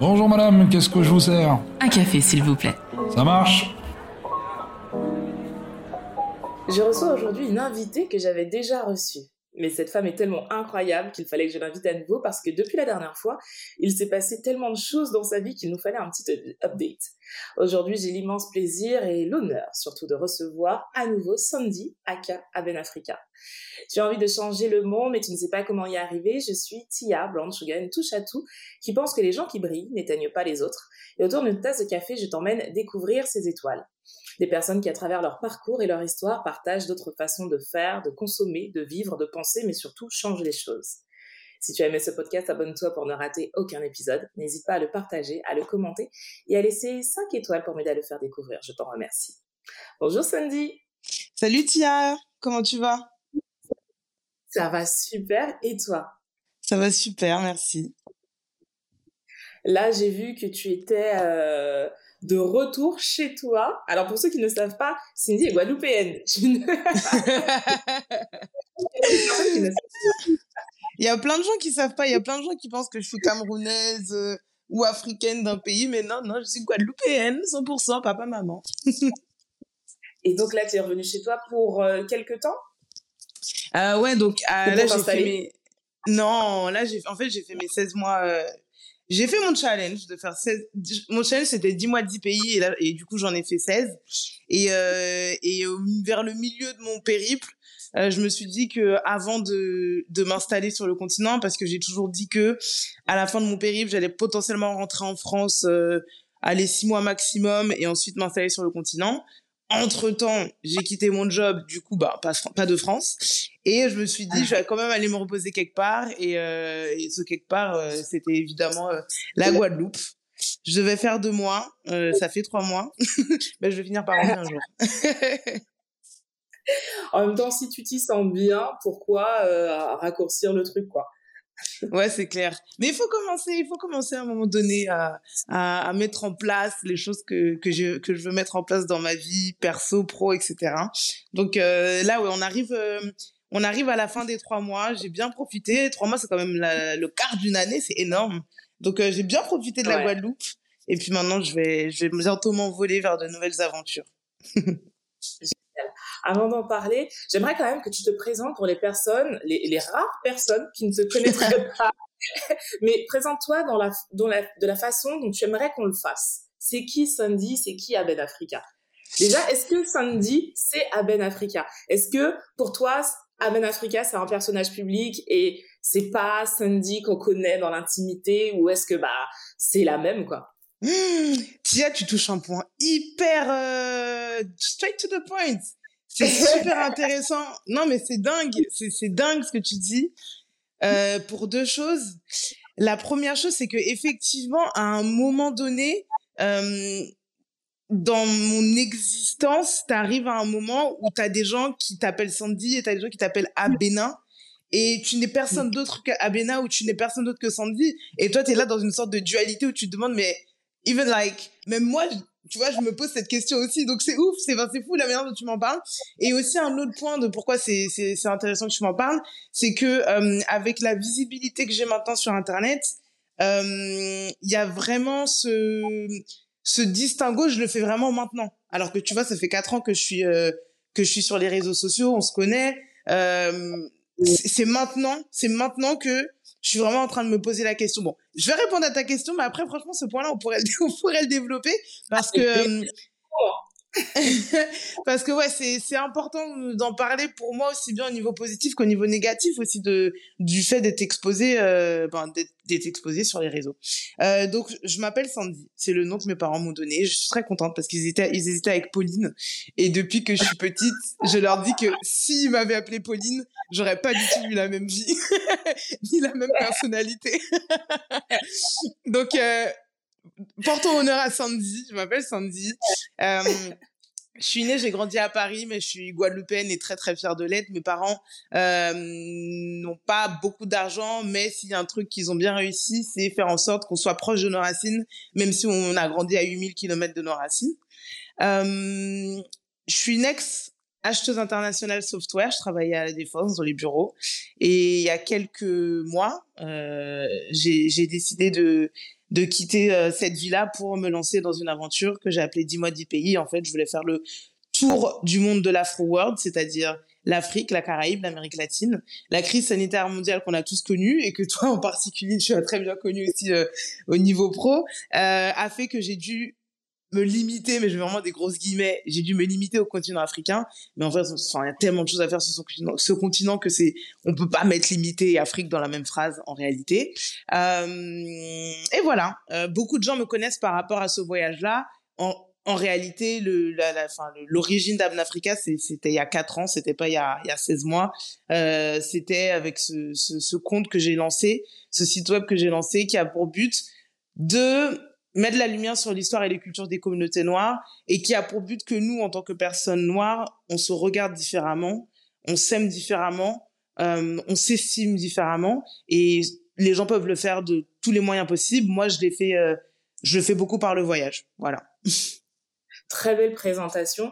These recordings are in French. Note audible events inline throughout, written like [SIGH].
Bonjour madame, qu'est-ce que je vous sers? Un café, s'il vous plaît. Ça marche? Je reçois aujourd'hui une invitée que j'avais déjà reçue. Mais cette femme est tellement incroyable qu'il fallait que je l'invite à nouveau parce que depuis la dernière fois, il s'est passé tellement de choses dans sa vie qu'il nous fallait un petit update. Aujourd'hui, j'ai l'immense plaisir et l'honneur surtout de recevoir à nouveau Sandy Aka Aben Africa. Tu as envie de changer le monde mais tu ne sais pas comment y arriver. Je suis Tia Blanche Gagne touche à tout qui pense que les gens qui brillent n'éteignent pas les autres. Et autour d'une tasse de café, je t'emmène découvrir ces étoiles. Des personnes qui, à travers leur parcours et leur histoire, partagent d'autres façons de faire, de consommer, de vivre, de penser, mais surtout changent les choses. Si tu as aimé ce podcast, abonne-toi pour ne rater aucun épisode. N'hésite pas à le partager, à le commenter et à laisser 5 étoiles pour m'aider à le faire découvrir. Je t'en remercie. Bonjour Sandy. Salut Tia, comment tu vas? Ça va super et toi? Ça va super, merci. Là, j'ai vu que tu étais euh, de retour chez toi. Alors, pour ceux qui ne savent pas, Cindy est guadeloupéenne. [LAUGHS] Il y a plein de gens qui savent pas. Il y a plein de gens qui pensent que je suis camerounaise euh, ou africaine d'un pays, mais non, non, je suis guadeloupéenne, 100%, papa, maman. [LAUGHS] Et donc là, tu es revenue chez toi pour euh, quelques temps? Euh, Ouais, donc là, j'ai fait mes... Non, là, j'ai en fait, j'ai fait mes 16 mois j'ai fait mon challenge de faire 16 mon challenge c'était 10 mois 10 pays et là et du coup j'en ai fait 16 et euh, et vers le milieu de mon périple euh, je me suis dit que avant de de m'installer sur le continent parce que j'ai toujours dit que à la fin de mon périple j'allais potentiellement rentrer en France euh, aller 6 mois maximum et ensuite m'installer sur le continent entre-temps, j'ai quitté mon job, du coup, bah, pas, de France. Et je me suis dit, je vais quand même aller me reposer quelque part. Et, euh, et ce quelque part, euh, c'était évidemment euh, la Guadeloupe. Je devais faire deux mois, euh, ça fait trois mois. [LAUGHS] ben, je vais finir par rentrer un jour. [LAUGHS] en même temps, si tu t'y sens bien, pourquoi raccourcir le truc, quoi? Ouais, c'est clair. Mais il faut commencer, il faut commencer à un moment donné à, à, à mettre en place les choses que, que, je, que je veux mettre en place dans ma vie, perso, pro, etc. Donc euh, là, ouais, on arrive, euh, on arrive à la fin des trois mois. J'ai bien profité. Trois mois, c'est quand même le quart d'une année, c'est énorme. Donc euh, j'ai bien profité de la Guadeloupe. Et puis maintenant, je vais, je vais bientôt m'envoler vers de nouvelles aventures. [LAUGHS] avant d'en parler, j'aimerais quand même que tu te présentes pour les personnes, les, rares personnes qui ne te connaîtraient [LAUGHS] pas. [LAUGHS] Mais présente-toi dans la, dans la, de la façon dont tu aimerais qu'on le fasse. C'est qui Sandy? C'est qui Aben Africa Déjà, est-ce que Sandy, c'est Aben Africa Est-ce que pour toi, Aben Africa, c'est un personnage public et c'est pas Sandy qu'on connaît dans l'intimité ou est-ce que bah c'est la même quoi? Mmh, Tia, tu touches un point hyper euh, straight to the point. C'est [LAUGHS] super intéressant. Non, mais c'est dingue. C'est dingue ce que tu dis. Euh, pour deux choses. La première chose, c'est que effectivement, à un moment donné, euh, dans mon existence, tu arrives à un moment où tu as des gens qui t'appellent Sandy et tu as des gens qui t'appellent Abena. Et tu n'es personne d'autre qu'Abena ou tu n'es personne d'autre que Sandy. Et toi, tu es là dans une sorte de dualité où tu te demandes, mais even like, même moi, tu vois, je me pose cette question aussi. Donc c'est ouf, c'est c'est fou la manière dont tu m'en parles. Et aussi un autre point de pourquoi c'est c'est intéressant que tu m'en parles, c'est que euh, avec la visibilité que j'ai maintenant sur internet, euh, il y a vraiment ce ce distinguo, je le fais vraiment maintenant. Alors que tu vois, ça fait quatre ans que je suis euh, que je suis sur les réseaux sociaux, on se connaît. c'est maintenant, c'est maintenant que je suis vraiment en train de me poser la question. Bon, je vais répondre à ta question, mais après, franchement, ce point-là, on pourrait, [LAUGHS] on pourrait le développer parce que, euh, [LAUGHS] parce que ouais, c'est c'est important d'en parler pour moi aussi bien au niveau positif qu'au niveau négatif aussi de du fait d'être exposé euh, ben, d'être exposé sur les réseaux. Euh, donc je m'appelle Sandy, c'est le nom que mes parents m'ont donné. Je suis très contente parce qu'ils étaient ils hésitaient avec Pauline et depuis que je suis petite, je leur dis que s'ils m'avaient appelée Pauline, j'aurais pas du tout eu la même vie [LAUGHS] ni la même personnalité. [LAUGHS] donc euh, portons honneur à Sandy. Je m'appelle Sandy. Euh, je suis née, j'ai grandi à Paris, mais je suis guadeloupéenne et très très fière de l'être. Mes parents euh, n'ont pas beaucoup d'argent, mais s'il y a un truc qu'ils ont bien réussi, c'est faire en sorte qu'on soit proche de nos racines, même si on a grandi à 8000 km de nos racines. Euh, je suis une ex acheteuse internationale software. Je travaillais à la défense dans les bureaux. Et il y a quelques mois, j'ai décidé de de quitter euh, cette vie-là pour me lancer dans une aventure que j'ai appelée 10 mois 10 pays. En fait, je voulais faire le tour du monde de l'Afro-World, c'est-à-dire l'Afrique, la Caraïbe, l'Amérique latine. La crise sanitaire mondiale qu'on a tous connue et que toi en particulier, tu as très bien connu aussi euh, au niveau pro, euh, a fait que j'ai dû me limiter, mais je vais vraiment des grosses guillemets, j'ai dû me limiter au continent africain. Mais en fait, il y a tellement de choses à faire sur ce continent, que c'est, on peut pas mettre limité et Afrique dans la même phrase en réalité. Euh, et voilà, euh, beaucoup de gens me connaissent par rapport à ce voyage-là. En, en réalité, le, la, la, l'origine d'Abnafrica, c'était il y a 4 ans, c'était pas il y a, il y a 16 mois. Euh, c'était avec ce, ce, ce compte que j'ai lancé, ce site web que j'ai lancé, qui a pour but de mettre la lumière sur l'histoire et les cultures des communautés noires et qui a pour but que nous, en tant que personnes noires, on se regarde différemment, on s'aime différemment, euh, on s'estime différemment et les gens peuvent le faire de tous les moyens possibles. Moi, je l'ai fait, euh, je le fais beaucoup par le voyage. Voilà. [LAUGHS] Très belle présentation.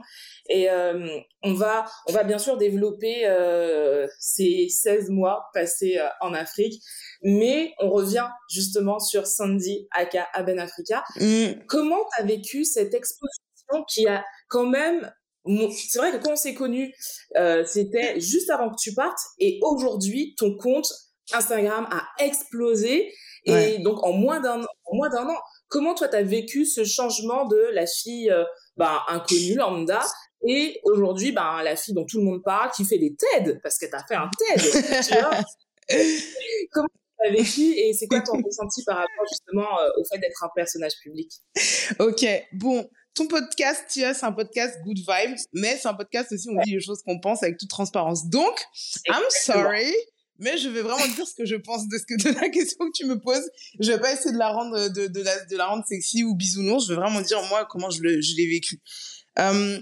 Et euh, on va on va bien sûr développer euh, ces 16 mois passés euh, en Afrique, mais on revient justement sur Sandy Aka Aben Africa. Mm. Comment tu as vécu cette exposition qui a quand même c'est vrai que quand on s'est connus, euh, c'était juste avant que tu partes, et aujourd'hui, ton compte Instagram a explosé, et donc en moins d'un an. Comment toi t'as vécu ce changement de la fille euh, bah, inconnue lambda et aujourd'hui, ben, la fille dont tout le monde parle, qui fait des TED, parce que tu as fait un TED, tu vois. [LAUGHS] Comment tu as vécu et c'est quoi ton [LAUGHS] ressenti par rapport justement euh, au fait d'être un personnage public? Ok, bon, ton podcast, tu vois, c'est un podcast good vibes, mais c'est un podcast aussi où on dit les choses qu'on pense avec toute transparence. Donc, I'm sorry, mais je vais vraiment dire ce que je pense de ce que de la question que tu me poses. Je vais pas essayer de la rendre de, de, la, de la rendre sexy ou bisounours. Je vais vraiment dire moi comment je l'ai je vécu. Euh,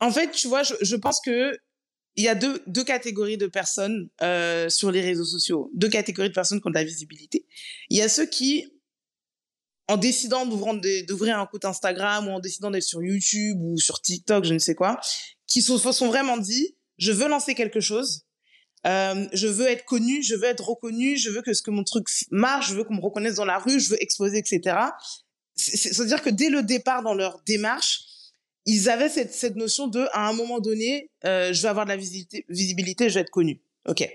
en fait, tu vois, je, je pense que il y a deux, deux catégories de personnes euh, sur les réseaux sociaux, deux catégories de personnes qui ont de la visibilité. Il y a ceux qui, en décidant d'ouvrir un compte Instagram ou en décidant d'être sur YouTube ou sur TikTok, je ne sais quoi, qui se sont, vraiment dit, je veux lancer quelque chose, euh, je veux être connu, je veux être reconnu, je veux que ce que mon truc marche, je veux qu'on me reconnaisse dans la rue, je veux exposer, etc. C'est-à-dire que dès le départ dans leur démarche, ils avaient cette, cette notion de, à un moment donné, euh, je vais avoir de la visibilité, visibilité, je vais être connu. Ok.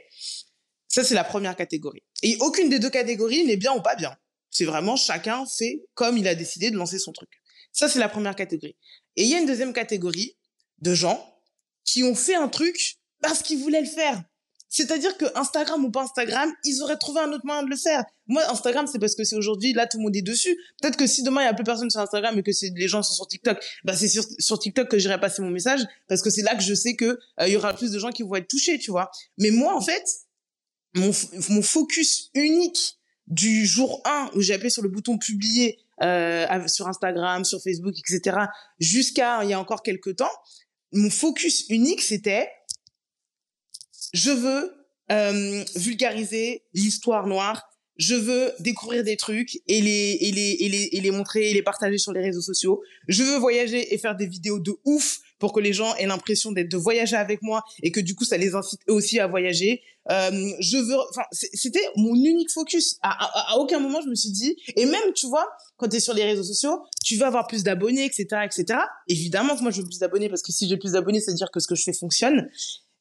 Ça, c'est la première catégorie. Et aucune des deux catégories n'est bien ou pas bien. C'est vraiment chacun fait comme il a décidé de lancer son truc. Ça, c'est la première catégorie. Et il y a une deuxième catégorie de gens qui ont fait un truc parce qu'ils voulaient le faire. C'est-à-dire que Instagram ou pas Instagram, ils auraient trouvé un autre moyen de le faire. Moi, Instagram, c'est parce que c'est aujourd'hui, là, tout le monde est dessus. Peut-être que si demain, il y a plus personne sur Instagram et que les gens sont sur TikTok, bah, c'est sur, TikTok que j'irai passer mon message parce que c'est là que je sais que euh, il y aura plus de gens qui vont être touchés, tu vois. Mais moi, en fait, mon, mon focus unique du jour 1 où j'ai appuyé sur le bouton publier euh, sur Instagram, sur Facebook, etc., jusqu'à il y a encore quelques temps, mon focus unique, c'était je veux euh, vulgariser l'histoire noire. Je veux découvrir des trucs et les, et, les, et, les, et les montrer et les partager sur les réseaux sociaux. Je veux voyager et faire des vidéos de ouf pour que les gens aient l'impression d'être de voyager avec moi et que du coup ça les incite aussi à voyager. Euh, je veux, enfin c'était mon unique focus. À, à, à, aucun moment je me suis dit et même tu vois quand tu es sur les réseaux sociaux, tu veux avoir plus d'abonnés, etc., etc. Évidemment que moi je veux plus d'abonnés parce que si j'ai plus d'abonnés, c'est à dire que ce que je fais fonctionne.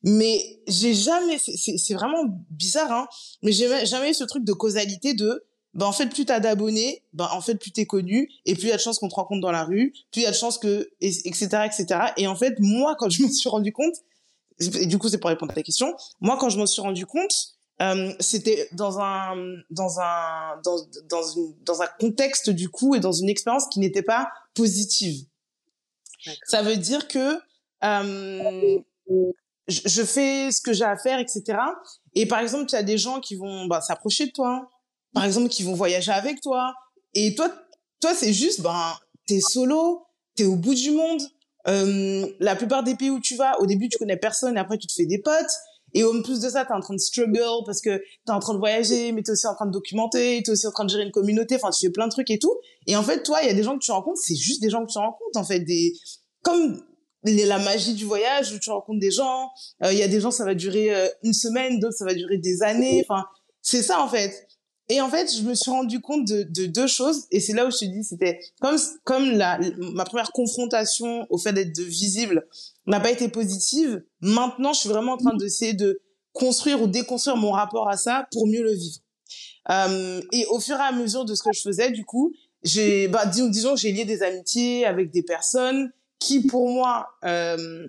Mais j'ai jamais, c'est vraiment bizarre, hein, mais j'ai jamais eu ce truc de causalité de, bah en fait, plus t'as d'abonnés, bah en fait, plus t'es connu, et plus il y a de chances qu'on te rencontre dans la rue, plus il y a de chances que, etc., etc. Et en fait, moi, quand je [LAUGHS] me suis rendu compte, et du coup, c'est pour répondre à ta question, moi, quand je me suis rendu compte, euh, c'était dans un dans un dans dans une dans un contexte du coup et dans une expérience qui n'était pas positive. Ça veut dire que euh, je, fais ce que j'ai à faire, etc. Et par exemple, tu as des gens qui vont bah, s'approcher de toi, par exemple, qui vont voyager avec toi. Et toi, toi, c'est juste, ben, t'es solo, t'es au bout du monde. Euh, la plupart des pays où tu vas, au début, tu connais personne, et après, tu te fais des potes. Et en plus de ça, t'es en train de struggle parce que t'es en train de voyager, mais t'es aussi en train de documenter, t'es aussi en train de gérer une communauté. Enfin, tu fais plein de trucs et tout. Et en fait, toi, il y a des gens que tu rencontres, c'est juste des gens que tu rencontres, en fait, des comme la magie du voyage où tu rencontres des gens. Il y a des gens, ça va durer une semaine, d'autres, ça va durer des années. Enfin, c'est ça, en fait. Et en fait, je me suis rendu compte de, de deux choses. Et c'est là où je te dis, c'était comme, comme la, ma première confrontation au fait d'être visible n'a pas été positive. Maintenant, je suis vraiment en train d'essayer de construire ou déconstruire mon rapport à ça pour mieux le vivre. Euh, et au fur et à mesure de ce que je faisais, du coup, j'ai, bah, disons j'ai lié des amitiés avec des personnes qui, pour moi, euh,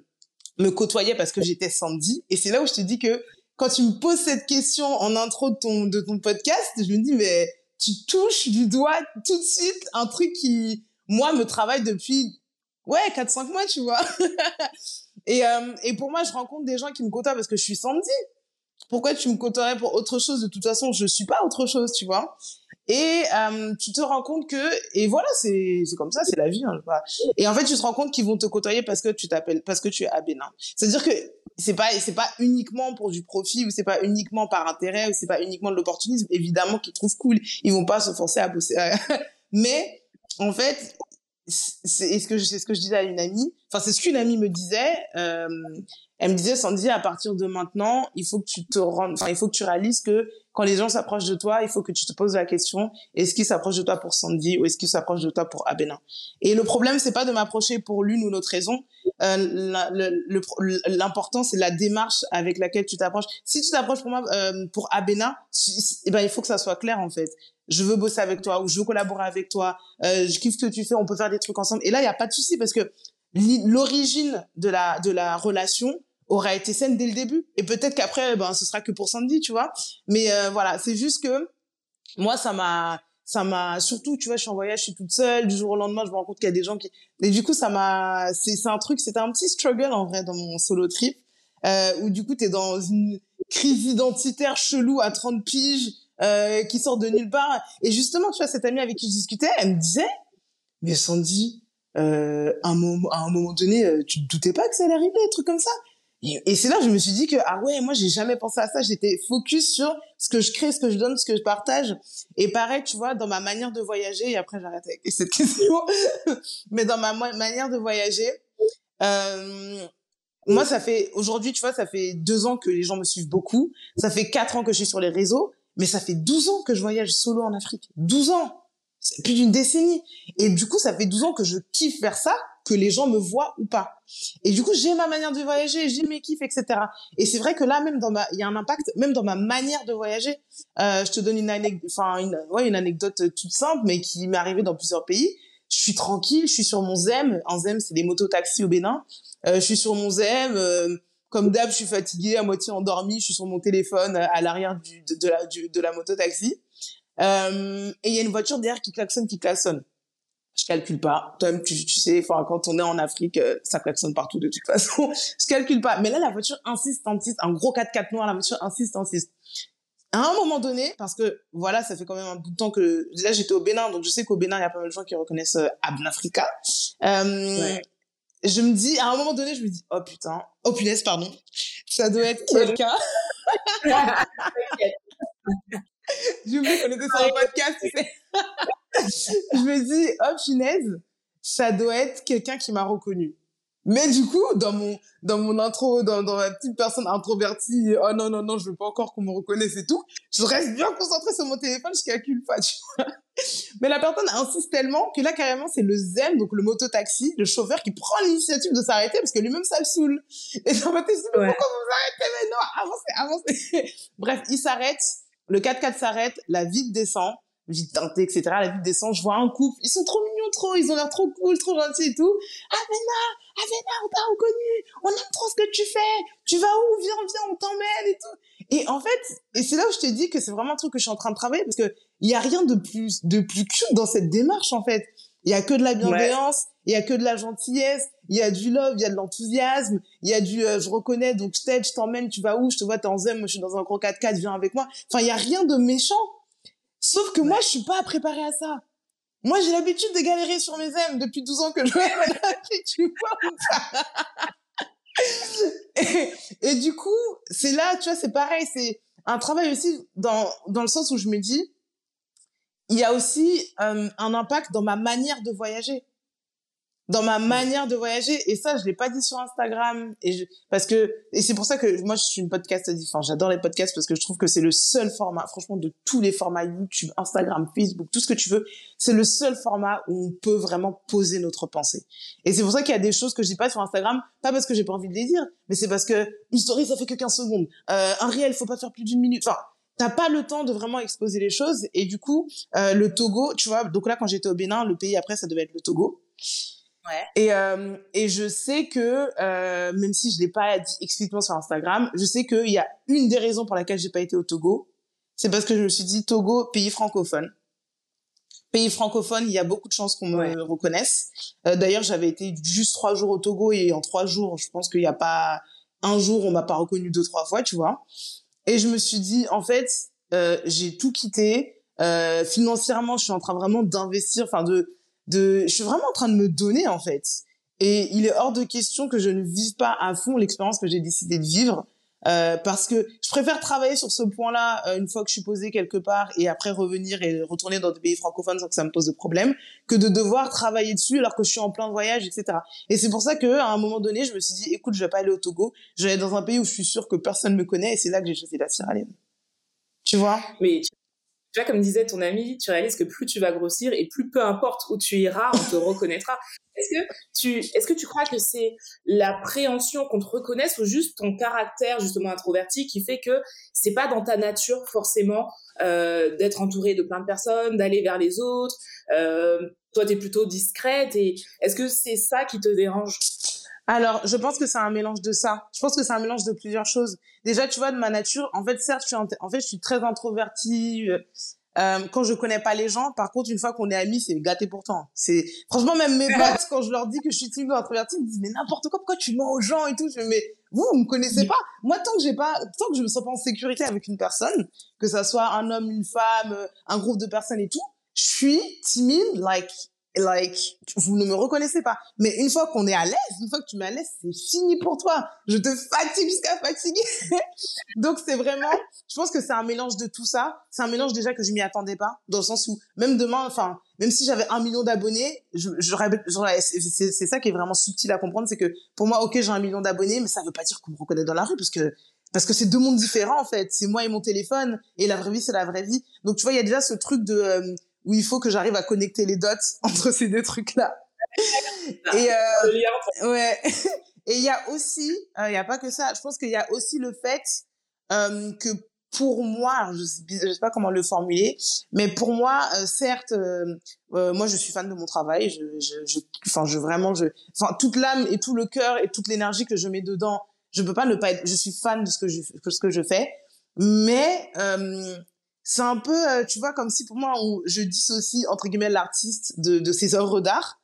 me côtoyaient parce que j'étais Sandy. Et c'est là où je te dis que quand tu me poses cette question en intro de ton, de ton podcast, je me dis, mais tu touches du doigt tout de suite un truc qui, moi, me travaille depuis, ouais, 4-5 mois, tu vois. [LAUGHS] et, euh, et pour moi, je rencontre des gens qui me côtoient parce que je suis Sandy. Pourquoi tu me côtoierais pour autre chose? De toute façon, je suis pas autre chose, tu vois. Et euh, tu te rends compte que et voilà c'est c'est comme ça c'est la vie hein, et en fait tu te rends compte qu'ils vont te côtoyer parce que tu t'appelles parce que tu es à Bénin c'est à dire que c'est pas c'est pas uniquement pour du profit ou c'est pas uniquement par intérêt ou c'est pas uniquement de l'opportunisme évidemment qu'ils trouvent cool. Ils vont pas se forcer à bosser. [LAUGHS] Mais en fait c'est ce que c'est ce que je disais à une amie enfin c'est ce qu'une amie me disait euh, elle me disait Sandy à partir de maintenant il faut que tu te rendes enfin il faut que tu réalises que quand les gens s'approchent de toi il faut que tu te poses la question est-ce qu'ils s'approchent de toi pour Sandy ou est-ce qu'ils s'approchent de toi pour Abena? Et le problème c'est pas de m'approcher pour l'une ou l'autre raison. Euh, l'important c'est la démarche avec laquelle tu t'approches. Si tu t'approches pour moi euh, pour Abena eh ben il faut que ça soit clair en fait. Je veux bosser avec toi ou je veux collaborer avec toi euh, je kiffe ce que tu fais on peut faire des trucs ensemble. Et là il y a pas de souci parce que l'origine de la de la relation aura été saine dès le début. Et peut-être qu'après ben ce sera que pour Sandy tu vois. Mais euh, voilà c'est juste que moi ça m'a ça m'a surtout tu vois je suis en voyage je suis toute seule. Du jour au lendemain je me rends compte qu'il y a des gens qui et du coup ça m'a c'est c'est un truc c'était un petit struggle en vrai dans mon solo trip euh, où du coup tu es dans une crise identitaire chelou à 30 piges euh, qui sort de nulle part. Et justement, tu vois, cette amie avec qui je discutais, elle me disait, mais Sandy, euh, un moment, à un moment donné, euh, tu te doutais pas que ça allait arriver, des trucs comme ça. Et, c'est là que je me suis dit que, ah ouais, moi, j'ai jamais pensé à ça. J'étais focus sur ce que je crée, ce que je donne, ce que je partage. Et pareil, tu vois, dans ma manière de voyager, et après, j'arrête avec [LAUGHS] cette question, [LAUGHS] mais dans ma manière de voyager, euh, moi, ça fait, aujourd'hui, tu vois, ça fait deux ans que les gens me suivent beaucoup. Ça fait quatre ans que je suis sur les réseaux. Mais ça fait 12 ans que je voyage solo en Afrique. 12 ans plus d'une décennie. Et du coup, ça fait 12 ans que je kiffe faire ça, que les gens me voient ou pas. Et du coup, j'ai ma manière de voyager, j'ai mes kiffs, etc. Et c'est vrai que là, même dans ma, il y a un impact, même dans ma manière de voyager. Euh, je te donne une anecdote, une, ouais, une anecdote toute simple, mais qui m'est arrivée dans plusieurs pays. Je suis tranquille, je suis sur mon Zem. Un Zem, c'est des motos-taxis au Bénin. Euh, je suis sur mon Zem. Euh, comme d'hab, je suis fatiguée, à moitié endormie, je suis sur mon téléphone euh, à l'arrière de, la, de la moto taxi. Euh, et il y a une voiture derrière qui klaxonne, qui klaxonne. Je calcule pas. Toi, tu, tu sais, enfin, quand on est en Afrique, euh, ça klaxonne partout de toute façon. [LAUGHS] je calcule pas. Mais là, la voiture insiste, insiste. Un gros 4x4 noir, la voiture insiste, insiste. À un moment donné, parce que voilà, ça fait quand même un bout de temps que là j'étais au Bénin, donc je sais qu'au Bénin il y a pas mal de gens qui reconnaissent euh, Abnafrica. Euh, ouais je me dis, à un moment donné, je me dis, oh putain, oh punaise, pardon, ça doit être quelqu'un. [LAUGHS] [LAUGHS] J'ai oublié qu'on était sur un podcast, tu sais. [LAUGHS] je me dis, oh punaise, ça doit être quelqu'un qui m'a reconnu. Mais du coup, dans mon, dans mon intro, dans, dans ma petite personne introvertie, oh non, non, non, je veux pas encore qu'on me reconnaisse et tout, je reste bien concentrée sur mon téléphone, je calcule pas, tu vois. Mais la personne insiste tellement que là, carrément, c'est le ZEM, donc le mototaxi, le chauffeur qui prend l'initiative de s'arrêter parce que lui-même, ça le saoule. Et dans ma tête, je pourquoi vous arrêtez? Mais non, avancez, avancez. [LAUGHS] Bref, il s'arrête, le 4x4 s'arrête, la vide descend, vite teintée, etc. La vide descend, je vois un couple, ils sont trop mignons, trop, ils ont l'air trop cool, trop gentils et tout. Avena, Avena, on t'a reconnu, on aime trop ce que tu fais, tu vas où, viens, viens, on t'emmène et tout. Et en fait, et c'est là où je te dis que c'est vraiment un truc que je suis en train de travailler parce que il y a rien de plus, de plus cute dans cette démarche, en fait. Il y a que de la bienveillance, il y a que de la gentillesse, il y a du love, il y a de l'enthousiasme, il y a du euh, je reconnais donc je t'aide, je t'emmène, tu vas où, je te vois t'es en zem, moi je suis dans un gros 4x4, viens avec moi. Enfin, il y a rien de méchant. Sauf que moi je suis pas préparée à ça. Moi j'ai l'habitude de galérer sur mes aimes depuis 12 ans que je vais [LAUGHS] tu vois [LAUGHS] et, et du coup, c'est là, tu vois, c'est pareil, c'est un travail aussi dans dans le sens où je me dis il y a aussi euh, un impact dans ma manière de voyager. Dans ma manière de voyager. Et ça, je l'ai pas dit sur Instagram. Et je, parce que, et c'est pour ça que moi, je suis une podcast différente. J'adore les podcasts parce que je trouve que c'est le seul format, franchement, de tous les formats YouTube, Instagram, Facebook, tout ce que tu veux. C'est le seul format où on peut vraiment poser notre pensée. Et c'est pour ça qu'il y a des choses que je dis pas sur Instagram, pas parce que j'ai pas envie de les dire, mais c'est parce que une story, ça fait que 15 secondes. Euh, un réel, faut pas faire plus d'une minute. Enfin, t'as pas le temps de vraiment exposer les choses. Et du coup, euh, le Togo, tu vois, donc là, quand j'étais au Bénin, le pays après, ça devait être le Togo. Et, euh, et je sais que, euh, même si je l'ai pas dit explicitement sur Instagram, je sais qu'il y a une des raisons pour laquelle j'ai pas été au Togo, c'est parce que je me suis dit Togo, pays francophone. Pays francophone, il y a beaucoup de chances qu'on me reconnaisse. Euh, D'ailleurs, j'avais été juste trois jours au Togo et en trois jours, je pense qu'il n'y a pas un jour on m'a pas reconnu deux trois fois, tu vois. Et je me suis dit, en fait, euh, j'ai tout quitté. Euh, financièrement, je suis en train vraiment d'investir, enfin de de, je suis vraiment en train de me donner en fait. Et il est hors de question que je ne vive pas à fond l'expérience que j'ai décidé de vivre. Euh, parce que je préfère travailler sur ce point-là euh, une fois que je suis posée quelque part et après revenir et retourner dans des pays francophones sans que ça me pose de problème que de devoir travailler dessus alors que je suis en plein voyage etc et c'est pour ça que à un moment donné je me suis dit écoute je vais pas aller au Togo je vais aller dans un pays où je suis sûre que personne me connaît et c'est là que j'ai choisi la Sierra Leone tu vois? Vois, comme disait ton ami, tu réalises que plus tu vas grossir et plus peu importe où tu iras, on te reconnaîtra. [LAUGHS] Est-ce que tu, est-ce que tu crois que c'est l'appréhension qu'on te reconnaisse ou juste ton caractère justement introverti qui fait que c'est pas dans ta nature forcément euh, d'être entouré de plein de personnes, d'aller vers les autres. Euh, toi, tu es plutôt discrète et est-ce que c'est ça qui te dérange? Alors, je pense que c'est un mélange de ça. Je pense que c'est un mélange de plusieurs choses. Déjà, tu vois, de ma nature, en fait, certes, je suis, en, fait, je suis très introvertie. Euh, euh, quand je connais pas les gens, par contre, une fois qu'on est amis, c'est gâté pourtant. C'est franchement même mes [LAUGHS] potes quand je leur dis que je suis timide ou introvertie, ils me disent mais n'importe quoi, pourquoi tu mens aux gens et tout? Je mais vous, vous me connaissez pas. Moi, tant que j'ai pas, tant que je me sens pas en sécurité avec une personne, que ça soit un homme, une femme, un groupe de personnes et tout, je suis timide, like like vous ne me reconnaissez pas. Mais une fois qu'on est à l'aise une fois que tu m'es à l'aise c'est fini pour toi. Je te fatigue jusqu'à fatiguer. [LAUGHS] Donc c'est vraiment je pense que c'est un mélange de tout ça. C'est un mélange déjà que je m'y attendais pas dans le sens où même demain enfin même si j'avais un million d'abonnés je c'est ça qui est vraiment subtil à comprendre c'est que pour moi ok j'ai un million d'abonnés mais ça veut pas dire qu'on me reconnaît dans la rue parce que parce que c'est deux mondes différents en fait. C'est moi et mon téléphone et la vraie vie c'est la vraie vie. Donc tu vois il y a déjà ce truc de euh, où il faut que j'arrive à connecter les dots [LAUGHS] entre ces deux trucs-là. [LAUGHS] Et euh, ouais. [LAUGHS] Et il y a aussi, euh, il y a pas que ça. Je pense qu'il y a aussi le fait euh, que pour moi, je sais, je sais pas comment le formuler, mais pour moi, euh, certes, euh, euh, moi je suis fan de mon travail. Je, je, je, enfin, je vraiment, je, enfin, toute l'âme et tout le cœur et toute l'énergie que je mets dedans, je peux pas ne pas être. Je suis fan de ce que je, de ce que je fais, mais c'est un peu, euh, tu vois, comme si pour moi, on, je dissocie, entre guillemets, l'artiste de, de ses œuvres d'art.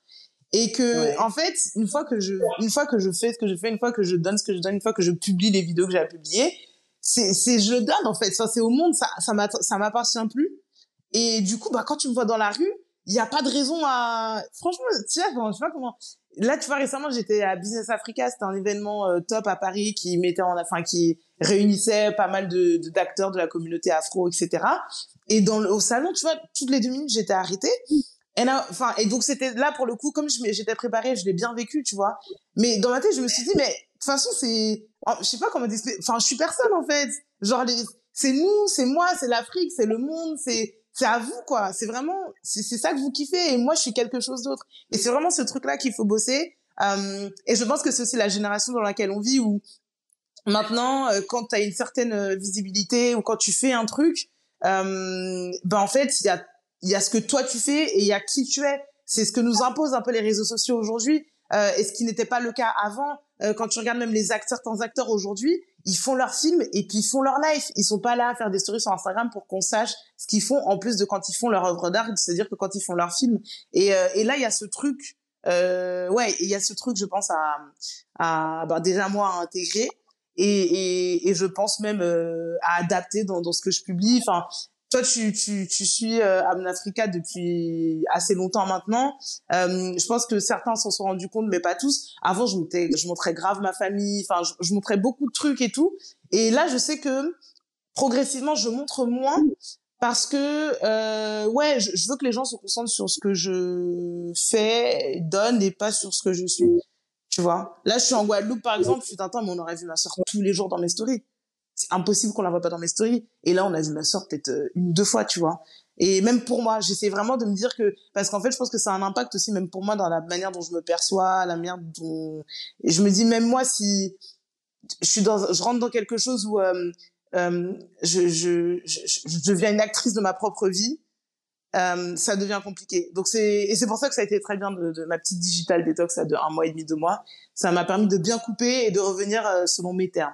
Et que, en fait, une fois que je, une fois que je fais ce que je fais, une fois que je donne ce que je donne, une fois que je publie les vidéos que j'ai à publier, c'est, c'est, je donne, en fait. Ça, c'est au monde, ça, ça m'appartient plus. Et du coup, bah, quand tu me vois dans la rue, il n'y a pas de raison à, franchement, tu vois, je sais pas comment, là, tu vois, récemment, j'étais à Business Africa, c'était un événement euh, top à Paris qui mettait en, enfin, qui réunissait pas mal de, d'acteurs de la communauté afro, etc. Et dans le, au salon, tu vois, toutes les deux minutes, j'étais arrêtée. Et enfin, et donc c'était là pour le coup, comme j'étais préparée, je l'ai bien vécu, tu vois. Mais dans ma tête, je me suis dit, mais de toute façon, c'est, je sais pas comment dire, enfin, je suis personne en fait. Genre, c'est nous, c'est moi, c'est l'Afrique, c'est le monde, c'est c'est à vous quoi. C'est vraiment c'est ça que vous kiffez. Et moi je suis quelque chose d'autre. Et c'est vraiment ce truc là qu'il faut bosser. Euh, et je pense que c'est aussi la génération dans laquelle on vit où maintenant euh, quand tu as une certaine euh, visibilité ou quand tu fais un truc euh, ben en fait il y a il y a ce que toi tu fais et il y a qui tu es. C'est ce que nous imposent un peu les réseaux sociaux aujourd'hui euh, et ce qui n'était pas le cas avant quand tu regardes même les acteurs certains acteurs aujourd'hui ils font leur film et puis ils font leur life. Ils sont pas là à faire des stories sur Instagram pour qu'on sache ce qu'ils font en plus de quand ils font leur œuvre d'art, c'est-à-dire que quand ils font leur film. Et, euh, et là, il y a ce truc, euh, ouais, il y a ce truc, je pense à, à bah, déjà moi à intégrer et, et, et je pense même euh, à adapter dans, dans ce que je publie. Enfin, toi, tu, tu, tu suis euh, Africa depuis assez longtemps maintenant. Euh, je pense que certains s'en sont rendus compte, mais pas tous. Avant, je montrais, je montrais grave ma famille. Enfin, je, je, montrais beaucoup de trucs et tout. Et là, je sais que progressivement, je montre moins parce que euh, ouais, je, je, veux que les gens se concentrent sur ce que je fais, donne et pas sur ce que je suis. Tu vois? Là, je suis en Guadeloupe par exemple. Un temps, mais on aurait vu ma soeur tous les jours dans mes stories. C'est impossible qu'on la voit pas dans mes stories. Et là, on a vu ma soeur peut-être euh, une deux fois, tu vois. Et même pour moi, j'essaie vraiment de me dire que parce qu'en fait, je pense que ça a un impact aussi même pour moi dans la manière dont je me perçois, la manière dont et je me dis même moi si je suis dans je rentre dans quelque chose où euh, euh, je, je, je, deviens une actrice de ma propre vie, euh, ça devient compliqué. Donc c'est et c'est pour ça que ça a été très bien de, de ma petite digital détox de un mois et demi, deux mois. Ça m'a permis de bien couper et de revenir euh, selon mes termes.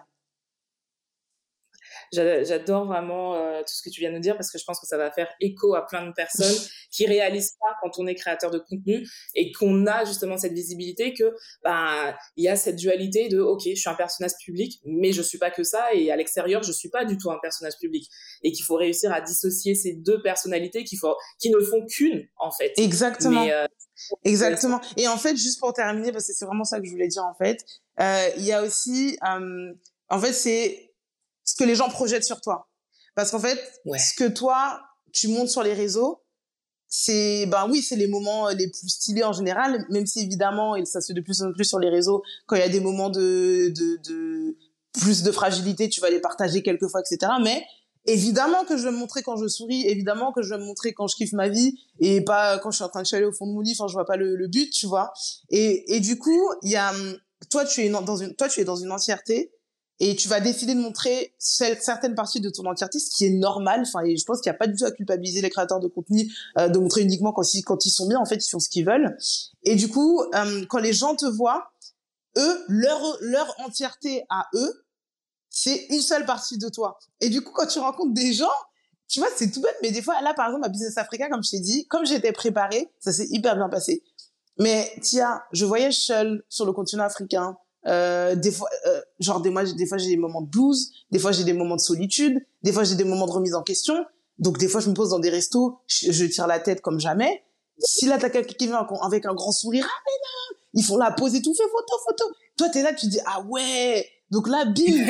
J'adore vraiment euh, tout ce que tu viens de dire parce que je pense que ça va faire écho à plein de personnes [LAUGHS] qui réalisent pas quand on est créateur de contenu et qu'on a justement cette visibilité que bah il y a cette dualité de ok je suis un personnage public mais je suis pas que ça et à l'extérieur je suis pas du tout un personnage public et qu'il faut réussir à dissocier ces deux personnalités qui faut qui ne font qu'une en fait. Exactement. Euh, Exactement. Et en fait, juste pour terminer, parce que c'est vraiment ça que je voulais dire en fait, euh, il y a aussi, euh, en fait, c'est ce que les gens projettent sur toi. Parce qu'en fait, ce que toi, tu montes sur les réseaux, c'est, ben oui, c'est les moments les plus stylés en général, même si évidemment, et ça se fait de plus en plus sur les réseaux, quand il y a des moments de, de, de plus de fragilité, tu vas les partager quelquefois, etc. Mais évidemment que je vais me montrer quand je souris, évidemment que je vais me montrer quand je kiffe ma vie et pas quand je suis en train de chialer au fond de mon lit, enfin je vois pas le, le but, tu vois. Et, et du coup, il y a, toi tu es dans une, toi tu es dans une entièreté et tu vas décider de montrer certaines parties de ton entièreté, ce qui est normal. Enfin, et je pense qu'il n'y a pas du tout à culpabiliser les créateurs de contenu euh, de montrer uniquement quand ils, sont bien. En fait, ils font ce qu'ils veulent. Et du coup, euh, quand les gens te voient, eux, leur leur entièreté à eux, c'est une seule partie de toi. Et du coup, quand tu rencontres des gens, tu vois, c'est tout bête, mais des fois, là, par exemple, à Business Africa, comme je t'ai dit, comme j'étais préparée, ça s'est hyper bien passé. Mais tiens, je voyage seule sur le continent africain. Euh, des fois, euh, genre des, fois j'ai des moments de blues, des fois j'ai des moments de solitude, des fois j'ai des moments de remise en question. Donc des fois je me pose dans des restos, je, tire la tête comme jamais. Si là t'as quelqu'un qui vient avec un grand sourire, ah mais non, ils font la pose et tout, fait photo, photo. Toi t'es là, tu dis ah ouais. Donc là, bim, [LAUGHS]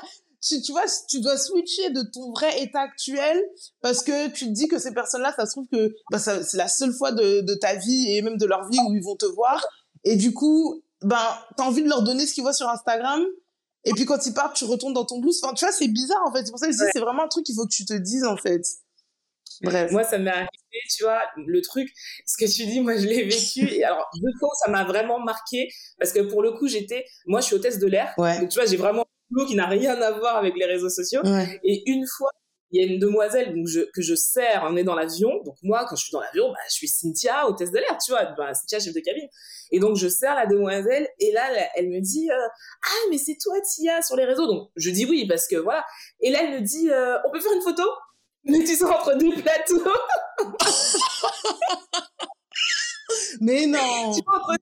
[LAUGHS] tu, tu vois, tu dois switcher de ton vrai état actuel parce que tu te dis que ces personnes-là, ça se trouve que bah, c'est la seule fois de, de ta vie et même de leur vie où ils vont te voir. Et du coup, ben, t'as envie de leur donner ce qu'ils voient sur Instagram. Et puis quand ils partent, tu retournes dans ton blues. Enfin, tu vois, c'est bizarre en fait. C'est pour ça que je dis, c'est vraiment un truc qu'il faut que tu te dises en fait. Bref. Moi, ça m'est arrivé, tu vois, le truc, ce que tu dis, moi, je l'ai vécu. Et alors, deux fois, ça m'a vraiment marqué parce que pour le coup, j'étais, moi, je suis hôtesse de l'air. Donc, tu vois, j'ai vraiment un boulot qui n'a rien à voir avec les réseaux sociaux. Et une fois, il y a une demoiselle donc je, que je sers, on est dans l'avion. Donc moi, quand je suis dans l'avion, bah, je suis Cynthia, hôtesse de l'air, tu vois, bah, Cynthia, chef de cabine. Et donc je sers la demoiselle et là, elle me dit euh, ah mais c'est toi Tia sur les réseaux. Donc je dis oui parce que voilà. Et là, elle me dit euh, on peut faire une photo? Mais tu sors entre deux plateaux. [LAUGHS] mais non. Tu vois, entre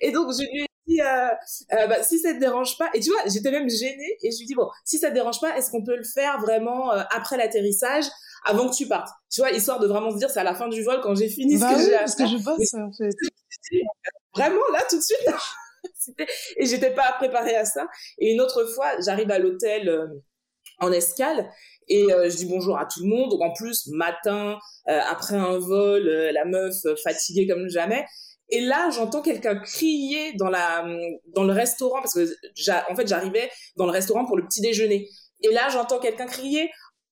et donc je lui dit euh, euh, bah, si ça te dérange pas et tu vois j'étais même gênée et je lui dis bon si ça te dérange pas est-ce qu'on peut le faire vraiment euh, après l'atterrissage avant que tu partes? Tu vois histoire de vraiment se dire c'est à la fin du vol quand j'ai fini ce bah que j'ai parce que je bosse en fait. vraiment là tout de suite [LAUGHS] et j'étais pas préparée à ça. Et une autre fois j'arrive à l'hôtel euh, en escale et euh, je dis bonjour à tout le monde. Donc en plus matin après un vol la meuf fatiguée comme jamais et là, j'entends quelqu'un crier dans la dans le restaurant parce que en fait, j'arrivais dans le restaurant pour le petit déjeuner. Et là, j'entends quelqu'un crier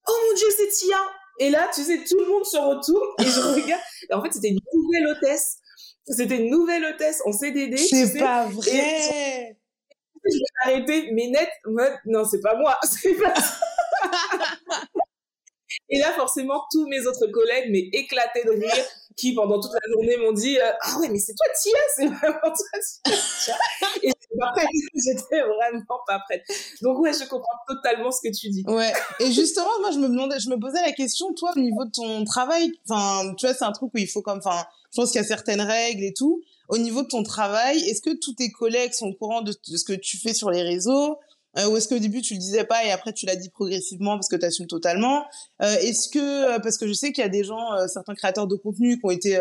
"Oh mon dieu, c'est Tia!" Et là, tu sais, tout le monde se retourne et je [LAUGHS] regarde. Et en fait, c'était une nouvelle hôtesse. C'était une nouvelle hôtesse en CDD. C'est pas vrai. je vais arrêter, mais net, non, c'est pas moi. [LAUGHS] C'est pas [LAUGHS] Et là, forcément, tous mes autres collègues m'ont éclaté de rire, qui pendant toute la journée m'ont dit euh, Ah ouais, mais c'est toi Tia, c'est vraiment toi Tia. Et [LAUGHS] j'étais vraiment pas prête. Donc ouais, je comprends totalement ce que tu dis. Ouais. Et justement, moi, je me demandais, je me posais la question, toi, au niveau de ton travail, enfin, tu vois, c'est un truc où il faut comme, enfin, je pense qu'il y a certaines règles et tout. Au niveau de ton travail, est-ce que tous tes collègues sont au courant de ce que tu fais sur les réseaux euh, ou est-ce qu'au début tu le disais pas et après tu l'as dit progressivement parce que tu assumes totalement euh, Est-ce que euh, parce que je sais qu'il y a des gens, euh, certains créateurs de contenu qui ont été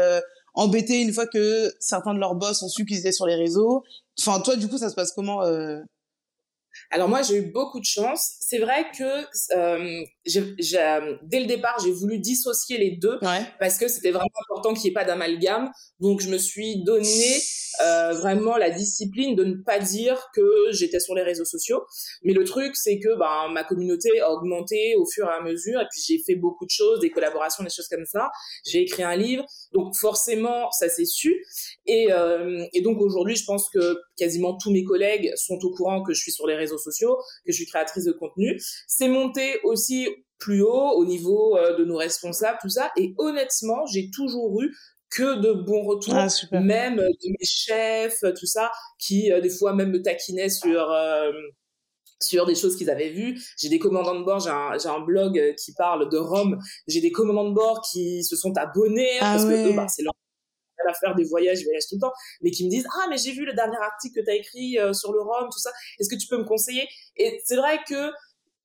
embêtés une fois que certains de leurs boss ont su qu'ils étaient sur les réseaux. Enfin toi du coup ça se passe comment alors moi j'ai eu beaucoup de chance. C'est vrai que dès le départ, j'ai voulu dissocier les deux parce que c'était vraiment important qu'il n'y ait pas d'amalgame. Donc, je me suis donné euh, vraiment la discipline de ne pas dire que j'étais sur les réseaux sociaux. Mais le truc, c'est que ben, ma communauté a augmenté au fur et à mesure. Et puis, j'ai fait beaucoup de choses, des collaborations, des choses comme ça. J'ai écrit un livre. Donc, forcément, ça s'est su. Et, euh, et donc, aujourd'hui, je pense que quasiment tous mes collègues sont au courant que je suis sur les réseaux sociaux, que je suis créatrice de contenu. C'est monté aussi plus haut au niveau euh, de nos responsables, tout ça. Et honnêtement, j'ai toujours eu que de bons retours, ah, même de mes chefs, tout ça, qui euh, des fois même me taquinaient sur euh, sur des choses qu'ils avaient vues. J'ai des commandants de bord, j'ai un, blog qui parle de Rome. J'ai des commandants de bord qui se sont abonnés ah parce que eux, bah, c'est leur à faire des voyages, ils voyagent tout le temps, mais qui me disent ah mais j'ai vu le dernier article que tu as écrit sur le Rome, tout ça. Est-ce que tu peux me conseiller? Et c'est vrai que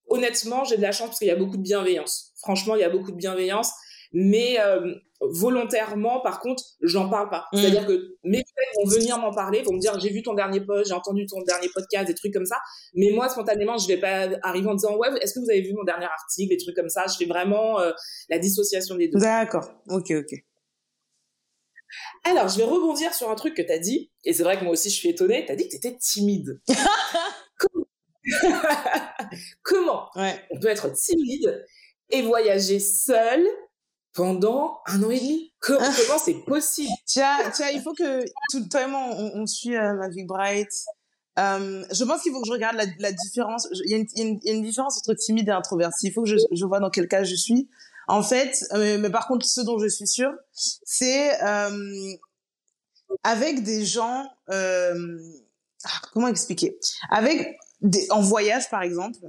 honnêtement, j'ai de la chance parce qu'il y a beaucoup de bienveillance. Franchement, il y a beaucoup de bienveillance. Mais euh, volontairement, par contre, j'en parle pas. Mm. C'est-à-dire que mes collègues vont venir m'en parler, vont me dire j'ai vu ton dernier post, j'ai entendu ton dernier podcast, des trucs comme ça. Mais moi, spontanément, je vais pas arriver en disant ouais, est-ce que vous avez vu mon dernier article, des trucs comme ça? Je fais vraiment euh, la dissociation des deux. D'accord. Ok, ok. Alors, je vais rebondir sur un truc que tu as dit, et c'est vrai que moi aussi je suis étonnée, tu as dit que tu étais timide. Comment [LAUGHS] [LAUGHS] on peut être timide et voyager seul pendant un an et demi? Ah. Comment c'est possible? Tiens, tiens, il faut que tout le temps on, suit euh, ma vie bright. Euh, je pense qu'il faut que je regarde la, différence. Il y, a une différence entre timide et introverti. Il faut que je, vois dans quel cas je suis. En fait, euh, mais par contre, ce dont je suis sûre, c'est avec des gens. Ah, comment expliquer? Avec en voyage par exemple,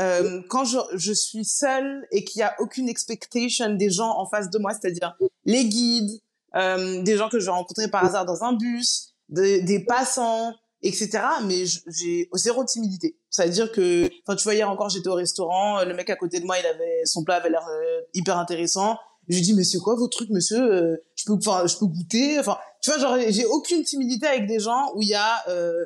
euh, quand je, je, suis seule et qu'il y a aucune expectation des gens en face de moi, c'est-à-dire les guides, euh, des gens que je vais rencontrer par hasard dans un bus, des passants, etc. Mais j'ai zéro timidité. Ça veut dire que, enfin, tu vois, hier encore, j'étais au restaurant, le mec à côté de moi, il avait son plat avait l'air euh, hyper intéressant. Je lui dis, mais c'est quoi vos trucs, monsieur euh, Je peux, enfin, je peux goûter. Enfin, tu vois, genre, j'ai aucune timidité avec des gens où il y a euh,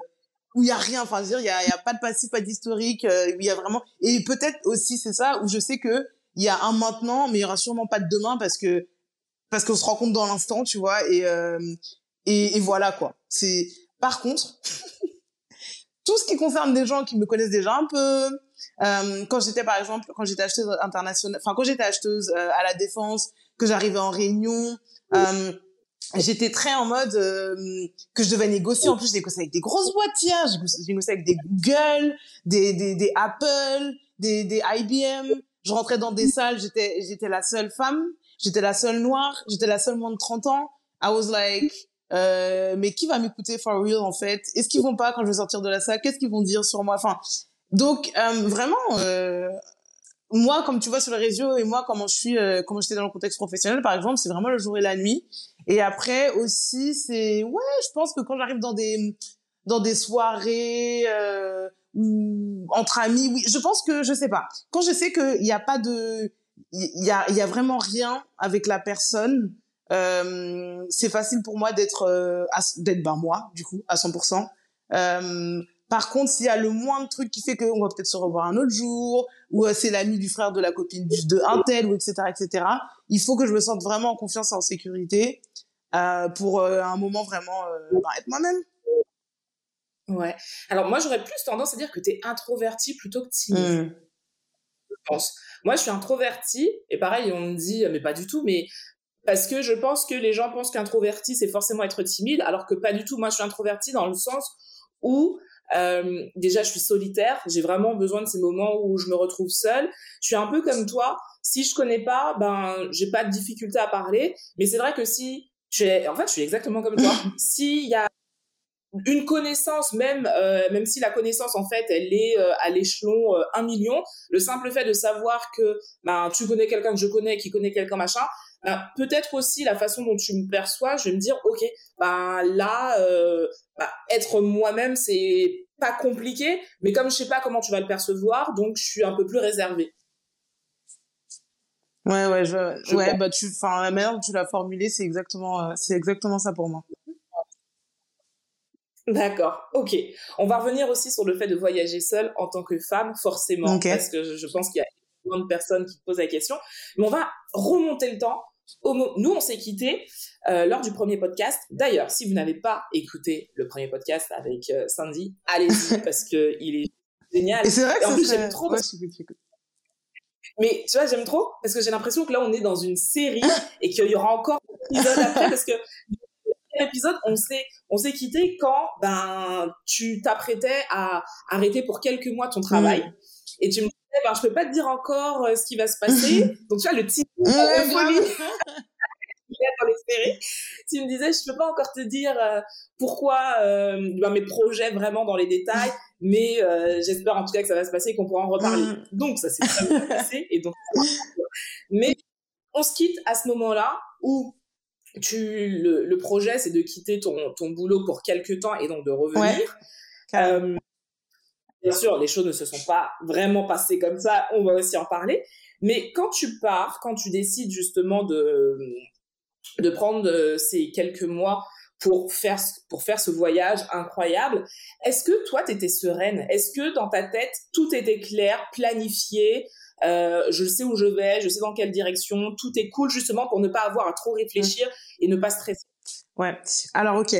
où il y a rien. Enfin dire il y a, y a pas de passif pas d'historique euh, il y a vraiment et peut-être aussi c'est ça où je sais que il y a un maintenant mais il y aura sûrement pas de demain parce que parce qu'on se rencontre dans l'instant tu vois et, euh, et, et voilà quoi. C'est par contre [LAUGHS] tout ce qui concerne des gens qui me connaissent déjà un peu euh, quand j'étais par exemple quand j'étais acheteuse internationale enfin quand j'étais acheteuse euh, à la défense que j'arrivais en réunion euh, j'étais très en mode euh, que je devais négocier. En plus, je négociais avec des grosses boîtes, tiens. Je négociais avec des Google, des, des, des Apple, des, des IBM. Je rentrais dans des salles, j'étais, j'étais la seule femme, j'étais la seule noire, j'étais la seule moins de 30 ans. I was like, euh, mais qui va m'écouter for real, en fait? Est-ce qu'ils vont pas quand je vais sortir de la salle? Qu'est-ce qu'ils vont dire sur moi? Enfin, donc, euh, vraiment, euh, moi, comme tu vois sur les réseaux et moi, comment je suis, euh, comment j'étais dans le contexte professionnel, par exemple, c'est vraiment le jour et la nuit. Et après aussi, c'est ouais, je pense que quand j'arrive dans des dans des soirées euh, ou entre amis, oui, je pense que je sais pas. Quand je sais que il y a pas de il y a il y a vraiment rien avec la personne, euh, c'est facile pour moi d'être euh, d'être ben moi du coup à 100%. Euh, par contre, s'il y a le moindre truc qui fait qu'on va peut-être se revoir un autre jour, ou euh, c'est l'ami du frère de la copine de un tel, ou etc., etc., il faut que je me sente vraiment en confiance et en sécurité euh, pour euh, un moment vraiment bah, être moi-même. Ouais. Alors moi, j'aurais plus tendance à dire que tu es introverti plutôt que timide. Hmm. Je pense. Moi, je suis introverti, et pareil, on me dit, mais pas du tout, mais parce que je pense que les gens pensent qu'introverti, c'est forcément être timide, alors que pas du tout. Moi, je suis introverti dans le sens où euh, déjà, je suis solitaire. J'ai vraiment besoin de ces moments où je me retrouve seule. Je suis un peu comme toi. Si je connais pas, ben, j'ai pas de difficulté à parler. Mais c'est vrai que si, je en fait, je suis exactement comme toi. [LAUGHS] S'il y a une connaissance, même, euh, même si la connaissance, en fait, elle est euh, à l'échelon euh, 1 million, le simple fait de savoir que ben, tu connais quelqu'un que je connais, qui connaît quelqu'un, machin, ben, peut-être aussi la façon dont tu me perçois, je vais me dire, ok, ben, là, euh, ben, être moi-même, c'est pas compliqué, mais comme je sais pas comment tu vas le percevoir, donc je suis un peu plus réservée. Ouais, ouais, je, ouais, bah tu, enfin, la manière dont tu l'as formulé, c'est exactement, euh, c'est exactement ça pour moi. D'accord, ok. On va revenir aussi sur le fait de voyager seule en tant que femme, forcément, parce que je pense qu'il y a de personnes qui te posent la question. Mais on va remonter le temps. Nous, on s'est quittés euh, lors du premier podcast. D'ailleurs, si vous n'avez pas écouté le premier podcast avec euh, Sandy, allez-y [LAUGHS] parce que il est génial. Et c'est vrai que en plus, serait- j'aime trop Ouais, parce-. Mais tu vois, j'aime trop parce que j'ai l'impression que là, on est dans une série et qu'il y aura encore un épisode après parce que épisode, on s'est, on s'est quitté quand ben, tu t'apprêtais à arrêter pour quelques mois ton travail Mm. et tu me disais, ben, je peux pas te dire encore euh, ce qui va se passer. [LAUGHS] Donc, tu vois, le [LAUGHS] [LAUGHS] dans les séries. Tu me disais, je peux pas encore te dire euh, pourquoi euh, ben, mes projets vraiment dans les détails, mais euh, j'espère en tout cas que ça va se passer et qu'on pourra en reparler. Mm. Donc, ça s'est très bien passé. Et donc, mais on se quitte à ce moment-là où tu, le, le projet, c'est de quitter ton, ton boulot pour quelques temps et donc de revenir. Bien sûr, les choses ne se sont pas vraiment passées comme ça, on va aussi en parler. Mais quand tu pars, quand tu décides justement de, de prendre euh, ces quelques mois pour faire, pour faire ce voyage incroyable, est-ce que toi, tu étais sereine? Est-ce que dans ta tête, tout était clair, planifié euh, je sais où je vais, je sais dans quelle direction, tout est cool justement pour ne pas avoir à trop réfléchir et ne pas stresser? Ouais. Alors, ok.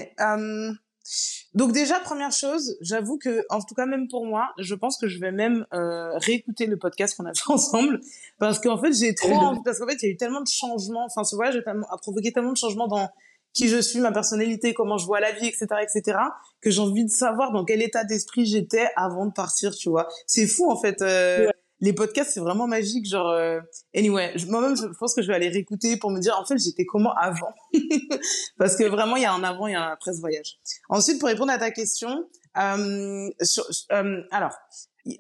Donc déjà, première chose, j'avoue que, en tout cas, même pour moi, je pense que je vais même euh, réécouter le podcast qu'on a fait [LAUGHS] ensemble, parce qu'en fait, j'ai trop [LAUGHS] envie, parce qu'en fait, il y a eu tellement de changements. Enfin, ce voyage a, provoqué tellement de changements dans qui je suis, ma personnalité, comment je vois la vie, etc., etc., que j'ai envie de savoir dans quel état d'esprit j'étais avant de partir, tu vois. C'est fou, en fait. euh, Ouais. Les podcasts, c'est vraiment magique, genre. euh, Anyway, moi-même, je pense que je vais aller réécouter pour me dire, en fait, j'étais comment avant? [LAUGHS] Parce que vraiment, il y a un avant et un après ce voyage. Ensuite, pour répondre à ta question, euh, euh, alors,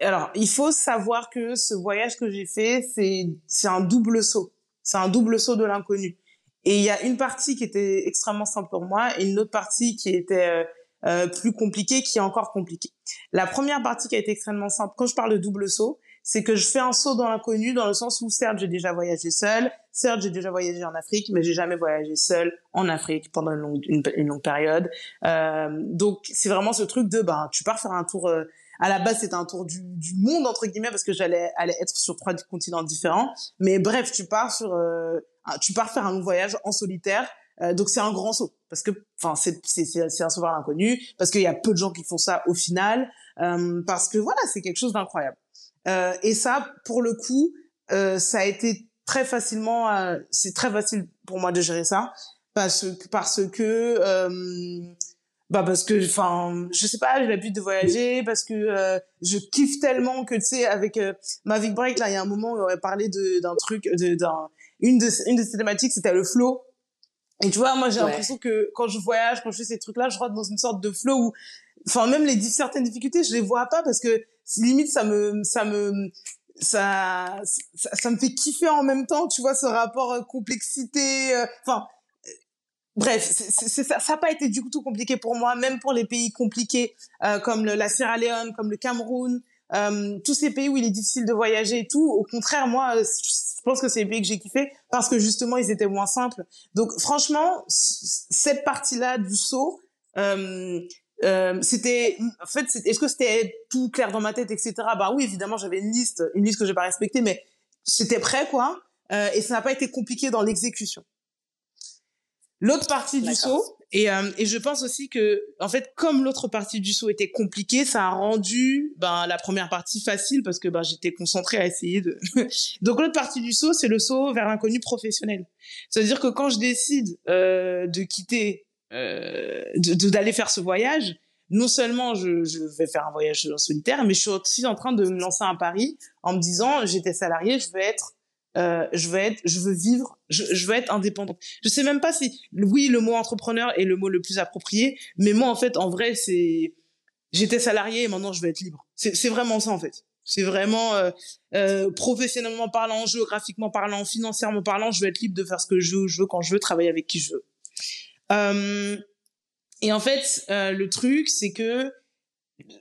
alors, il faut savoir que ce voyage que j'ai fait, c'est c'est un double saut. C'est un double saut de l'inconnu. Et il y a une partie qui était extrêmement simple pour moi et une autre partie qui était euh, euh, plus compliquée, qui est encore compliquée. La première partie qui a été extrêmement simple, quand je parle de double saut, c'est que je fais un saut dans l'inconnu dans le sens où certes j'ai déjà voyagé seul, certes j'ai déjà voyagé en Afrique, mais j'ai jamais voyagé seul en Afrique pendant une longue, une, longue période. Euh, donc c'est vraiment ce truc de ben tu pars faire un tour. euh, à la base c'était un tour du, du monde entre guillemets parce que j'allais aller être sur trois continents différents. Mais bref tu pars sur euh, tu pars faire un long voyage en solitaire. Euh, donc c'est un grand saut parce que enfin c'est c'est un saut vers l'inconnu parce qu'il y a peu de gens qui font ça au final euh, parce que voilà c'est quelque chose d'incroyable. Euh, et ça, pour le coup, euh, ça a été très facilement, euh, c'est très facile pour moi de gérer ça parce que parce que euh, bah parce que enfin je sais pas j'ai l'habitude de voyager parce que euh, je kiffe tellement que tu sais avec euh, Mavic Break là il y a un moment où on aurait parlé d'un truc de d'un une de une de ces thématiques c'était le flow et tu vois moi j'ai Ouais. l'impression que quand je voyage quand je fais ces trucs là je rentre dans une sorte de flow où enfin même les certaines difficultés je les vois pas parce que limite ça me ça me ça, ça me fait kiffer en même temps tu vois ce rapport euh, complexité euh, enfin euh, bref c'est- c'est- ça ça a pas été du tout compliqué pour moi même pour les pays compliqués euh, comme le, la Sierra Leone comme le Cameroun euh, tous ces pays où il est difficile de voyager et tout. Au contraire moi je pense que c'est les pays que j'ai kiffé parce que justement ils étaient moins simples. Donc franchement c- cette partie là du saut euh, c'était en fait est-ce que c'était tout clair dans ma tête etc bah oui évidemment j'avais une liste une liste que j'ai pas respectée mais c'était prêt quoi. Euh, et ça n'a pas été compliqué dans l'exécution. L'autre partie du saut et euh, et je pense aussi que en fait comme l'autre partie du saut était compliquée ça a rendu ben la première partie facile parce que ben j'étais concentrée à essayer de [LAUGHS] donc l'autre partie du saut c'est le saut vers l'inconnu professionnel. C'est à dire que quand je décide euh, de quitter d'aller faire ce voyage, non seulement je, je vais faire un voyage solitaire, mais je suis aussi en train de me lancer un pari en me disant j'étais salarié, je veux être, euh, je veux être, je veux vivre, je, je veux être indépendante. Je sais même pas si, oui, le mot entrepreneur est le mot le plus approprié, mais moi en fait, en vrai, c'est j'étais salarié et maintenant je veux être libre. C'est vraiment ça en fait. C'est vraiment euh, euh, professionnellement parlant, géographiquement parlant, financièrement parlant, je veux être libre de faire ce que je veux, je veux quand je veux, travailler avec qui je veux. Euh, et en fait, euh, le truc, c'est que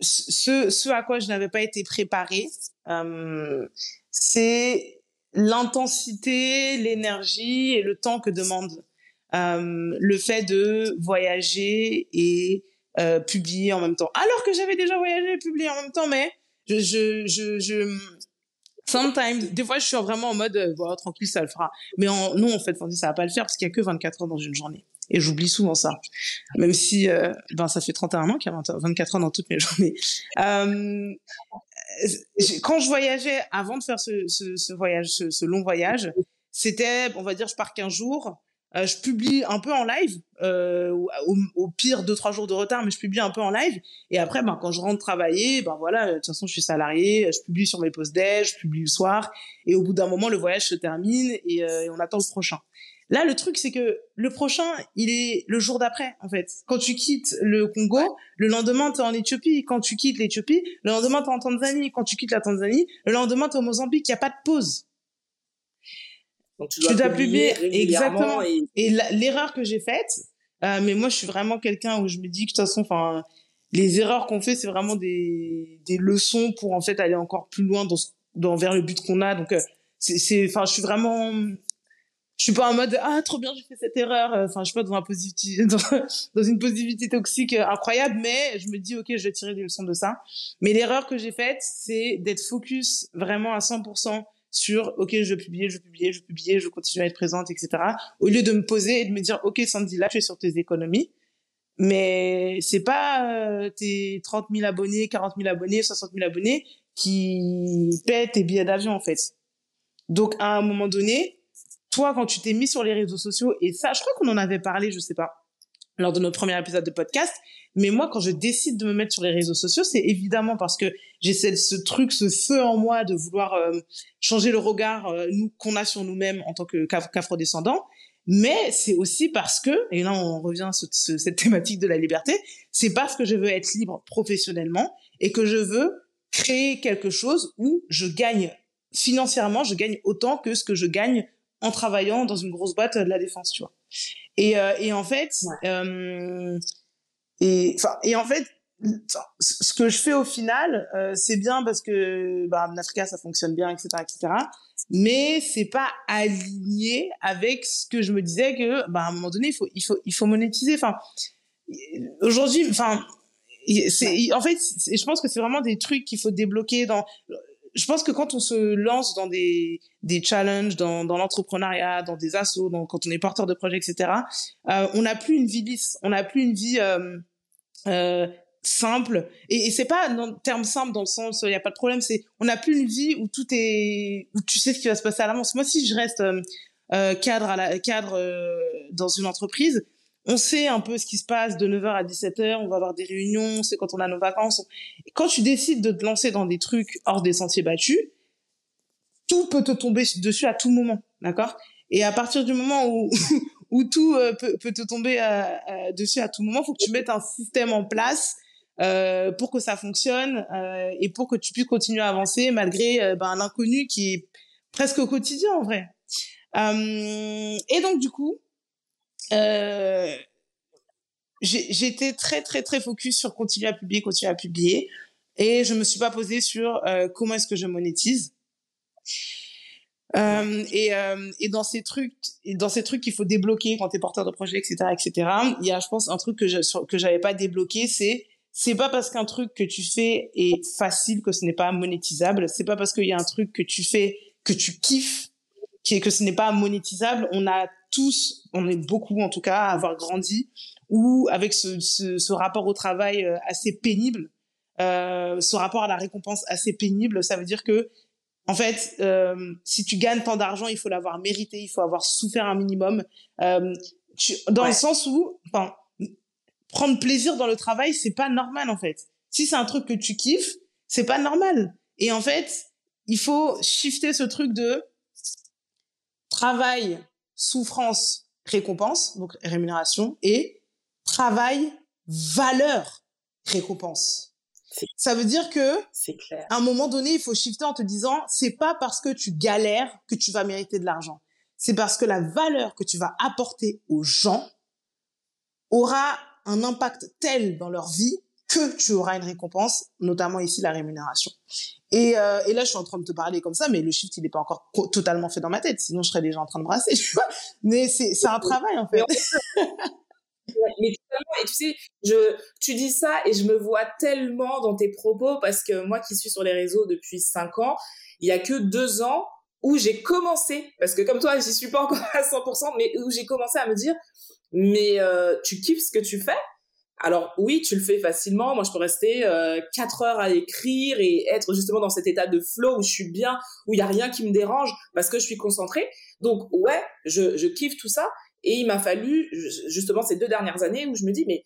ce, à quoi je n'avais pas été préparée, euh, c'est l'intensité, l'énergie et le temps que demande le fait de voyager et publier en même temps. Alors que j'avais déjà voyagé et publié en même temps, mais je, je, je, je... Sometimes, des fois, je suis vraiment en mode, voilà, tranquille, ça le fera. Mais en, non, en fait, ça va pas le faire parce qu'il y a que 24 heures dans une journée. Et j'oublie souvent ça. Même si, euh, ben, ça fait 31 ans qu'il y a 24 heures dans toutes mes journées. Euh, quand je voyageais, avant de faire ce, voyage, ce, long voyage, c'était, on va dire, je pars 15 jours. Euh, je publie un peu en live, euh, au, pire deux trois jours de retard, mais je publie un peu en live. Et après, ben quand je rentre travailler, ben voilà, de toute façon je suis salarié, je publie sur mes posts déj, je publie le soir, et au bout d'un moment le voyage se termine et on attend le prochain. Là, le truc, c'est que le prochain, il est le jour d'après, en fait. Quand tu quittes le Congo, le lendemain, t'es en Éthiopie. Quand tu quittes l'Éthiopie, le lendemain, t'es en Tanzanie. Quand tu quittes la Tanzanie, le lendemain, t'es au Mozambique. Il n'y a pas de pause. Donc, tu dois, publier, exactement. Et, l'erreur que j'ai faite, euh, mais moi, je suis vraiment quelqu'un où je me dis que de toute façon, enfin, les erreurs qu'on fait, c'est vraiment des, des leçons pour en fait aller encore plus loin dans, dans vers le but qu'on a. Donc, euh, c'est, enfin, je suis vraiment je suis pas en mode ah trop bien j'ai fait cette erreur. Enfin je suis pas dans un positif [LAUGHS] dans, une positivité toxique euh, incroyable mais je me dis ok je vais tirer des leçons de ça. Mais l'erreur que j'ai faite c'est d'être focus vraiment à 100% sur ok je vais publier je vais publier je vais publier je vais continuer à être présente etc au lieu de me poser et de me dire ok Sandy là tu es sur tes économies mais c'est pas euh, tes 30 000 abonnés 40 000 abonnés 60 000 abonnés qui paient tes billets d'avion en fait. Donc à un moment donné toi, quand tu t'es mis sur les réseaux sociaux, et ça, je crois qu'on en avait parlé, je sais pas, lors de notre premier épisode de podcast, mais moi, quand je décide de me mettre sur les réseaux sociaux, c'est évidemment parce que j'ai ce truc, ce feu en moi de vouloir euh, changer le regard euh, nous qu'on a sur nous-mêmes en tant que qu'afro-descendants. Mais c'est aussi parce que, et là on revient à cette thématique de la liberté, c'est parce que je veux être libre professionnellement et que je veux créer quelque chose où je gagne financièrement, je gagne autant que ce que je gagne en travaillant dans une grosse boîte de la défense, tu vois. Et, euh, et en fait, euh, et en fait, ce que je fais au final, euh, c'est bien parce que bah, en Africa ça fonctionne bien, etc., etc. Mais c'est pas aligné avec ce que je me disais que, bah, à un moment donné, il faut, il faut, il faut monétiser. Enfin, aujourd'hui, enfin, en fait, je pense que c'est vraiment des trucs qu'il faut débloquer dans je pense que quand on se lance dans des, des challenges, dans, dans l'entrepreneuriat, dans des assos, dans, quand on est porteur de projets, etc., euh, on n'a plus une vie lisse, on n'a plus une vie euh, euh, simple. Et, et c'est pas en termes simples dans le sens, il n'y a pas de problème, c'est on n'a plus une vie où tout est, où tu sais ce qui va se passer à l'avance. Moi, si je reste cadre à la, cadre dans une entreprise, on sait un peu ce qui se passe de 9h à 17h, on va avoir des réunions, c'est quand on a nos vacances. quand tu décides de te lancer dans des trucs hors des sentiers battus, tout peut te tomber dessus à tout moment, d'accord? Et à partir du moment où [LAUGHS] où tout euh, peut, te tomber euh, euh, dessus à tout moment, faut que tu mettes un système en place pour que ça fonctionne et pour que tu puisses continuer à avancer malgré ben, l'inconnu qui est presque au quotidien en vrai. et donc du coup, euh, j'étais très très très focus sur continuer à publier, continuer à publier, et je me suis pas posée sur euh, comment est-ce que je monétise. Euh, et, euh, et dans ces trucs, dans ces trucs qu'il faut débloquer quand tu es porteur de projet, etc., etc. Il y a, je pense, un truc que je que j'avais pas débloqué, c'est c'est pas parce qu'un truc que tu fais est facile que ce n'est pas monétisable. C'est pas parce qu'il y a un truc que tu fais que tu kiffes qui est que ce n'est pas monétisable. On a tous, on est beaucoup en tout cas, à avoir grandi ou avec ce, ce, ce rapport au travail euh, assez pénible, euh, ce rapport à la récompense assez pénible, ça veut dire que en fait, euh, si tu gagnes tant d'argent, il faut l'avoir mérité, il faut avoir souffert un minimum. Euh, tu, dans le sens où, enfin, prendre plaisir dans le travail, c'est pas normal en fait. Si c'est un truc que tu kiffes, c'est pas normal. Et en fait, il faut shifter ce truc de travail souffrance, récompense, donc rémunération, et travail, valeur, récompense. Ça veut dire que, clair. à un moment donné, il faut shifter en te disant, c'est pas parce que tu galères que tu vas mériter de l'argent. C'est parce que la valeur que tu vas apporter aux gens aura un impact tel dans leur vie que tu auras une récompense, notamment ici la rémunération. Et, euh, et là, je suis en train de te parler comme ça, mais le shift, il n'est pas encore totalement fait dans ma tête. Sinon, je serais déjà en train de brasser, vois. Mais c'est, un travail, en fait. [LAUGHS] mais. Et tu sais, je, tu dis ça et je me vois tellement dans tes propos parce que moi qui suis sur les réseaux depuis cinq ans, il y a que deux ans où j'ai commencé, parce que comme toi, j'y suis pas encore à 100%, mais où j'ai commencé à me dire, mais euh, tu kiffes ce que tu fais? Alors oui, tu le fais facilement. Moi, je peux rester euh, quatre heures à écrire et être justement dans cet état de flow où je suis bien, où il y a rien qui me dérange parce que je suis concentrée. Donc ouais, je, je kiffe tout ça. Et il m'a fallu justement ces deux dernières années où je me dis mais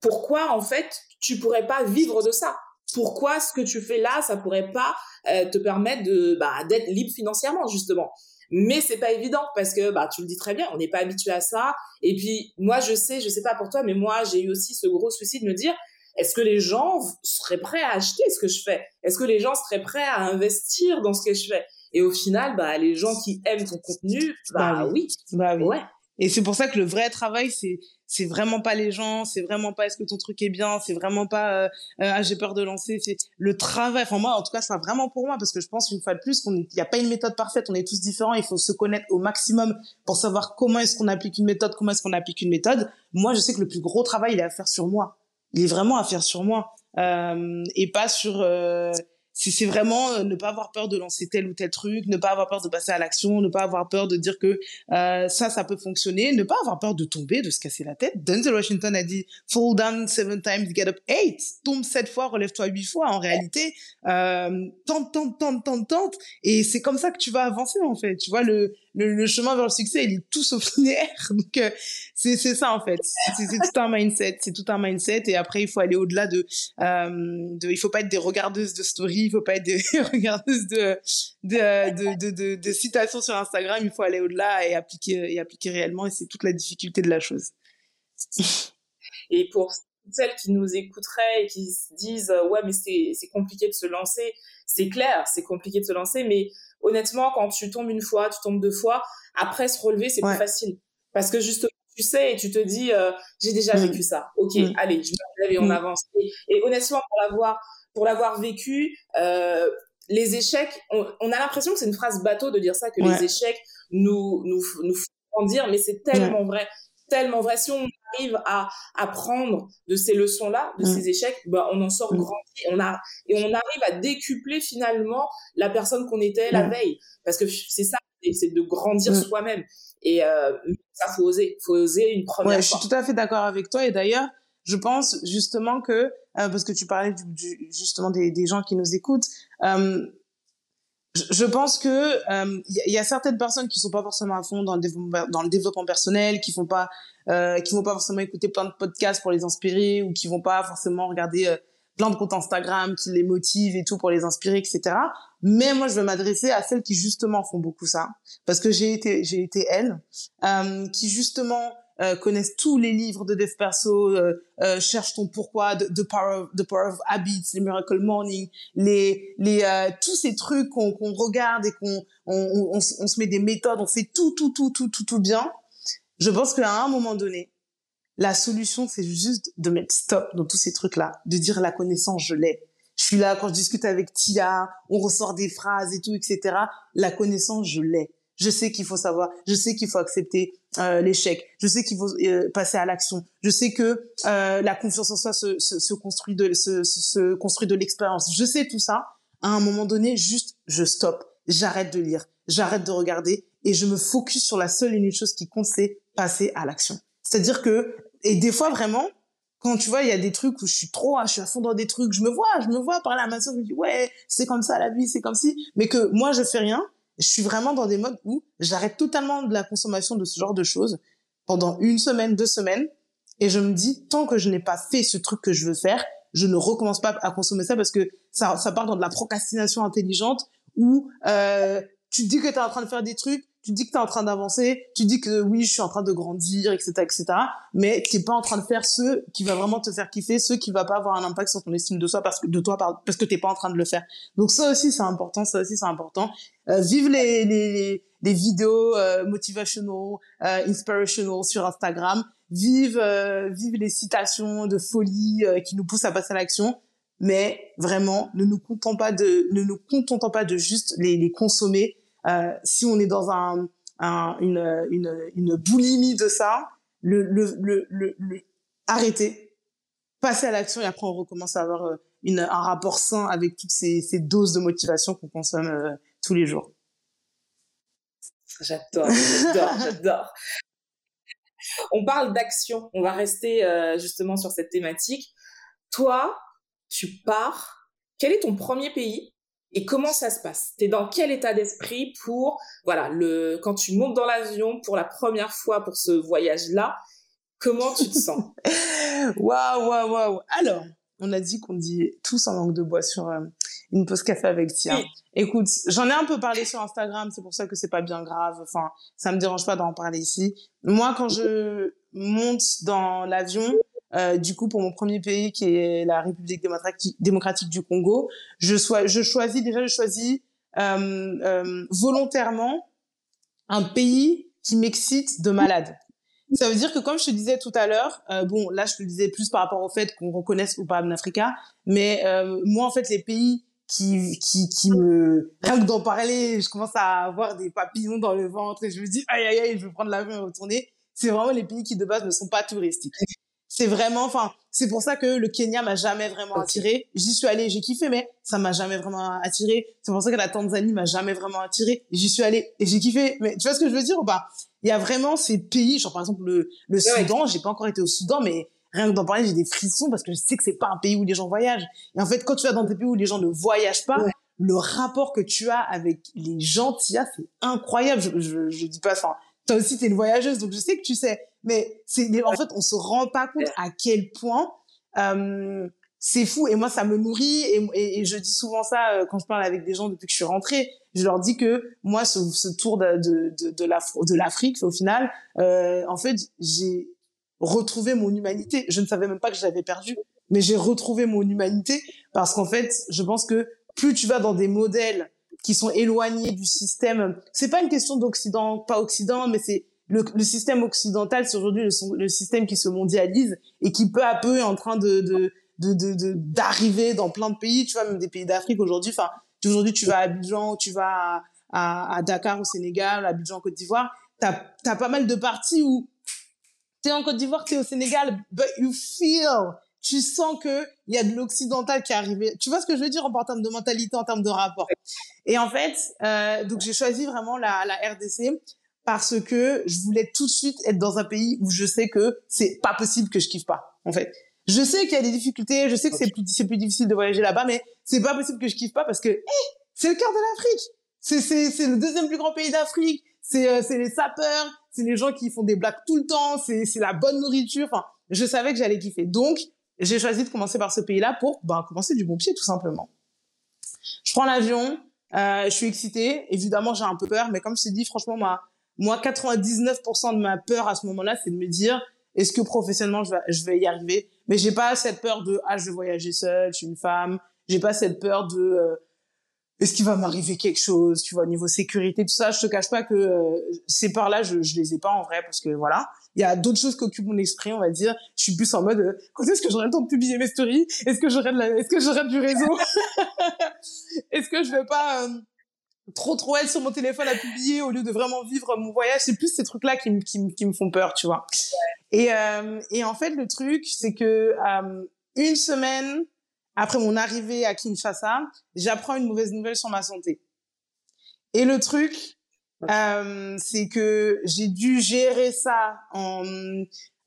pourquoi en fait tu pourrais pas vivre de ça? Pourquoi ce que tu fais là, ça pourrait pas euh, te permettre de bah, d'être libre financièrement justement? Mais c'est pas évident parce que bah tu le dis très bien, on n'est pas habitué à ça. Et puis moi je sais, je sais pas pour toi, mais moi j'ai eu aussi ce gros souci de me dire est-ce que les gens seraient prêts à acheter ce que je fais? Est-ce que les gens seraient prêts à investir dans ce que je fais? Et au final, bah les gens qui aiment ton contenu, bah, bah oui. Bah oui. Ouais. Et c'est pour ça que le vrai travail, c'est c'est vraiment pas les gens, c'est vraiment pas est-ce que ton truc est bien, c'est vraiment pas euh, euh, ah, j'ai peur de lancer, c'est le travail. Enfin moi, en tout cas, c'est vraiment pour moi parce que je pense une fois de plus qu'il n'y a pas une méthode parfaite, on est tous différents, il faut se connaître au maximum pour savoir comment est-ce qu'on applique une méthode, comment est-ce qu'on applique une méthode. Moi, je sais que le plus gros travail, il est à faire sur moi. Il est vraiment à faire sur moi euh, et pas sur euh, c'est vraiment euh, ne pas avoir peur de lancer tel ou tel truc, ne pas avoir peur de passer à l'action, ne pas avoir peur de dire que euh, ça, ça peut fonctionner, ne pas avoir peur de tomber, de se casser la tête. Denzel Washington a dit fall down seven times, get up eight. Tombe sept fois, relève-toi huit fois. En réalité, euh, tente, tente, tente, tente, tente. Et c'est comme ça que tu vas avancer en fait. Tu vois le le, chemin vers le succès, il est tout sauf [LAUGHS] linéaire. Donc euh, c'est c'est ça en fait. C'est tout un mindset, c'est tout un mindset. Et après, il faut aller au-delà de, euh, de, il faut pas être des regardeuses de story, il faut pas être des [LAUGHS] regardeuses de de, de, de, de, citations sur Instagram. Il faut aller au-delà et appliquer et appliquer réellement. Et c'est toute la difficulté de la chose. [LAUGHS] Et pour celles qui nous écouteraient et qui se disent ouais mais c'est c'est compliqué de se lancer, c'est clair, c'est compliqué de se lancer, mais honnêtement, quand tu tombes une fois, tu tombes deux fois, après se relever, c'est plus facile. Parce que justement, tu sais et tu te dis, euh, j'ai déjà mm. vécu ça. Ok, mm. allez, je me relève et on mm. avance. Et, honnêtement, pour l'avoir, pour l'avoir vécu, euh, les échecs, on, a l'impression que c'est une phrase bateau de dire ça, que les échecs nous, nous, nous font grandir, mais c'est tellement vrai tellement vrai. Si on arrive à apprendre de ces leçons-là, de mm. ces échecs, bah, on en sort mm. grandi. On a, et on arrive à décupler finalement la personne qu'on était la mm. veille. Parce que c'est ça, c'est de grandir soi-même. Et euh, ça, faut oser. faut oser une première ouais, fois. Je suis tout à fait d'accord avec toi. Et d'ailleurs, je pense justement que, euh, parce que tu parlais du, justement des, des, gens qui nous écoutent, euh, je pense que il euh, y, a certaines personnes qui sont pas forcément à fond dans le développement, dans le développement personnel, qui font pas, euh, qui vont pas forcément écouter plein de podcasts pour les inspirer ou qui vont pas forcément regarder euh, plein de comptes Instagram qui les motivent et tout pour les inspirer, etc. Mais moi, je veux m'adresser à celles qui justement font beaucoup ça, parce que j'ai été, j'ai été elle, euh, qui justement euh, connaissent tous les livres de dev perso, euh, euh, cherche ton pourquoi, the, power of, the power of habits, les miracle morning, les les euh, tous ces trucs qu'on qu'on regarde et qu'on on, on, on, se met des méthodes, on fait tout tout tout tout tout tout bien. Je pense qu'à un moment donné, la solution c'est juste de mettre stop dans tous ces trucs là, de dire la connaissance je l'ai. Je suis là quand je discute avec Tia, on ressort des phrases et tout, etc. La connaissance je l'ai. Je sais qu'il faut savoir, je sais qu'il faut accepter euh, l'échec, je sais qu'il faut euh, passer à l'action, je sais que euh, la confiance en soi se, se, se construit de se, se construit de l'expérience. Je sais tout ça. À un moment donné, juste je stoppe, j'arrête de lire, j'arrête de regarder et je me focus sur la seule et unique chose qui compte, c'est passer à l'action. C'est-à-dire que et des fois vraiment quand tu vois, il y a des trucs où je suis trop, je suis à fond dans des trucs, je me vois, je me vois parler à ma soeur, je me dis, ouais, c'est comme ça la vie, c'est comme si, mais que moi, je fais rien, je suis vraiment dans des modes où j'arrête totalement de la consommation de ce genre de choses pendant une semaine, deux semaines, et je me dis tant que je n'ai pas fait ce truc que je veux faire, je ne recommence pas à consommer ça parce que ça, ça part dans de la procrastination intelligente où euh, tu dis que tu es en train de faire des trucs, tu dis que tu es en train d'avancer, tu dis que oui, je suis en train de grandir, etc., etc., mais tu n'es pas en train de faire ce qui va vraiment te faire kiffer, ce qui va pas avoir un impact sur ton estime de soi parce que de toi parce que t'es pas en train de le faire. Donc ça aussi c'est important, ça aussi c'est important. Euh, vive les, les, les vidéos euh, motivational, euh, inspirational sur Instagram, vive euh, vive les citations de folie euh, qui nous poussent à passer à l'action mais vraiment ne nous contentons pas de ne nous contentons pas de juste les, les consommer si on est dans un, un une, une, boulimie de ça, le, le, à l'action et après on recommence à avoir euh, une, un rapport sain avec toutes ces, doses de motivation qu'on consomme euh, tous les jours. J'adore, j'adore, [LAUGHS] j'adore. On parle d'action. On va rester euh, justement sur cette thématique. Toi, tu pars. Quel est ton premier pays? Et comment ça se passe? T'es dans quel état d'esprit pour voilà le quand tu montes dans l'avion pour la première fois pour ce voyage-là Comment tu te sens? [LAUGHS] Waouh, waouh, waouh. Alors, on a dit qu'on dit tous en langue de bois sur euh, une pause café avec Tia. Écoute, j'en ai un peu parlé sur Instagram, c'est pour ça que c'est pas bien grave. Enfin, ça me dérange pas d'en parler ici. Moi, quand je monte dans l'avion, euh, du coup, pour mon premier pays qui est la République démocratique du Congo, je, choisis déjà, je choisis euh, euh, volontairement un pays qui m'excite de malade. Ça veut dire que comme je te disais tout à l'heure, bon là je te le disais plus par rapport au fait qu'on reconnaisse ou pas Africa, mais moi en fait les pays qui qui qui me rien que d'en parler, je commence à avoir des papillons dans le ventre et je me dis aïe aïe aïe, je vais prendre l'avion et retourner. C'est vraiment les pays qui de base ne sont pas touristiques c'est vraiment, enfin, c'est pour ça que le Kenya m'a jamais vraiment attiré. J'y suis allée, j'ai kiffé, mais ça m'a jamais vraiment attiré. C'est pour ça que la Tanzanie m'a jamais vraiment attiré. J'y suis allée et j'ai kiffé. Mais tu vois ce que je veux dire ou pas? Il y a vraiment ces pays, genre par exemple le, le Soudan. J'ai pas encore été au Soudan, mais rien que d'en parler, j'ai des frissons parce que je sais que c'est pas un pays où les gens voyagent. Et en fait, quand tu vas dans des pays où les gens ne voyagent pas, le rapport que tu as avec les gens, c'est incroyable. Je, je, je dis pas, enfin, toi aussi t'es une voyageuse, donc je sais que tu sais. Mais c'est, en fait, on se rend pas compte à quel point euh, c'est fou. Et moi, ça me nourrit. Et, et, je dis souvent ça euh, quand je parle avec des gens depuis que je suis rentrée. Je leur dis que moi, ce, ce tour de, de, de, de l'Afrique, au final, euh, en fait, j'ai retrouvé mon humanité. Je ne savais même pas que j'avais perdu, mais j'ai retrouvé mon humanité parce qu'en fait, je pense que plus tu vas dans des modèles qui sont éloignés du système, c'est pas une question d'Occident, pas Occident, mais c'est le, le, système occidental, c'est aujourd'hui le, le, système qui se mondialise et qui peu à peu est en train de de de d'arriver dans plein de pays, tu vois, même des pays d'Afrique aujourd'hui. Enfin, aujourd'hui tu vas à Abidjan, tu vas à, à, Dakar au Sénégal, à Abidjan en Côte d'Ivoire, t'as as pas mal de parties où t'es en Côte d'Ivoire, t'es au Sénégal, but you feel tu sens que il y a de l'occidental qui est arrivé. Tu vois ce que je veux dire en termes de mentalité, en termes de rapport? Et en fait, euh, donc j'ai choisi vraiment la, la RDC parce que je voulais tout de suite être dans un pays où je sais que c'est pas possible que je kiffe pas, en fait. Je sais qu'il y a des difficultés, je sais que c'est plus, difficile de voyager là-bas, mais c'est pas possible que je kiffe pas parce que, c'est le cœur de l'Afrique. C'est, le deuxième plus grand pays d'Afrique. C'est, euh, les sapeurs, c'est les gens qui font des blagues tout le temps, c'est, c'est la bonne nourriture. Enfin, je savais que j'allais kiffer. Donc, j'ai choisi de commencer par ce pays-là pour, ben, commencer du bon pied, tout simplement. Je prends l'avion, euh, je suis excitée. Évidemment, j'ai un peu peur, mais comme je t'ai dit, franchement, ma, moi, 99% de ma peur à ce moment-là, c'est de me dire, est-ce que professionnellement, je vais, je vais y arriver? Mais j'ai pas cette peur de, ah, je vais voyager seule, je suis une femme. J'ai pas cette peur de, euh, est-ce qu'il va m'arriver quelque chose, tu vois, au niveau sécurité, tout ça. Je te cache pas que euh, ces peurs-là, je, je les ai pas en vrai, parce que voilà. Il y a d'autres choses qui occupent mon esprit, on va dire. Je suis plus en mode, euh, quand est-ce que j'aurai le temps de publier mes stories? Est-ce que j'aurai de la... est-ce que j'aurai du réseau? [LAUGHS] Est-ce que je vais pas trop trop être sur mon téléphone à publier au lieu de vraiment vivre mon voyage. C'est plus ces trucs-là qui, qui, qui me font peur, tu vois. Et, euh, et en fait, le truc, c'est que euh, une semaine après mon arrivée à Kinshasa, j'apprends une mauvaise nouvelle sur ma santé. Et le truc, euh, c'est que j'ai dû gérer ça en,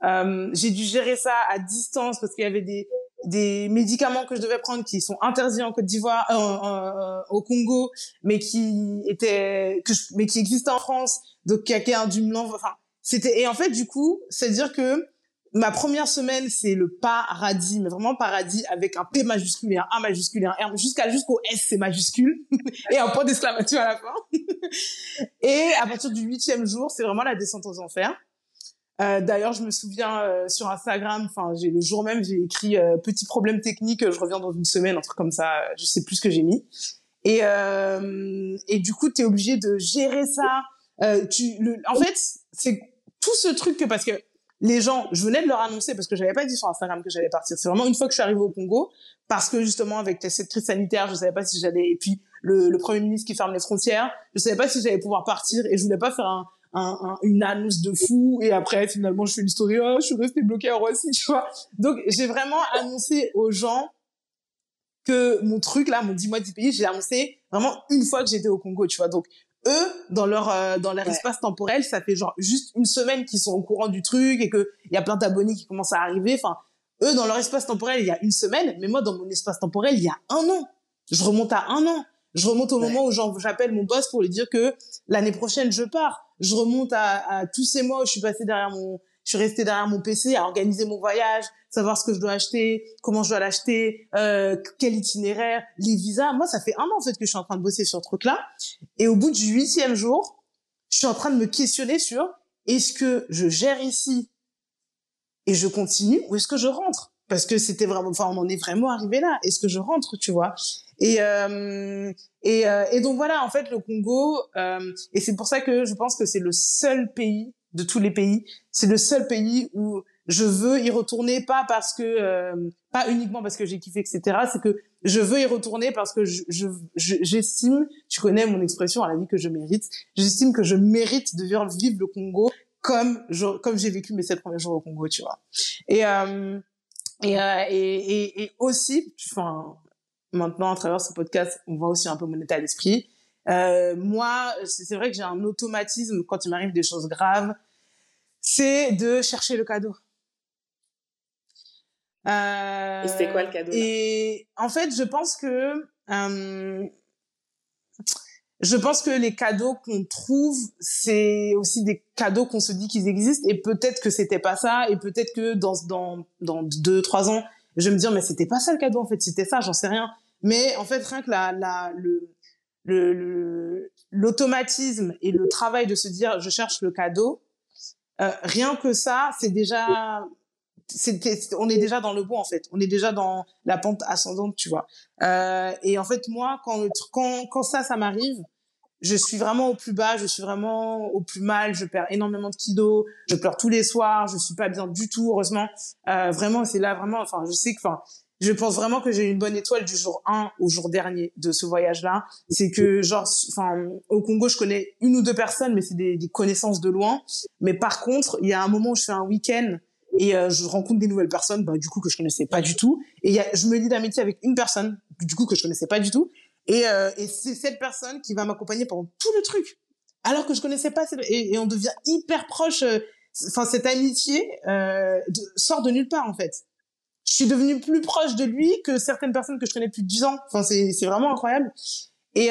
euh, j'ai dû gérer ça à distance parce qu'il y avait des des médicaments que je devais prendre qui sont interdits en Côte d'Ivoire, euh, euh, au Congo, mais qui étaient, que mais qui existaient en France, donc qui a du mélange. Enfin, c'était et en fait du coup, c'est dire que ma première semaine c'est le paradis, mais vraiment paradis avec un P majuscule et un A majuscule et un R jusqu'à jusqu'au S c'est majuscule [LAUGHS] et un point d'exclamation à la fin. [LAUGHS] et à partir du huitième jour, c'est vraiment la descente aux enfers. Euh, D'ailleurs, je me souviens euh, sur Instagram, enfin, j'ai le jour même, j'ai écrit euh, petit problème technique, je reviens dans une semaine, un truc comme ça, je sais plus ce que j'ai mis. Et euh, et du coup, tu es obligé de gérer ça. Euh, tu, le, en fait, c'est tout ce truc que parce que les gens, je venais de leur annoncer parce que j'avais pas dit sur Instagram que j'allais partir. C'est vraiment une fois que je suis arrivée au Congo, parce que justement avec cette crise sanitaire, je savais pas si j'allais. Et puis le, le premier ministre qui ferme les frontières, je savais pas si j'allais pouvoir partir et je voulais pas faire un un, une annonce de fou et après finalement je fais une story oh je suis restée bloquée à Roissy tu vois donc j'ai vraiment annoncé aux gens que mon truc là, mon 10 mois 10 pays, j'ai annoncé vraiment une fois que j'étais au Congo, tu vois. Donc eux, dans leur euh, dans leur espace temporel, ça fait genre juste une semaine qu'ils sont au courant du truc et que il y a plein d'abonnés qui commencent à arriver. Enfin, eux dans leur espace temporel, il y a une semaine, mais moi dans mon espace temporel, il y a un an. Je remonte à un an. Je remonte au moment où j'appelle mon boss pour lui dire que l'année prochaine je pars. Je remonte à, à tous ces mois où je suis passée derrière mon je suis restée derrière mon PC à organiser mon voyage, savoir ce que je dois acheter, comment je dois l'acheter, euh, quel itinéraire, les visas. Moi, ça fait un an en fait que je suis en train de bosser sur ce truc-là. Et au bout du huitième jour, je suis en train de me questionner sur est-ce que je gère ici et je continue ou est-ce que je rentre? Parce que c'était vraiment, enfin, on en est vraiment arrivé là. Est-ce que je rentre, tu vois? Et, euh, et, euh, et donc voilà, en fait, le Congo, euh, et c'est pour ça que je pense que c'est le seul pays de tous les pays. C'est le seul pays où je veux y retourner, pas parce que, euh, pas uniquement parce que j'ai kiffé, etc. C'est que je veux y retourner parce que je, j'estime, tu connais mon expression à la vie que je mérite, j'estime que je mérite de vivre, vivre le Congo comme je, comme j'ai vécu mes sept premiers jours au Congo, tu vois. Et euh, et, euh, et, et, et aussi, enfin, maintenant à travers ce podcast, on voit aussi un peu mon état d'esprit. Euh, moi, c'est vrai que j'ai un automatisme quand il m'arrive des choses graves, c'est de chercher le cadeau. Euh, et c'était quoi le cadeau Et en fait, je pense que euh, je pense que les cadeaux qu'on trouve, c'est aussi des cadeaux qu'on se dit qu'ils existent. Et peut-être que c'était pas ça, et peut-être que dans dans dans deux trois ans, je vais me dire mais c'était pas ça le cadeau en fait, c'était ça, j'en sais rien. Mais en fait, rien que la la le le l'automatisme et le travail de se dire je cherche le cadeau, euh, rien que ça, c'est déjà c'est, on est déjà dans le bon en fait. On est déjà dans la pente ascendante, tu vois. Euh, et en fait, moi, quand, quand, quand ça, ça m'arrive, je suis vraiment au plus bas, je suis vraiment au plus mal, je perds énormément de kilos, je pleure tous les soirs, je suis pas bien du tout, heureusement. Euh, vraiment, c'est là vraiment, enfin, je sais que, enfin, je pense vraiment que j'ai eu une bonne étoile du jour 1 au jour dernier de ce voyage-là. C'est que, genre, enfin, au Congo, je connais une ou deux personnes, mais c'est des, des connaissances de loin. Mais par contre, il y a un moment où je fais un week-end et euh, je rencontre des nouvelles personnes, bah, du coup, que je connaissais pas du tout. Et y a, je me lie d'amitié avec une personne, du coup, que je connaissais pas du tout. Et, euh, et c'est cette personne qui va m'accompagner pendant tout le truc. Alors que je connaissais pas, et, et on devient hyper proche. Euh, enfin, cette amitié de, sort de nulle part, en fait je suis devenue plus proche de lui que certaines personnes que je connais depuis 10 ans. Enfin, c'est, c'est vraiment incroyable. Et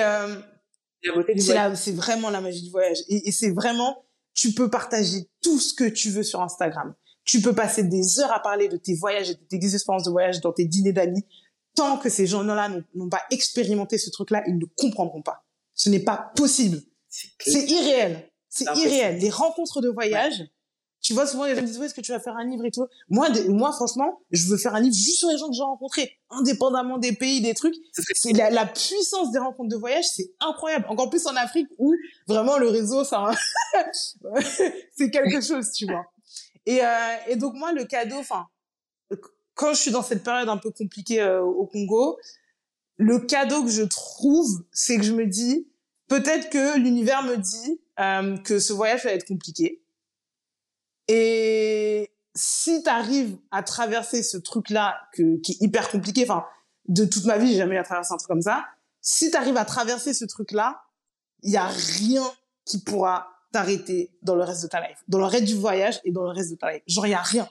c'est, c'est vraiment la magie du voyage. Et, et, c'est vraiment, tu peux partager tout ce que tu veux sur Instagram. Tu peux passer des heures à parler de tes voyages et de tes expériences de voyage dans tes dîners d'amis. Tant que ces gens-là n'ont, pas expérimenté ce truc-là, ils ne comprendront pas. Ce n'est pas possible. C'est, irréel. C'est irréel. Les rencontres de voyage, tu vois, souvent, les gens me disent, est-ce que tu vas faire un livre et tout? Moi, moi, franchement, je veux faire un livre juste sur les gens que j'ai rencontrés, indépendamment des pays, des trucs. C'est la, la, puissance des rencontres de voyage, c'est incroyable. Encore plus en Afrique où vraiment le réseau, ça, [LAUGHS] c'est quelque chose, tu vois. Et, euh, et donc, moi, le cadeau, enfin, quand je suis dans cette période un peu compliquée euh, au Congo, le cadeau que je trouve, c'est que je me dis, peut-être que l'univers me dit euh, que ce voyage va être compliqué et si tu arrives à traverser ce truc-là qui est hyper compliqué, enfin, de toute ma vie, j'ai jamais traverser un truc comme ça. Si tu arrives à traverser ce truc-là, il y a rien qui pourra t'arrêter dans le reste de ta life, dans le reste du voyage et dans le reste de ta life. Genre, il y a rien.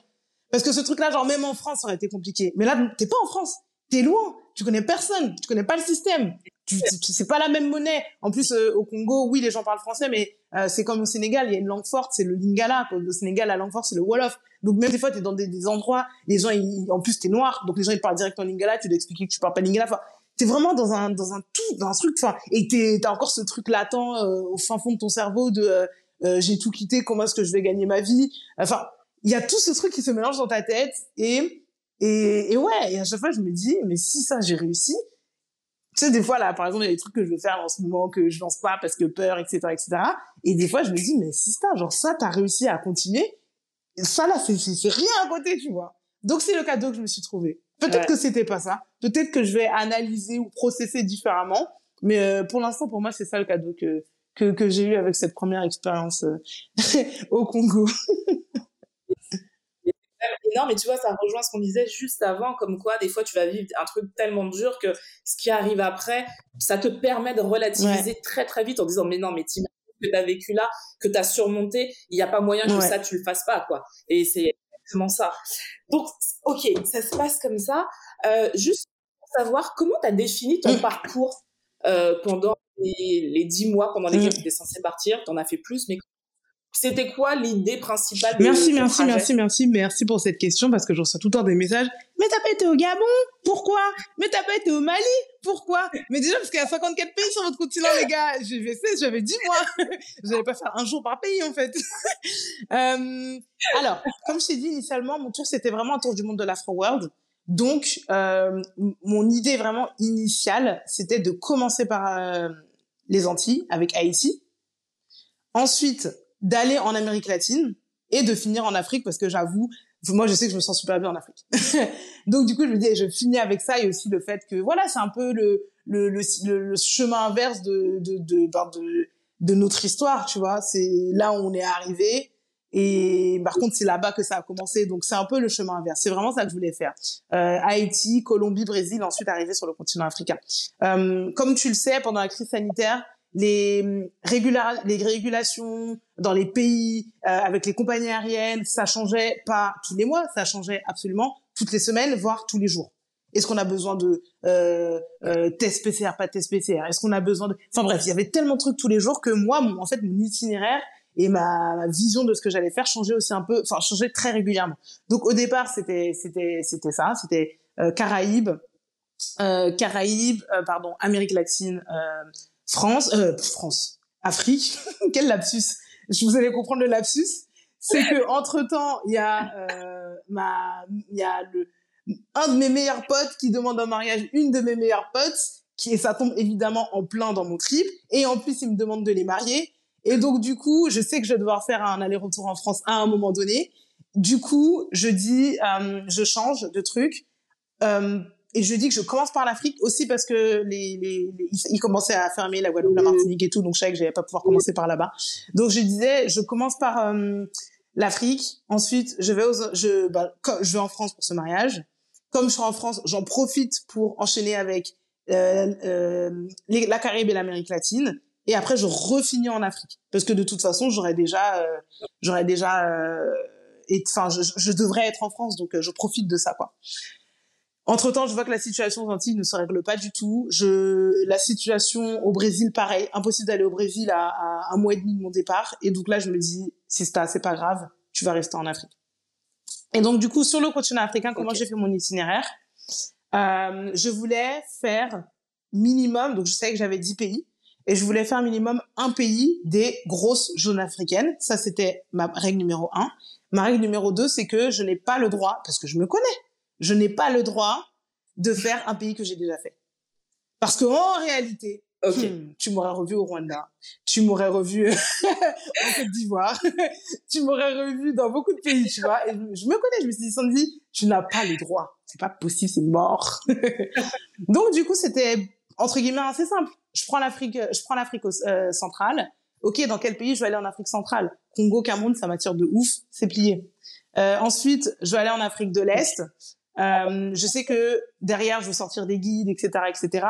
Parce que ce truc-là, genre, même en France, ça aurait été compliqué. Mais là, t'es pas en France. T'es loin. Tu connais personne. Tu connais pas le système tu, tu, c'est pas la même monnaie. En plus, euh, au Congo, oui, les gens parlent français, mais euh, c'est comme au Sénégal, il y a une langue forte, c'est le lingala. Au Sénégal, la langue forte, c'est le wolof. Donc même des fois, t'es dans des, endroits, les gens, en plus, t'es noir, donc les gens ils parlent direct en lingala. Tu dois expliquer que tu parles pas lingala. T'es vraiment dans un dans un tout, dans un truc. Enfin, et t'es t'as encore ce truc latent euh, au fin fond de ton cerveau de j'ai tout quitté, comment est-ce que je vais gagner ma vie? Enfin, il y a tout ce truc qui se mélange dans ta tête et et, et ouais. Et à chaque fois, je me dis, mais si ça j'ai réussi tu sais, des fois, là, par exemple, il y a des trucs que je veux faire en ce moment que je lance pas parce que peur, etc., etc. Et des fois, je me dis, mais si ça, genre ça, t'as réussi à continuer, ça, là, c'est rien à côté, tu vois. Donc, c'est le cadeau que je me suis trouvé. Peut-être que c'était pas ça. Peut-être que je vais analyser ou processer différemment. Mais euh, pour l'instant, pour moi, c'est ça le cadeau que, que, que j'ai eu avec cette première expérience euh, [LAUGHS] au Congo. non, mais tu vois, ça rejoint ce qu'on disait juste avant, comme quoi, des fois, tu vas vivre un truc tellement dur que ce qui arrive après, ça te permet de relativiser très, très vite en disant, mais non, mais t'imagines que t'as vécu là, que t'as surmonté, il n'y a pas moyen que ça, tu le fasses pas, quoi. Et c'est exactement ça. Donc, ok, ça se passe comme ça. Euh, juste pour savoir, comment t'as défini ton mm. parcours euh, pendant les, dix mois pendant lesquels mm. tu étais censé partir? T'en as fait plus, mais c'était quoi l'idée principale de Merci, merci, merci, merci, merci pour cette question parce que je reçois tout le temps des messages. Mais t'as pas été au Gabon? Pourquoi? Mais t'as pas été au Mali? Pourquoi? Mais déjà parce qu'il y a 54 pays sur votre continent, les gars. J'ai fait j'avais 10 mois. [LAUGHS] je n'allais pas faire un jour par pays en fait. [LAUGHS] euh, alors, comme je t'ai dit initialement, mon tour c'était vraiment un tour du monde de l'Afro World. Donc, euh, mon idée vraiment initiale, c'était de commencer par euh, les Antilles avec Haïti. Ensuite, d'aller en Amérique latine et de finir en Afrique parce que j'avoue, moi je sais que je me sens super bien en Afrique. [LAUGHS] Donc du coup je me dis je finis avec ça et aussi le fait que voilà c'est un peu le le, le, chemin inverse de de de, ben, de de notre histoire tu vois. C'est là où on est arrivé et par contre c'est là-bas que ça a commencé. Donc c'est un peu le chemin inverse. C'est vraiment ça que je voulais faire. Euh, Haïti Colombie Brésil ensuite arriver sur le continent africain. Euh, comme tu le sais pendant la crise sanitaire les, les régulations dans les pays euh, avec les compagnies aériennes, ça changeait pas tous les mois, ça changeait absolument toutes les semaines, voire tous les jours. Est-ce qu'on a besoin de euh, euh, test PCR, pas test PCR Est-ce qu'on a besoin de... Enfin bref, il y avait tellement de trucs tous les jours que moi, en fait, mon itinéraire et ma, vision de ce que j'allais faire changeait aussi un peu, enfin changeait très régulièrement. Donc au départ, c'était c'était c'était ça, c'était euh, Caraïbes, euh, Caraïbes, euh, pardon, Amérique latine, France, euh, France, Afrique, [LAUGHS] quel lapsus. Je vous allez comprendre le lapsus. C'est que entre temps, il y a euh, ma, il y a le un de mes meilleurs potes qui demande un mariage une de mes meilleures potes, qui et ça tombe évidemment en plein dans mon trip. Et en plus, il me demande de les marier. Et donc du coup, je sais que je vais devoir faire un aller-retour en France à un moment donné. Du coup, je dis, euh, je change de truc. Euh, et je dis que je commence par l'Afrique aussi parce que les, les, ils commençaient à fermer la Guadeloupe, la Martinique et tout, donc je savais que j'allais pas pouvoir commencer par là-bas. Donc je disais, je commence par euh, l'Afrique, ensuite je vais aux, je, bah, je vais en France pour ce mariage. Comme je suis en France, j'en profite pour enchaîner avec euh, euh, les, la Caraïbe et l'Amérique latine. Et après, je refinis en Afrique parce que de toute façon, j'aurais déjà, j'aurais déjà, enfin, je, je, devrais être en France, donc je profite de ça, quoi. Entre temps, je vois que la situation aux Antilles ne se règle pas du tout. Je, la situation au Brésil, pareil, impossible d'aller au Brésil à, à, un mois et demi de mon départ. Et donc là, je me dis, si c'est pas grave, tu vas rester en Afrique. Et donc du coup, sur le continent africain, comment j'ai fait mon itinéraire? Euh, Je voulais faire minimum, donc je savais que j'avais 10 pays, et je voulais faire minimum un pays des grosses zones africaines. Ça, c'était ma règle numéro un. Ma règle numéro deux, c'est que je n'ai pas le droit, parce que je me connais, je n'ai pas le droit de faire un pays que j'ai déjà fait. Parce que en réalité, hmm, tu m'aurais revu au Rwanda, tu m'aurais revu [LAUGHS] en Côte d'Ivoire, [LAUGHS] tu m'aurais revu dans beaucoup de pays, tu vois. Et je me connais, je me suis dit, Sandy, tu n'as pas le droit. C'est pas possible, c'est mort. [LAUGHS] Donc, du coup, c'était, entre guillemets, assez simple. Je prends l'Afrique, je prends l'Afrique euh, centrale. Ok, dans quel pays je vais aller en Afrique centrale? Congo, Cameroun, ça m'attire de ouf, c'est plié. Euh, ensuite, je vais aller en Afrique de l'Est. Euh, je sais que derrière, je vais sortir des guides, etc., etc.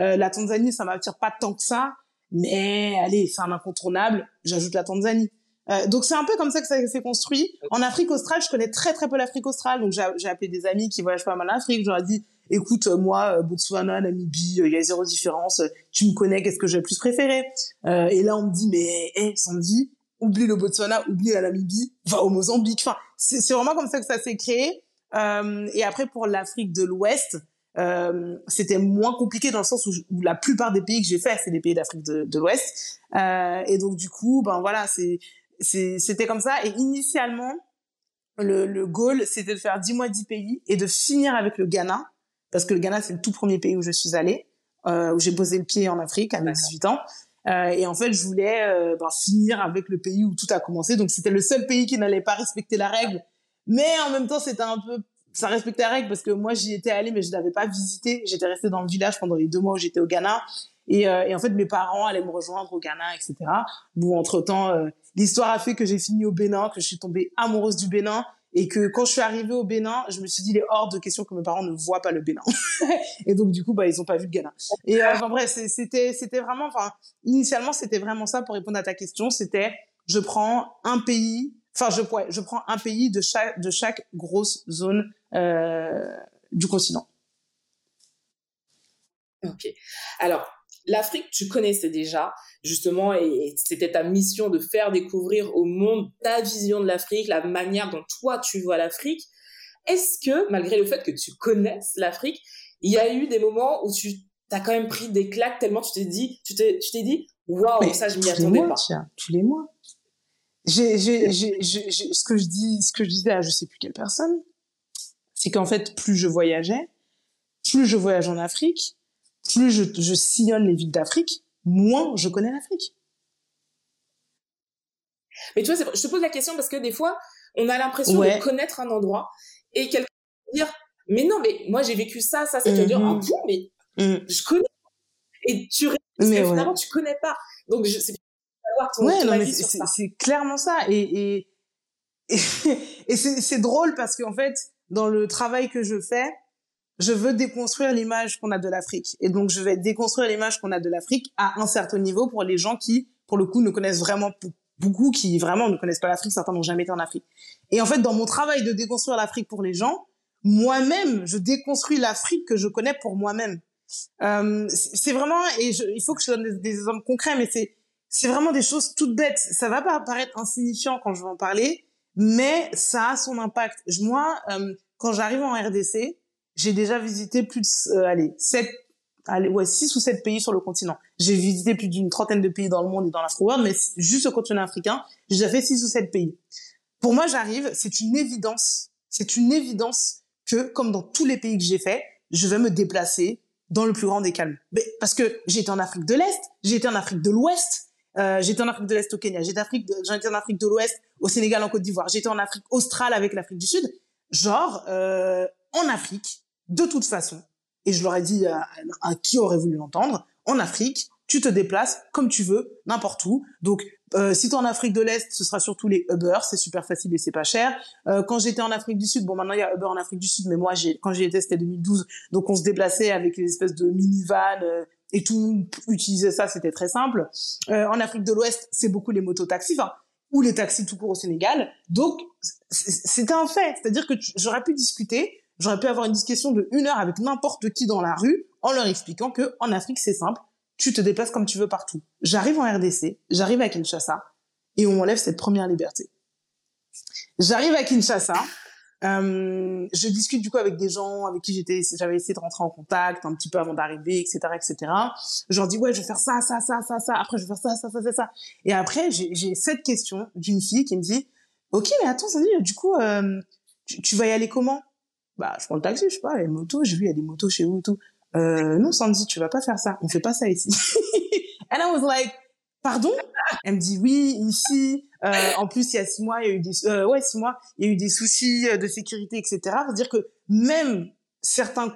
Euh, la Tanzanie, ça m'attire pas tant que ça, mais allez, c'est un incontournable. J'ajoute la Tanzanie. Euh, donc c'est un peu comme ça que ça s'est construit. En Afrique australe, je connais très très peu l'Afrique australe, donc j'ai appelé des amis qui voyagent pas mal en Afrique. Ai dit, écoute, moi, Botswana, Namibie, il y a zéro différence. Tu me connais, qu'est-ce que j'ai le plus préféré? Et là, on me dit, mais hey, Sandy, oublie le Botswana, oublie la Namibie, va au Mozambique. Enfin, c'est vraiment comme ça que ça s'est créé. Euh, et après, pour l'Afrique de l'Ouest, euh, c'était moins compliqué dans le sens où, la plupart des pays que j'ai fait, c'est des pays d'Afrique de, de l'Ouest. Euh, et donc, du coup, ben voilà, c'est c'était comme ça. Et initialement, le, le goal, c'était de faire 10 mois, 10 pays et de finir avec le Ghana, parce que le Ghana, c'est le tout premier pays où je suis allée, euh, où j'ai posé le pied en Afrique à mes 18 ans. Euh, et en fait, je voulais euh, ben, finir avec le pays où tout a commencé. Donc, c'était le seul pays qui n'allait pas respecter la règle mais en même temps, c'était un peu, ça respectait la règle parce que moi, j'y étais allée, mais je n'avais pas visité. J'étais restée dans le village pendant les deux mois où j'étais au Ghana. Et, euh, et, en fait, mes parents allaient me rejoindre au Ghana, etc. Bon, entre-temps, euh, l'histoire a fait que j'ai fini au Bénin, que je suis tombée amoureuse du Bénin et que quand je suis arrivée au Bénin, je me suis dit, il est hors de question que mes parents ne voient pas le Bénin. [LAUGHS] et donc, du coup, bah, ils ont pas vu le Ghana. Et euh, enfin, bref, c'était, c'était vraiment, enfin, initialement, c'était vraiment ça pour répondre à ta question. C'était, je prends un pays, enfin, je, ouais, je prends un pays de chaque, de chaque grosse zone euh, du continent. Ok. Alors, l'Afrique, tu connaissais déjà, justement, et c'était ta mission de faire découvrir au monde ta vision de l'Afrique, la manière dont toi tu vois l'Afrique. Est-ce que, malgré le fait que tu connaisses l'Afrique, il y a eu des moments où tu as quand même pris des claques tellement tu t'es dit, tu t'es, tu t'es dit, waouh, ça je m'y attendais mois, pas. Tiens, tous les mois. J'ai, j'ai, j'ai, ce que je dis, ce que je disais à je sais plus quelle personne, c'est qu'en fait, plus je voyageais, plus je voyage en Afrique, plus je, je sillonne les villes d'Afrique, moins je connais l'Afrique. Mais tu vois, je te pose la question parce que des fois, on a l'impression de connaître un endroit et quelqu'un va dire, mais non, mais moi j'ai vécu ça, ça, ça. Tu vas dire, ah mhm. bon, mais mm. je connais. Et tu mais finalement, tu connais pas. Donc, je, c'est savoir ton, ouais, non, mais c'est clairement ça. Et, et, [LAUGHS] et, et c'est drôle parce qu'en fait, dans le travail que je fais, je veux déconstruire l'image qu'on a de l'Afrique. Et donc, je vais déconstruire l'image qu'on a de l'Afrique à un certain niveau pour les gens qui, pour le coup, ne connaissent vraiment beaucoup, qui vraiment ne connaissent pas l'Afrique. Certains n'ont jamais été en Afrique. Et en fait, dans mon travail de déconstruire l'Afrique pour les gens, moi-même, je déconstruis l'Afrique que je connais pour moi-même. Euh, c'est vraiment, et il faut que je donne des, des exemples concrets, mais c'est, c'est vraiment des choses toutes bêtes. Ça va pas paraître insignifiant quand je vais en parler, mais ça a son impact. Moi, euh, quand j'arrive en RDC, j'ai déjà visité plus de, euh, allez, sept, allez, ouais, six ou sept pays sur le continent. J'ai visité plus d'une trentaine de pays dans le monde et dans l'Afro-World, mais juste au continent africain, j'ai déjà fait six ou sept pays. Pour moi, j'arrive, c'est une évidence, c'est une évidence que, comme dans tous les pays que j'ai fait, je vais me déplacer dans le plus grand des calmes. Mais parce que j'ai été en Afrique de l'Est, j'ai été en Afrique de l'Ouest, euh, j'étais en Afrique de l'Est au Kenya, j'étais en Afrique de l'Ouest au Sénégal, en Côte d'Ivoire, j'étais en Afrique australe avec l'Afrique du Sud. Genre, euh, en Afrique, de toute façon, et je leur ai dit à, qui aurait voulu l'entendre, en Afrique, tu te déplaces comme tu veux, n'importe où. Donc, euh, si tu es en Afrique de l'Est, ce sera surtout les Uber, c'est super facile et c'est pas cher. Euh, quand j'étais en Afrique du Sud, bon maintenant il y a Uber en Afrique du Sud, mais moi quand j'y étais c'était 2012, donc on se déplaçait avec les espèces de minivan euh, et tout utilisait ça, c'était très simple. Euh, en Afrique de l'Ouest, c'est beaucoup les mototaxis, enfin ou les taxis tout court au Sénégal. Donc c'était un fait, c'est-à-dire que j'aurais pu discuter J'aurais pu avoir une discussion de une heure avec n'importe qui dans la rue en leur expliquant que en Afrique c'est simple, tu te déplaces comme tu veux partout. J'arrive en RDC, j'arrive à Kinshasa et on m'enlève cette première liberté. J'arrive à Kinshasa, euh, je discute du coup avec des gens avec qui j'avais essayé de rentrer en contact un petit peu avant d'arriver, etc., etc. Je leur dis ouais, je vais faire ça, ça, ça, ça, ça. Après, je vais faire ça, ça, ça, ça, ça. Et après, j'ai cette question d'une fille qui me dit, ok, mais attends, ça du coup, euh, tu, tu vas y aller comment? Bah, je prends le taxi, je sais pas, les motos, j'ai vu, il y a des motos chez vous et tout. Euh, non, Sandy, tu vas pas faire ça. On fait pas ça ici. [LAUGHS] And I was like, pardon? Elle me dit, oui, ici, euh, en plus, il y a six mois, il y a eu des, euh, ouais, six mois, il y a eu des soucis euh, de sécurité, etc. C'est-à-dire que même certains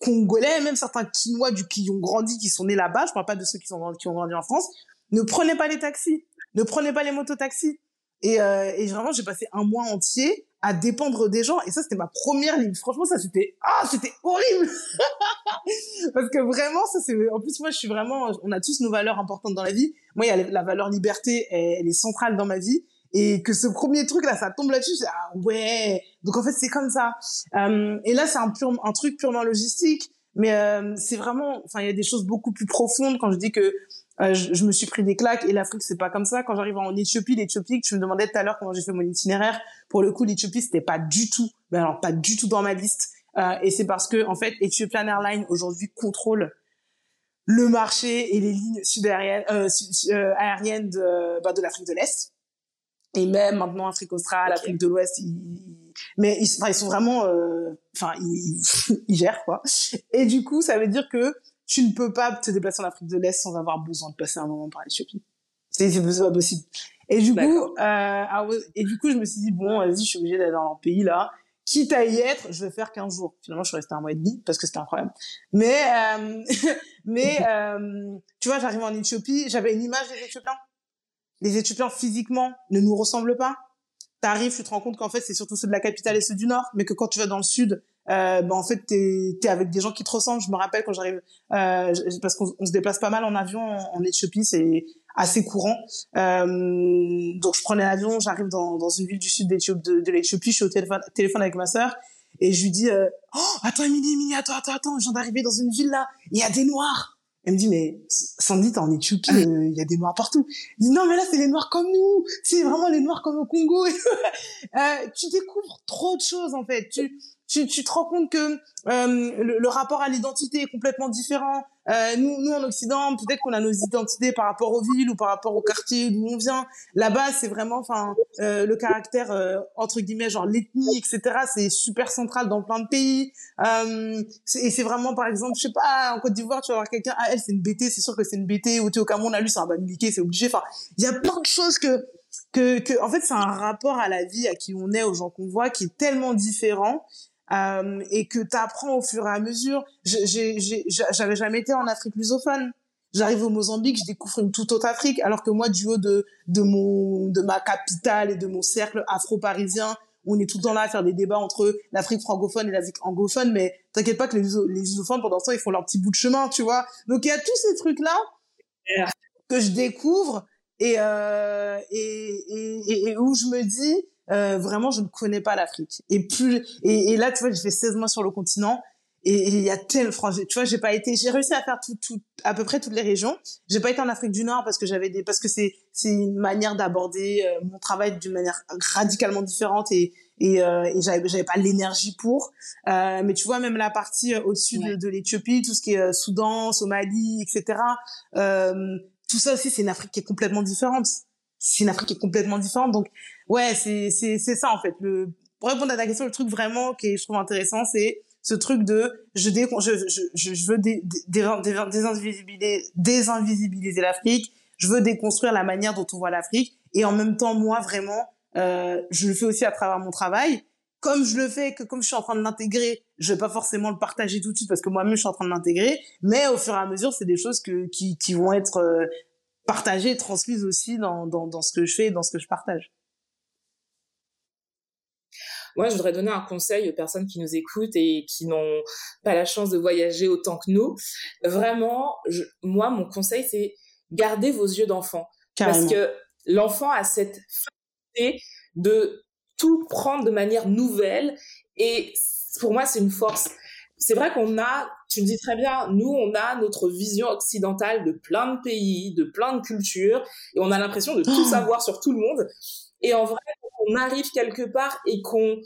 Congolais, même certains Quinois du, qui ont grandi, qui sont nés là-bas, je parle pas de ceux qui, sont, qui ont grandi en France, ne prenez pas les taxis, ne prenez pas les mototaxis. Et, euh, et vraiment, j'ai passé un mois entier à dépendre des gens. Et ça, c'était ma première ligne. Franchement, ça, c'était, ah, c'était horrible! [LAUGHS] Parce que vraiment, ça, c'est, en plus, moi, je suis vraiment, on a tous nos valeurs importantes dans la vie. Moi, il y a la valeur liberté, elle, est centrale dans ma vie. Et que ce premier truc, là, ça tombe là-dessus, c'est, ah, ouais. Donc, en fait, c'est comme ça. Euh, et là, c'est un un truc purement logistique. Mais euh, c'est vraiment, enfin, il y a des choses beaucoup plus profondes quand je dis que euh, je, me suis pris des claques et l'Afrique c'est pas comme ça. Quand j'arrive en Éthiopie, l'Éthiopie, tu me demandais tout à l'heure comment j'ai fait mon itinéraire. Pour le coup, l'Éthiopie c'était pas du tout, mais alors pas du tout dans ma liste. Euh, et c'est parce que en fait, Ethiopian Airlines aujourd'hui contrôle le marché et les lignes sud-aériennes euh, euh aériennes de, bah, de l'Afrique de l'Est et même maintenant Afrique australe, Afrique de l'Ouest. mais ils, ils sont vraiment, euh, enfin, ils, [LAUGHS] ils gèrent quoi. Et du coup, ça veut dire que tu ne peux pas te déplacer en Afrique de l'Est sans avoir besoin de passer un moment par l'Éthiopie. C'est pas possible. Et du coup, euh, et du coup, je me suis dit bon, vas-y, je suis obligée d'aller dans un pays là. Quitte à y être, je vais faire 15 jours. Finalement, je suis restée un mois et demi parce que c'était incroyable. Mais, euh, [LAUGHS] mais, [LAUGHS] euh, tu vois, j'arrive en Éthiopie, j'avais une image des Éthiopiens. Les Éthiopiens physiquement ne nous ressemblent pas. t'arrives, tu te rends compte qu'en fait, c'est surtout ceux de la capitale et ceux du nord, mais que quand tu vas dans le sud, euh, ben en fait, t'es es avec des gens qui te ressemblent. Je me rappelle quand j'arrive, euh, parce qu'on se déplace pas mal en avion en, Éthiopie, c'est assez courant. Euh, donc je prenais l'avion, j'arrive dans, dans une ville du sud de, de l'Éthiopie, je suis au téléphone, téléphone avec ma sœur et je lui dis euh, oh attends Émilie, Émilie, attends attends attends, je viens d'arriver dans une ville là, il y a des noirs. Elle me dit, mais Sandy, t'es en Éthiopie, ah. euh, il y a des noirs partout. Je dis, non, mais là, c'est les noirs comme nous. C'est vraiment les noirs comme au Congo. [LAUGHS] euh, tu découvres trop de choses, en fait. Tu, tu, tu te rends compte que euh, le, rapport à l'identité est complètement différent. Euh, nous, nous, en Occident, peut-être qu'on a nos identités par rapport aux villes ou par rapport au quartier d'où on vient. Là-bas, c'est vraiment, enfin, euh, le caractère entre guillemets, genre l'ethnie, etc. C'est super central dans plein de pays. Et c'est vraiment, par exemple, je sais pas, en Côte d'Ivoire, tu vas voir quelqu'un, ah elle, c'est une BT, c'est sûr que c'est une BT. Ou tu au Cameroun, on a lu, c'est un bambiliqué, c'est obligé. Enfin, il y a plein de choses que que, que en fait, c'est un rapport à la vie, à qui on est, aux gens qu'on voit, qui est tellement différent euh, et que tu apprends au fur et à mesure. J'avais jamais été en Afrique lusophone. J'arrive au Mozambique, je découvre une toute autre Afrique, alors que moi, du haut de, de, mon, de ma capitale et de mon cercle afro-parisien, on est tout le temps là à faire des débats entre l'Afrique francophone et l'Afrique anglophone, mais t'inquiète pas que les, les lusophones, pendant ce temps, ils font leur petit bout de chemin, tu vois. Donc il y a tous ces trucs-là que je découvre et, euh, et, et, et, où je me dis, euh, vraiment, je ne connais pas l'Afrique. Et plus, et, et, là, tu vois, j'ai fait 16 mois sur le continent. Et il y a tel, franchement, tu vois, j'ai pas été, j'ai réussi à faire tout, tout, à peu près toutes les régions. J'ai pas été en Afrique du Nord parce que j'avais des, parce que c'est, c'est une manière d'aborder euh, mon travail d'une manière radicalement différente et, et, euh, et j'avais, j'avais pas l'énergie pour. Euh, mais tu vois, même la partie euh, au-dessus de, de l'Éthiopie, tout ce qui est Soudan, Somalie, etc. tout ça aussi, c'est une Afrique qui est complètement différente c'est une Afrique qui est complètement différente. Donc, ouais, c'est, c'est, c'est ça, en fait. Le, pour répondre à ta question, le truc vraiment qui je trouve intéressant, c'est ce truc de je, dé, je, je, je veux dé, dé, désinvisibiliser, désinvisibiliser l'Afrique, je veux déconstruire la manière dont on voit l'Afrique, et en même temps, moi, vraiment, euh, je le fais aussi à travers mon travail. Comme je le fais, que comme je suis en train de l'intégrer, je vais pas forcément le partager tout de suite parce que moi-même je suis en train de l'intégrer, mais au fur et à mesure, c'est des choses que, qui, qui vont être euh, partagée et transmise aussi dans, dans, dans ce que je fais et dans ce que je partage. Moi, je voudrais donner un conseil aux personnes qui nous écoutent et qui n'ont pas la chance de voyager autant que nous. Vraiment, je, moi, mon conseil, c'est garder vos yeux d'enfant. Parce que l'enfant a cette faculté de tout prendre de manière nouvelle et pour moi, c'est une force c'est vrai qu'on a, tu me dis très bien, nous, on a notre vision occidentale de plein de pays, de plein de cultures, et on a l'impression de tout oh. savoir sur tout le monde. Et en vrai, on arrive quelque part et qu'on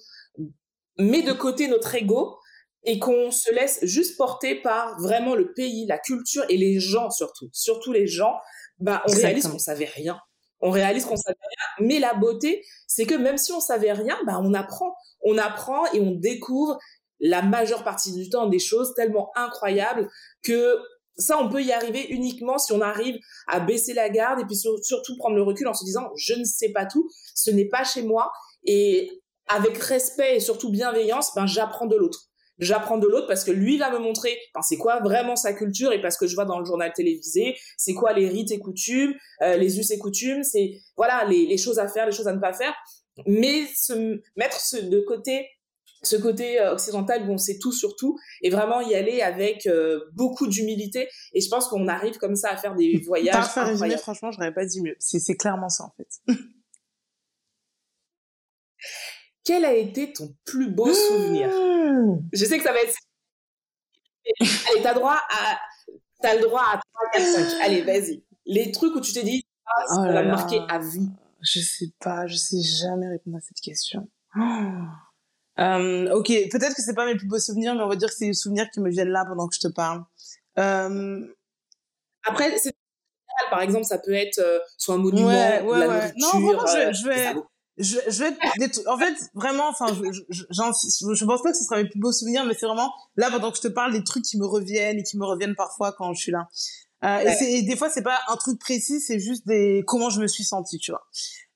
met de côté notre ego et qu'on se laisse juste porter par vraiment le pays, la culture et les gens surtout, surtout les gens, bah, on réalise qu'on savait rien. On réalise qu'on savait rien, mais la beauté, c'est que même si on savait rien, bah, on apprend. On apprend et on découvre la majeure partie du temps des choses tellement incroyables que ça, on peut y arriver uniquement si on arrive à baisser la garde et puis surtout prendre le recul en se disant je ne sais pas tout, ce n'est pas chez moi et avec respect et surtout bienveillance, ben j'apprends de l'autre. J'apprends de l'autre parce que lui va me montrer ben, c'est quoi vraiment sa culture et parce que je vois dans le journal télévisé c'est quoi les rites et coutumes, euh, les us et coutumes, c'est voilà les, les choses à faire, les choses à ne pas faire, mais se mettre de côté ce côté euh, occidental où on sait tout sur tout et vraiment y aller avec euh, beaucoup d'humilité. Et je pense qu'on arrive comme ça à faire des voyages parfait résumé franchement je n'aurais pas dit mieux. C'est clairement ça en fait. [LAUGHS] Quel a été ton plus beau souvenir? Je sais que ça va être [LAUGHS] allez t'as droit à t'as le droit à 3 4 5 allez vas-y. Les trucs où tu t'es dit ah, ça oh va marquer à vie. Je sais pas je sais jamais répondre à cette question. Oh. Euh, ok, peut-être que c'est pas mes plus beaux souvenirs, mais on va dire que c'est les souvenirs qui me viennent là pendant que je te parle. Euh... Après, c'est par exemple, ça peut être euh, soit un monument, ouais, ouais, la ouais. Non, vraiment, je, euh, je vais, je, je, vais des en fait, vraiment, enfin, je, je, je, pense pas que ce sera mes plus beaux souvenirs, mais c'est vraiment là pendant que je te parle des trucs qui me reviennent et qui me reviennent parfois quand je suis là. Euh, et, et, des fois, c'est pas un truc précis, c'est juste des comment je me suis sentie, tu vois.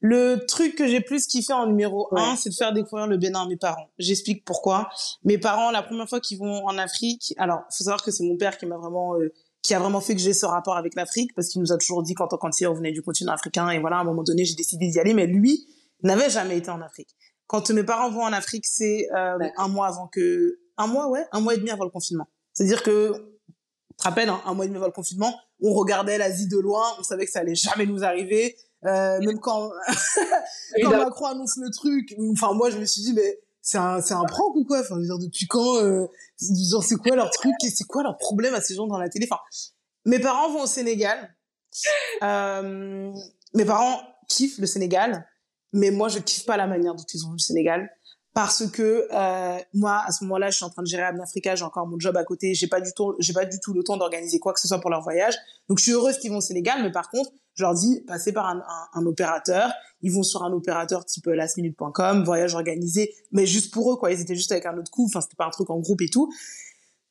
Le truc que j'ai plus kiffé en numéro un, c'est de faire découvrir le Bénin à mes parents. J'explique pourquoi. Mes parents, la première fois qu'ils vont en Afrique, alors faut savoir que c'est mon père qui m'a vraiment euh, qui a vraiment fait que j'ai ce rapport avec l'Afrique parce qu'il nous a toujours dit quand quand il revenait du continent africain et voilà à un moment donné j'ai décidé d'y aller mais lui n'avaient jamais été en Afrique. Quand mes parents vont en Afrique, c'est euh, un mois avant que... Un mois, ouais, un mois et demi avant le confinement. C'est-à-dire que, tu te rappelles, hein, un mois et demi avant le confinement, on regardait l'Asie de loin, on savait que ça allait jamais nous arriver. Euh, même quand, [LAUGHS] quand Macron annonce le truc, enfin moi je me suis dit mais c'est un c'est un prank ou quoi? Enfin dire depuis quand euh, c'est quoi leur truc? Et c'est quoi leur problème à ces gens dans la télé? Enfin mes parents vont au Sénégal. Euh, mes parents kiffent le Sénégal, mais moi je kiffe pas la manière dont ils ont vu le Sénégal parce que euh, moi à ce moment-là je suis en train de gérer Africa j'ai encore mon job à côté j'ai pas du tout j'ai pas du tout le temps d'organiser quoi que ce soit pour leur voyage. Donc je suis heureuse qu'ils vont au Sénégal mais par contre je leur dis passez par un, un, opérateur. Ils vont sur un opérateur type euh, lastminute.com voyage organisé mais juste pour eux quoi. Ils étaient juste avec un autre coup enfin c'était pas un truc en groupe et tout.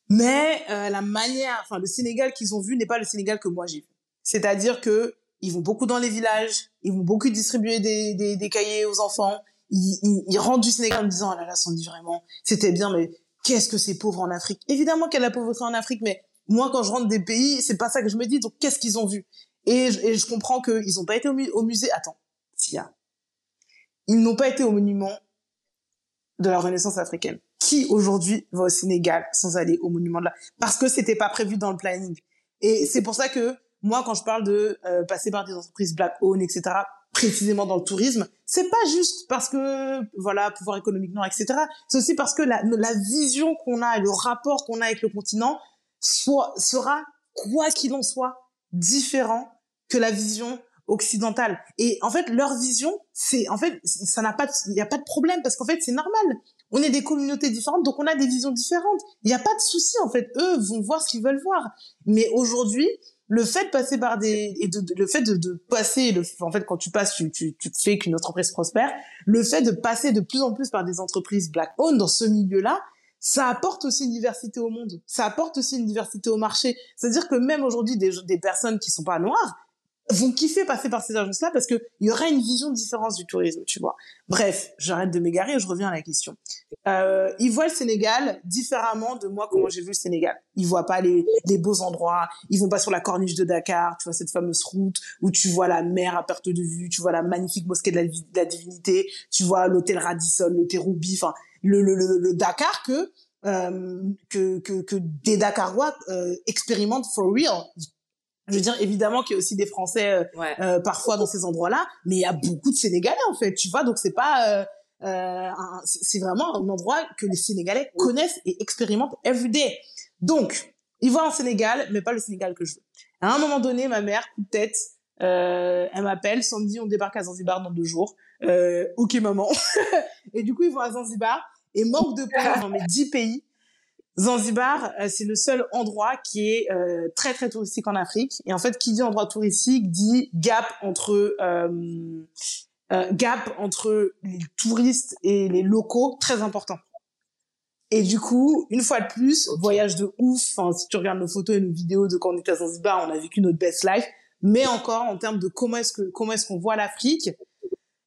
Mais euh, la manière enfin le Sénégal qu'ils ont vu n'est pas le Sénégal que moi j'ai vu. C'est-à-dire que ils vont beaucoup dans les villages ils vont beaucoup distribuer des, des, des cahiers aux enfants il, il, rentre du Sénégal en me disant, oh là là, dit vraiment, c'était bien, mais qu'est-ce que c'est pauvre en Afrique? Évidemment qu'il y a pauvreté en Afrique, mais moi, quand je rentre des pays, c'est pas ça que je me dis. Donc, qu'est-ce qu'ils ont vu? Et je, et je comprends qu'ils n'ont pas été au, musée. Attends, Sia. Ils n'ont pas été au monument de la Renaissance africaine. Qui aujourd'hui va au Sénégal sans aller au monument de la... Parce que c'était pas prévu dans le planning. Et c'est pour ça que moi, quand je parle de euh, passer par des entreprises black owned, etc., précisément dans le tourisme, c'est pas juste parce que voilà pouvoir économique non, etc. C'est aussi parce que la, la vision qu'on a et le rapport qu'on a avec le continent soit, sera quoi qu'il en soit différent que la vision occidentale. Et en fait, leur vision, c'est en fait, ça n'a pas, il n'y a pas de problème parce qu'en fait, c'est normal. On est des communautés différentes, donc on a des visions différentes. Il n'y a pas de souci en fait. Eux vont voir ce qu'ils veulent voir. Mais aujourd'hui, le fait de passer par des et de, le fait de, de passer le, en fait quand tu passes tu, tu, tu fais qu'une entreprise prospère. Le fait de passer de plus en plus par des entreprises black owned dans ce milieu là ça apporte aussi une diversité au monde. Ça apporte aussi une diversité au marché. C'est à dire que même aujourd'hui des, des personnes qui sont pas noires vont kiffer passer par ces agences-là parce que il y aura une vision différente du tourisme, tu vois. Bref, j'arrête de m'égarer et je reviens à la question. Euh, ils voient le Sénégal différemment de moi comment j'ai vu le Sénégal. Ils voient pas les, beaux endroits, ils vont pas sur la corniche de Dakar, tu vois cette fameuse route où tu vois la mer à perte de vue, tu vois la magnifique mosquée de la, de la divinité, tu vois l'hôtel Radisson, l'hôtel Ruby, enfin le, le, le, le, Dakar que euh, que, que, que des Dakarois euh, expérimentent for real je veux dire, évidemment qu'il y a aussi des Français euh, euh, parfois dans ces endroits-là, mais il y a beaucoup de Sénégalais en fait, tu vois. Donc c'est pas, euh, c'est vraiment un endroit que les Sénégalais connaissent et expérimentent every day. Donc ils voient un Sénégal, mais pas le Sénégal que je veux. À un moment donné, ma mère, coup de tête, elle m'appelle, samedi, on débarque à Zanzibar dans deux jours. ok maman. [LAUGHS] et du coup ils vont à Zanzibar et manque de points dans mes dix pays Zanzibar, euh, c'est le seul endroit qui est euh, très très touristique en Afrique. Et en fait, qui dit endroit touristique dit gap entre euh, gap entre les touristes et les locaux très important. Et du coup, une fois de plus, voyage de ouf. Enfin, si tu regardes nos photos et nos vidéos de quand on était à Zanzibar, on a vécu notre best life. Mais encore en termes de comment est-ce que comment est-ce qu'on voit l'Afrique,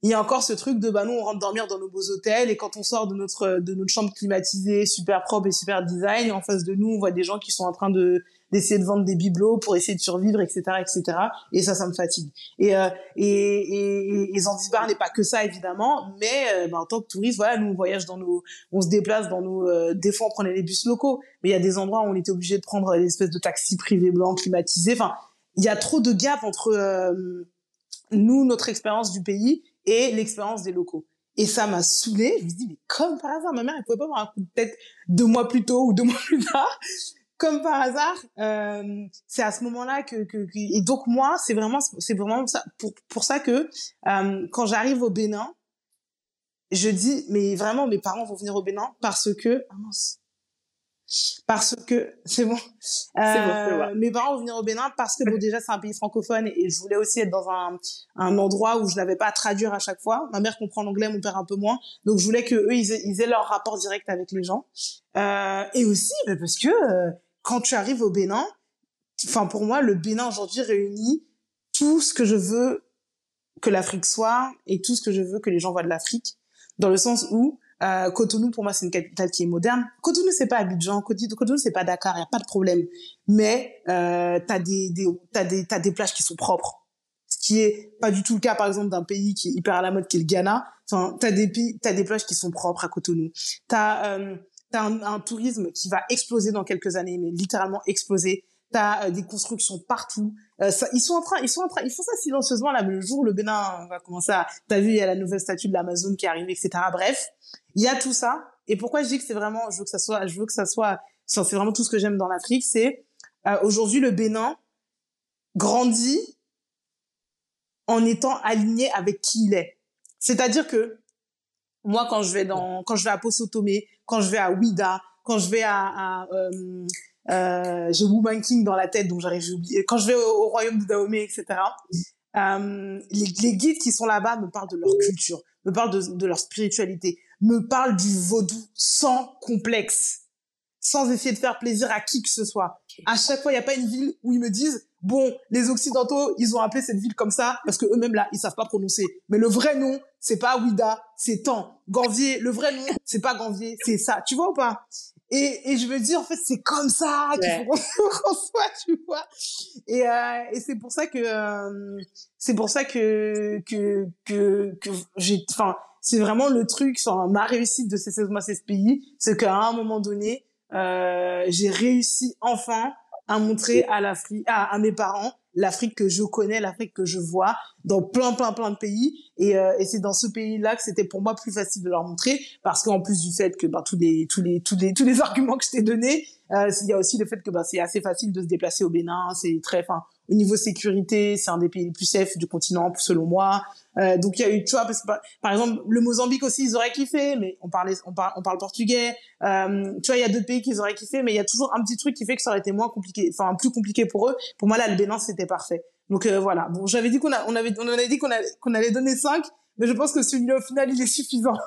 il y a encore ce truc de bah nous on rentre dormir dans nos beaux hôtels et quand on sort de notre de notre chambre climatisée super propre et super design en face de nous on voit des gens qui sont en train de d'essayer de vendre des bibelots pour essayer de survivre etc etc et ça ça me fatigue. Et euh, et, et, et Zanzibar n'est pas que ça évidemment mais euh, bah, en tant que touriste voilà nous on voyage dans nos on se déplace dans nos euh, des fois on prenait les bus locaux. Mais il y a des endroits où on était obligé de prendre des espèces de taxis privés blancs climatisés. Enfin il y a trop de gap entre euh, nous notre expérience du pays et l'expérience des locaux. Et ça m'a saoulée. Je me dis, mais comme par hasard, ma mère, elle pouvait pas avoir un coup de tête deux mois plus tôt ou deux [LAUGHS] mois plus tard. Comme par hasard, euh, c'est à ce moment-là que, que, et donc moi, c'est vraiment, c'est vraiment ça, pour, pour ça que euh, quand j'arrive au Bénin, je dis, mais vraiment, mes parents vont venir au Bénin parce que, ah parce que [LAUGHS] c'est bon. Euh, mes parents vont venir au Bénin parce que bon déjà c'est un pays francophone et, je voulais aussi être dans un, un endroit où je n'avais pas à traduire à chaque fois. Ma mère comprend l'anglais, mon père un peu moins, donc je voulais que eux ils aient, ils aient leur rapport direct avec les gens. Euh, et aussi bah, parce que euh, quand tu arrives au Bénin, enfin pour moi le Bénin aujourd'hui réunit tout ce que je veux que l'Afrique soit et tout ce que je veux que les gens voient de l'Afrique dans le sens où euh, Cotonou, pour moi, c'est une capitale qui est moderne. Cotonou, c'est pas Abidjan. Cotonou, c'est pas Dakar. Il y a pas de problème. Mais euh, t'as des, des des t'as des plages qui sont propres. qui est pas du tout le cas, par exemple, d'un pays qui est hyper à la mode, qui est le Ghana. Enfin, t'as des pays, des plages qui sont propres à Cotonou. T'as euh, t'as un, un, tourisme qui va exploser dans quelques années, mais littéralement exploser. T'as euh, des constructions partout. Euh, ça, ils sont en train, ils sont en train, ils font ça silencieusement là. Mais le jour le Bénin va commencer à, t'as vu, il y a la nouvelle statue de l'Amazon qui arrive, etc. Bref, il y a tout ça. Et pourquoi je dis que c'est vraiment, je veux que ça soit, je veux que ça soit, c'est vraiment tout ce que j'aime dans l'Afrique, c'est euh, aujourd'hui le Bénin grandit en étant aligné avec qui il est. C'est-à-dire que moi, quand je vais dans, quand je vais à Tomé, quand je vais à Ouida, quand je vais à, à euh, euh, j'ai Wu King dans la tête, donc j'arrive, j'ai oublié. Quand je vais au, royaume de Dahomey, etc. Euh, les, guides qui sont là-bas me parlent de leur culture, me parlent de leur spiritualité, me parlent du vaudou sans complexe sans essayer de faire plaisir à qui que ce soit. À chaque fois, il n'y a pas une ville où ils me disent, bon, les Occidentaux, ils ont appelé cette ville comme ça parce que eux-mêmes là, ils savent pas prononcer. Mais le vrai nom, c'est pas Ouida, c'est Tan. Ganvier, le vrai nom, c'est pas Ganvier, c'est ça. Tu vois ou pas? Et, et je me dis, en fait, c'est comme ça qu'il faut [LAUGHS] qu'on soit, tu vois. Et, euh, et c'est pour ça que euh, c'est pour ça que que que, que j'ai, enfin, c'est vraiment le truc, enfin, ma réussite de ces 16 mois, 16 pays, c'est qu'à un moment donné, euh, j'ai réussi enfin à montrer à l'Afrique, à, mes parents l'Afrique que je connais, l'Afrique que je vois dans plein, plein, plein de pays. Et, euh, et c'est dans ce pays-là que c'était pour moi plus facile de leur montrer, parce qu'en plus du fait que ben, tous les, tous les, tous les, tous les [LAUGHS] arguments que je t'ai donnés, euh, il y a aussi le fait que ben, c'est assez facile de se déplacer au Bénin. C'est très, enfin, au niveau sécurité, c'est un des pays les plus safe du continent, selon moi. Euh, donc il y a eu, tu vois, parce que par exemple le Mozambique aussi, ils auraient kiffé, mais on parlait, on parle, on parle portugais. Euh, tu vois, il y a d'autres pays qui auraient kiffé, mais il y a toujours un petit truc qui fait que ça aurait été moins compliqué, enfin plus compliqué pour eux. Pour moi là, le Bénin c'était parfait. Donc euh, voilà. Bon, j'avais dit qu'on on avait, on avait dit qu'on qu'on allait donner 5 mais je pense que celui-là au final il est suffisant. [LAUGHS]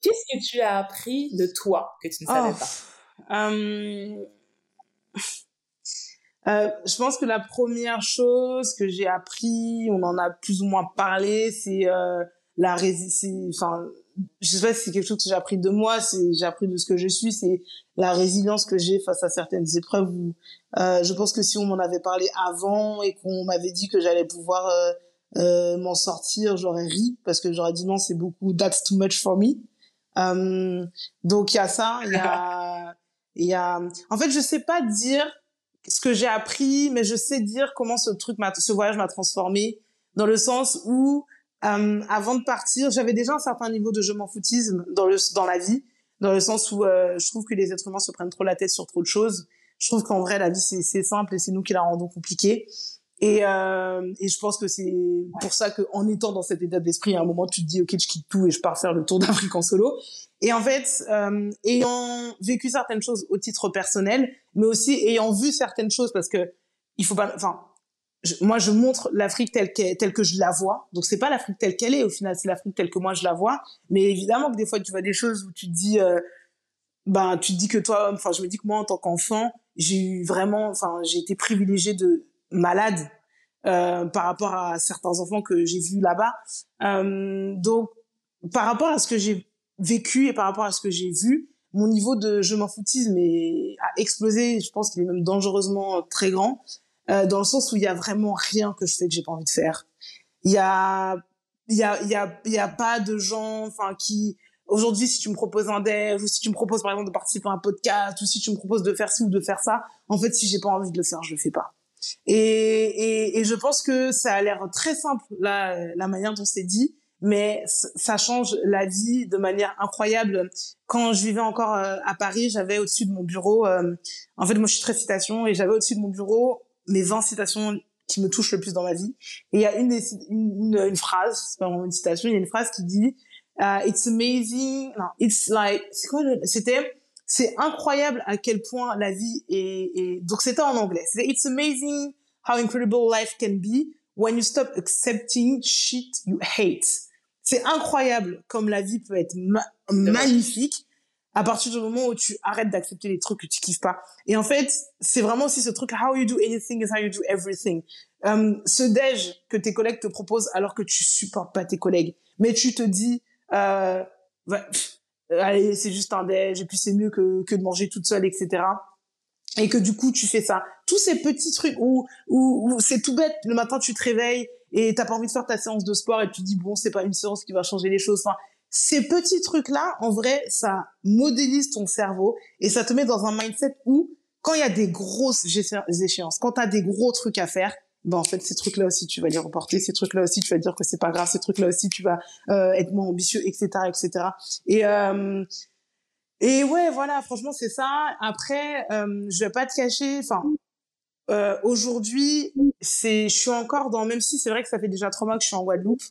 Qu'est-ce que tu as appris de toi que tu ne savais oh. pas? Euh... Euh, je pense que la première chose que j'ai appris, on en a plus ou moins parlé, c'est euh, la résilience. Enfin, je sais pas si c'est quelque chose que j'ai appris de moi, c'est j'ai appris de ce que je suis, c'est la résilience que j'ai face à certaines épreuves. euh, je pense que si on m'en avait parlé avant et qu'on m'avait dit que j'allais pouvoir euh, m'en sortir, j'aurais ri parce que j'aurais dit non, c'est beaucoup, that's too much for me. Donc il y a ça, il y a, [LAUGHS] En fait, je sais pas dire ce que j'ai appris, mais je sais dire comment ce truc, ce voyage m'a transformé dans le sens où euh, avant de partir, j'avais déjà un certain niveau de je m'en foutisme dans le dans la vie, dans le sens où euh, je trouve que les êtres humains se prennent trop la tête sur trop de choses. Je trouve qu'en vrai la vie c'est simple et c'est nous qui la rendons compliquée. Et, euh, et je pense que c'est pour ça que en étant dans cet état d'esprit, à un moment tu te dis ok je quitte tout et je pars faire le tour d'Afrique [LAUGHS] en solo. Et en fait, euh, ayant vécu certaines choses au titre personnel, mais aussi ayant vu certaines choses parce que il faut pas, enfin, moi je montre l'Afrique telle qu'elle, telle que je la vois. Donc c'est pas l'Afrique telle qu'elle est au final, c'est l'Afrique telle que moi je la vois. Mais évidemment que des fois tu vois des choses où tu te dis, euh, ben tu te dis que toi, enfin je me dis que moi en tant qu'enfant, j'ai eu vraiment, enfin j'ai été privilégiée de malade euh, par rapport à certains enfants que j'ai vus là-bas. Euh, donc par rapport à ce que j'ai vécu et par rapport à ce que j'ai vu, mon niveau de je m'en foutisme a explosé. Je pense qu'il est même dangereusement très grand, euh, dans le sens où il y a vraiment rien que je fais que j'ai pas envie de faire. Il y a, il y a, il y a, il y a pas de gens, enfin, qui aujourd'hui, si tu me proposes un dev ou si tu me proposes par exemple de participer à un podcast ou si tu me proposes de faire ci ou de faire ça, en fait, si j'ai pas envie de le faire, je le fais pas. Et, et, et je pense que ça a l'air très simple là, la manière dont c'est dit, mais ça change la vie de manière incroyable. Quand je vivais encore euh, à Paris, j'avais au-dessus de mon bureau, euh, en fait, moi je suis très citation, et j'avais au-dessus de mon bureau mes 20 citations qui me touchent le plus dans ma vie. Et il y a une, une, une, phrase, c'est pas vraiment une citation, il y a une phrase qui dit uh, It's amazing, non, it's like, c'est quoi C'était, c'est incroyable à quel point la vie est, est... donc c'était en anglais. C'était It's amazing how incredible life can be when you stop accepting shit you hate c'est incroyable comme la vie peut être magnifique à partir du moment où tu arrêtes d'accepter les trucs que tu kiffes pas. Et en fait, c'est vraiment aussi ce truc how you do anything is how you do everything. Um, ce déj que tes collègues te proposent alors que tu supportes pas tes collègues, mais tu te dis euh, allez c'est juste un déj et puis c'est mieux que que de manger toute seule etc. et que du coup tu fais ça. Tous ces petits trucs où, où, où c'est tout bête, le matin tu te réveilles et t'as pas envie de faire ta séance de sport et tu dis bon c'est pas une séance qui va changer les choses. Enfin, ces petits trucs là, en vrai, ça modélise ton cerveau et ça te met dans un mindset où quand il y a des grosses échéances, quand t'as des gros trucs à faire, ben en fait ces trucs là aussi tu vas les reporter, ces trucs là aussi tu vas dire que c'est pas grave, ces trucs là aussi tu vas euh, être moins ambitieux, etc., etc. Et euh, et ouais, voilà, franchement, c'est ça. Après, euh, je vais pas te cacher, enfin, euh, aujourd'hui, c'est, je suis encore dans, même si c'est vrai que ça fait déjà trois mois que je suis en Guadeloupe,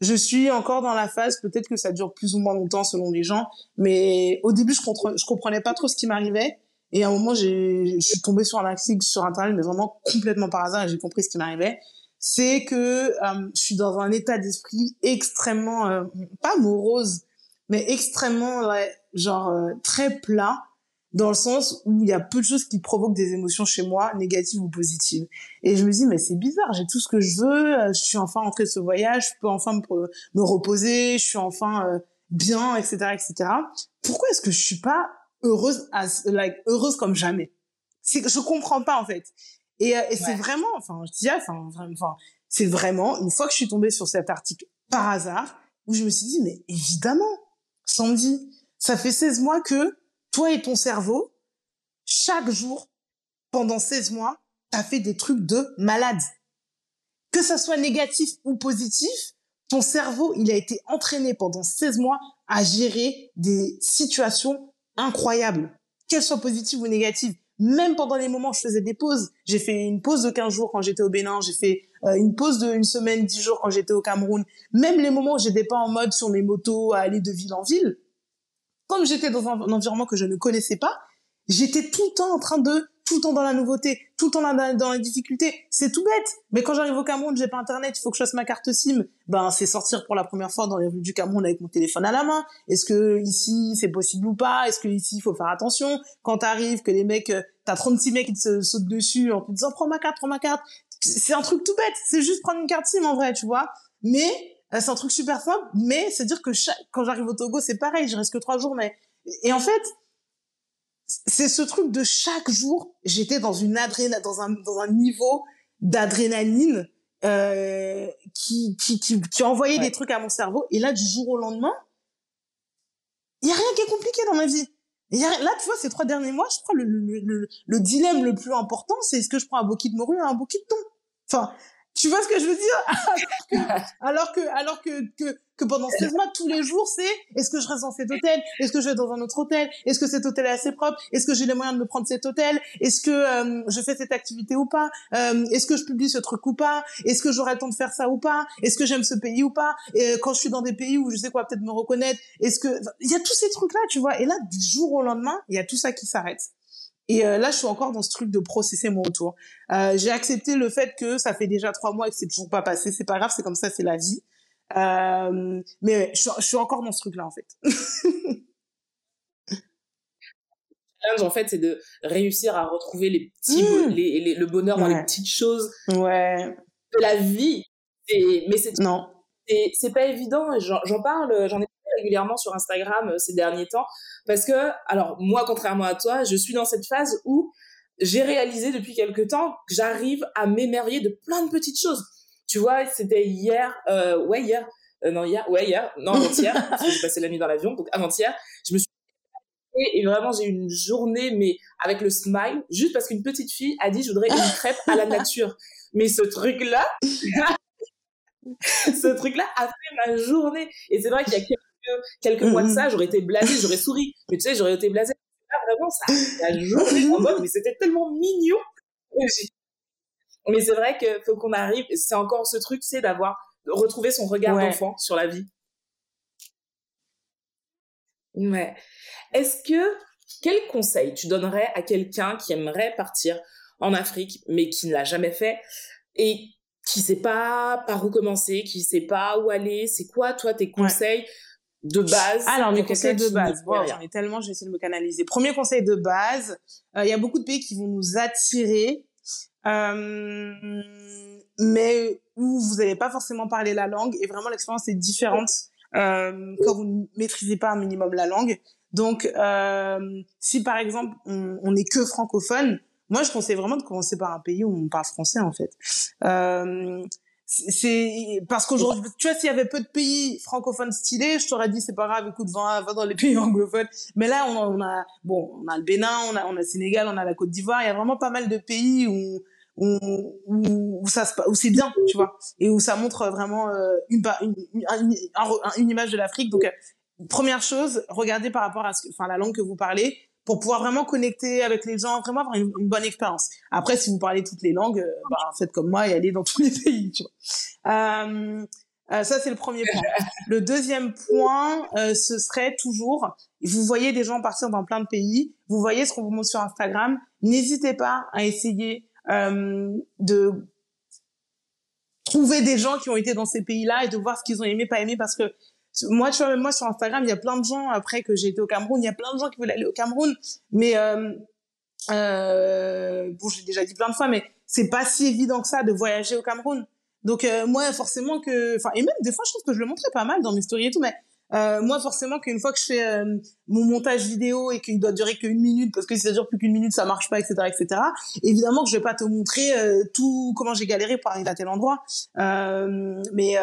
je suis encore dans la phase, peut-être que ça dure plus ou moins longtemps selon les gens, mais au début, je, je comprenais pas trop ce qui m'arrivait. Et à un moment, je suis tombée sur un article sur Internet, mais vraiment complètement par hasard, et j'ai compris ce qui m'arrivait. C'est que euh, je suis dans un état d'esprit extrêmement, euh, pas morose, mais extrêmement genre euh, très plat dans le sens où il y a peu de choses qui provoquent des émotions chez moi, négatives ou positives. Et je me dis, mais c'est bizarre, j'ai tout ce que je veux, je suis enfin rentrée de ce voyage, je peux enfin me, me reposer, je suis enfin bien, etc., etc. Pourquoi est-ce que je suis pas heureuse, as, like, heureuse comme jamais C'est que je comprends pas en fait. Et, et c'est vraiment, enfin, je dis, enfin, enfin, c'est vraiment une fois que je suis tombée sur cet article par hasard où je me suis dit, mais évidemment, Sandy, ça fait 16 mois que toi et ton cerveau, chaque jour, pendant 16 mois, t'as fait des trucs de malade. Que ça soit négatif ou positif, ton cerveau, il a été entraîné pendant 16 mois à gérer des situations incroyables, qu'elles soient positives ou négatives. Même pendant les moments où je faisais des pauses, j'ai fait une pause de 15 jours quand j'étais au Bénin, j'ai fait euh, une pause de une semaine, 10 jours quand j'étais au Cameroun. Même les moments où j'étais pas en mode sur mes motos à aller de ville en ville, comme j'étais dans un, environnement que je ne connaissais pas, j'étais tout le temps en train de tout le temps dans la nouveauté, tout le temps dans, dans la difficulté. C'est tout bête. Mais quand j'arrive au Cameroun, j'ai pas internet, il faut que je fasse ma carte SIM. Ben, c'est sortir pour la première fois dans les rues du Cameroun avec mon téléphone à la main. Est-ce que ici, c'est possible ou pas? Est-ce que ici, il faut faire attention? Quand t'arrives, que les mecs, euh, t'as 36 mecs qui te sautent dessus en te disant, prends ma carte, prends ma carte. C'est un truc tout bête. C'est juste prendre une carte SIM en vrai, tu vois. Mais, euh, c'est un truc super simple, mais c'est dire que quand j'arrive au Togo, c'est pareil, je reste que trois jours, mais, et en fait, c'est ce truc de chaque jour, j'étais dans une adrénaline, dans un, dans un niveau d'adrénaline, euh, qui, qui, qui, qui envoyait des trucs à mon cerveau. Et là, du jour au lendemain, il y a rien qui est compliqué dans ma vie. Y a, là, tu vois, ces trois derniers mois, je crois, le, le, le, le dilemme le plus important, c'est est-ce que je prends un bouquet de morue ou un bouquet de thon? Enfin, tu vois ce que je veux dire? Alors que alors que que que pendant 16 mois tous les jours c'est est-ce que je reste dans cet hôtel? Est-ce que je vais dans un autre hôtel? Est-ce que cet hôtel est assez propre? Est-ce que j'ai les moyens de me prendre cet hôtel? Est-ce que euh, je fais cette activité ou pas? Euh, est-ce que je publie ce truc ou pas? Est-ce que j'aurai le temps de faire ça ou pas? Est-ce que j'aime ce pays ou pas? Et quand je suis dans des pays où je sais quoi peut-être me reconnaître est-ce que il y a tous ces trucs là tu vois? Et là du jour au lendemain il y a tout ça qui s'arrête et euh, là, je suis encore dans ce truc de processer mon retour. Euh, j'ai accepté le fait que ça fait déjà trois mois et que c'est toujours pas passé. C'est pas grave, c'est comme ça, c'est la vie. Euh, mais je, je, suis encore dans ce truc-là, en fait. [LAUGHS] en fait, c'est de réussir à retrouver les petits, mmh. les, les, le bonheur dans les petites choses ouais. de la vie. Et, mais c'est non, c'est pas évident. J'en parle, j'en ai régulièrement sur Instagram euh, ces derniers temps. Parce que, alors moi, contrairement à toi, je suis dans cette phase où j'ai réalisé depuis quelque temps que j'arrive à m'émerveiller de plein de petites choses. Tu vois, c'était hier, euh, ouais hier, euh, non hier, ouais hier, non avant-hier, [LAUGHS] j'ai passé la nuit dans l'avion, donc avant-hier, je me suis et vraiment j'ai eu une journée mais avec le smile juste parce qu'une petite fille a dit je voudrais une crêpe à la nature. Mais ce truc là [LAUGHS] ce truc là a fait ma journée. Et c'est vrai qu'il y a quelques quelques mois de ça, j'aurais été blasée, j'aurais souri. Mais tu sais, j'aurais été blasée. Là, vraiment, ça, la journée en mode, mais c'était tellement mignon. Mais c'est vrai qu'il faut qu'on arrive, c'est encore ce truc, c'est d'avoir, retrouver son regard d'enfant sur la vie. Ouais. Est-ce que, quel conseil tu donnerais à quelqu'un qui aimerait partir en Afrique, mais qui ne l'a jamais fait, et qui sait pas par où commencer, qui sait pas où aller, c'est quoi, toi, tes conseils de base Alors, mes conseils de base. Bon, j'en ai tellement, je vais essayer de me canaliser. Premier conseil de base, euh, il y a beaucoup de pays qui vont nous attirer, euh, mais où vous n'allez pas forcément parler la langue et vraiment l'expérience est différente euh, quand vous ne maîtrisez pas un minimum la langue. Donc, euh, si par exemple on, on est que francophone, moi je conseille vraiment de commencer par un pays où on parle français en fait. C'est parce qu'aujourd'hui, tu vois, s'il y avait peu de pays francophones stylés, je t'aurais dit c'est pas grave, écoute, va, va dans les [LAUGHS] pays anglophones. Mais là, on a, on a, bon, on a le Bénin, on a, on a le Sénégal, on a la Côte d'Ivoire. Il y a vraiment pas mal de pays où où, où, ça se, où c'est bien, tu vois, et où ça montre vraiment euh, une, une, une, une, image de l'Afrique. Donc, euh, première chose, regardez par rapport à ce, enfin, la langue que vous parlez pour pouvoir vraiment connecter avec les gens, vraiment avoir une, bonne expérience. Après, si vous parlez toutes les langues, euh, bah, faites comme moi et allez dans tous [LAUGHS] les pays, tu vois. Euh, euh, ça, c'est le premier point. [LAUGHS] Le deuxième point, euh, ce serait toujours, vous voyez des gens partir dans plein de pays, vous voyez ce qu'on vous montre sur Instagram, n'hésitez pas à essayer euh, de trouver des gens qui ont été dans ces pays-là et de voir ce qu'ils ont aimé, pas aimé, parce que moi, tu vois, moi sur Instagram, il y a plein de gens après que j'ai été au Cameroun, il y a plein de gens qui veulent aller au Cameroun, mais euh, euh, bon, j'ai déjà dit plein de fois, mais c'est pas si évident que ça de voyager au Cameroun. Donc euh, moi, forcément que, enfin, et même des fois, je trouve que je le montrais pas mal dans mes stories et tout, mais euh, moi, forcément, qu'une fois que je fais euh, mon montage vidéo et qu'il doit durer qu'une minute, parce que si ça dure plus qu'une minute, ça marche pas, etc., etc. Évidemment que je vais pas te montrer euh, tout comment j'ai galéré pour arriver à tel endroit, mais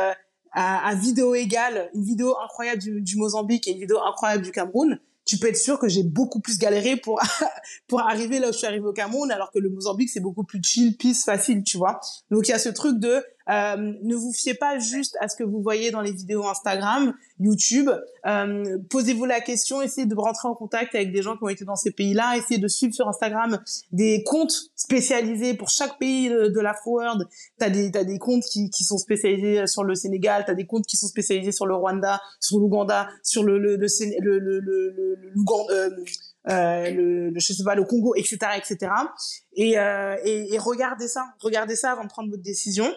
à, à, vidéo égale, une vidéo incroyable du, Mozambique et une vidéo incroyable du Cameroun, tu peux être sûr que j'ai beaucoup plus galéré pour [LAUGHS] pour arriver là où je suis arrivé au Cameroun, alors que le Mozambique c'est beaucoup plus chill, peace, facile, tu vois. Donc il y a ce truc de euh, ne vous fiez pas juste à ce que vous voyez dans les vidéos Instagram, YouTube. Euh, Posez-vous la question, essayez de rentrer en contact avec des gens qui ont été dans ces pays-là, essayez de suivre sur Instagram des comptes spécialisés pour chaque pays de, de l'Afro-World. T'as des t'as des comptes qui, qui sont spécialisés sur le Sénégal, t'as des comptes qui sont spécialisés sur le Rwanda, sur l'Ouganda, sur le le le le, le, le, le, euh, euh, le, je sais pas, le Congo, etc., etc. Et, euh, et, et, regardez ça, regardez ça avant de prendre votre décision.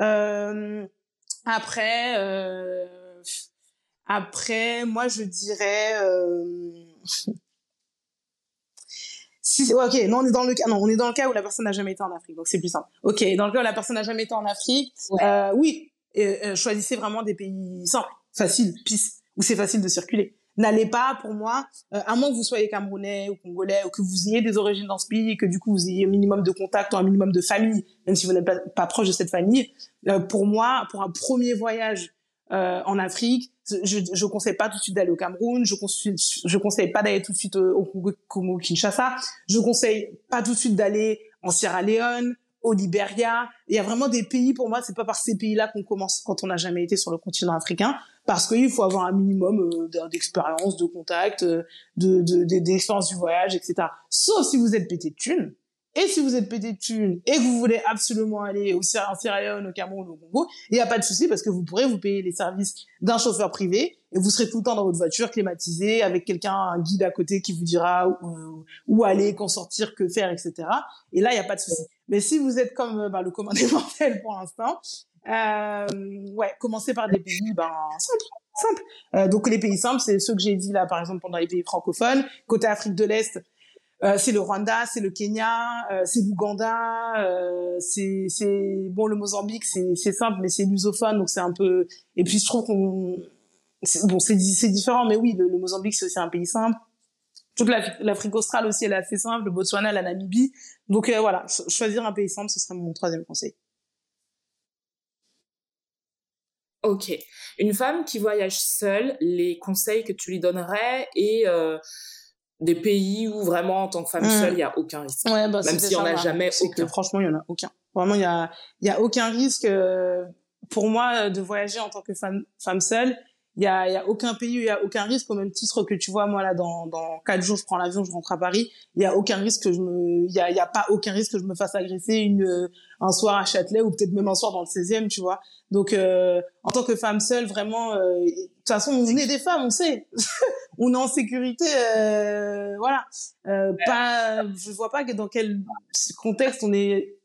Euh, après, euh, après, moi je dirais. Euh, si, ok, non, on est dans le cas, non, on est dans le cas où la personne n'a jamais été en Afrique, donc c'est plus simple. Ok, dans le cas où la personne n'a jamais été en Afrique, euh, oui, choisissez vraiment des pays simples, faciles, pisse, où c'est facile de circuler n'allez pas, pour moi, euh, à moins que vous soyez camerounais ou congolais ou que vous ayez des origines dans ce pays et que du coup vous ayez un minimum de contact ou un minimum de famille, même si vous n'êtes pas, proche de cette famille, euh, pour moi, pour un premier voyage euh, en Afrique, je, je conseille pas tout de suite d'aller au Cameroun, je conseille, je conseille pas d'aller tout de suite au Congo, Congo Kinshasa, je conseille pas tout de suite d'aller en Sierra Leone, au Liberia. Il y a vraiment des pays, pour moi, c'est pas par ces pays-là qu'on commence quand on n'a jamais été sur le continent africain, parce qu'il faut avoir un minimum euh, d'expérience, de contact, euh, de, de, d'expérience du voyage, etc. Sauf si vous êtes pété de thunes. Et si vous êtes pété de thunes et que vous voulez absolument aller au Sierra Leone, au Cameroun, au Congo, il n'y a pas de souci parce que vous pourrez vous payer les services d'un chauffeur privé et vous serez tout le temps dans votre voiture climatisée avec quelqu'un, un guide à côté qui vous dira où, où aller, quand sortir, que faire, etc. Et là, il n'y a pas de souci. Mais si vous êtes comme euh, bah, le commandé mortel [LAUGHS] pour l'instant, euh, ouais, commencer par des pays ben, simples. Simple. Euh, donc les pays simples, c'est ceux que j'ai dit là, par exemple, pendant les pays francophones. Côté Afrique de l'Est, euh, c'est le Rwanda, c'est le Kenya, euh, c'est l'Ouganda, euh, c'est bon le Mozambique, c'est simple, mais c'est lusophone, donc c'est un peu. Et puis je trouve qu'on bon c'est différent, mais oui, le, le Mozambique c'est aussi un pays simple. Toute l'Afrique australe aussi, elle est assez simple, le Botswana, la Namibie. Donc euh, voilà, choisir un pays simple, ce serait mon troisième conseil. Ok. Une femme qui voyage seule, les conseils que tu lui donnerais et euh, des pays où vraiment en tant que femme mmh. seule, il y a aucun risque. Ouais, bah, Même s'il n'y en a jamais aucun. Que, franchement, il y en a aucun. Vraiment, il y a, y a aucun risque euh, pour moi de voyager en tant que femme, femme seule. Il y a, y a aucun pays il y a aucun risque au même titre que tu vois moi là dans dans quatre jours je prends l'avion je rentre à Paris il y a aucun risque que je me il y a, y a pas aucun risque que je me fasse agresser une un soir à Châtelet ou peut-être même un soir dans le 16e tu vois donc, euh, en tant que femme seule, vraiment, euh, de toute façon, on est des femmes, on sait. [LAUGHS] on est en sécurité, euh, voilà. Euh, pas, je vois pas que dans quel contexte on est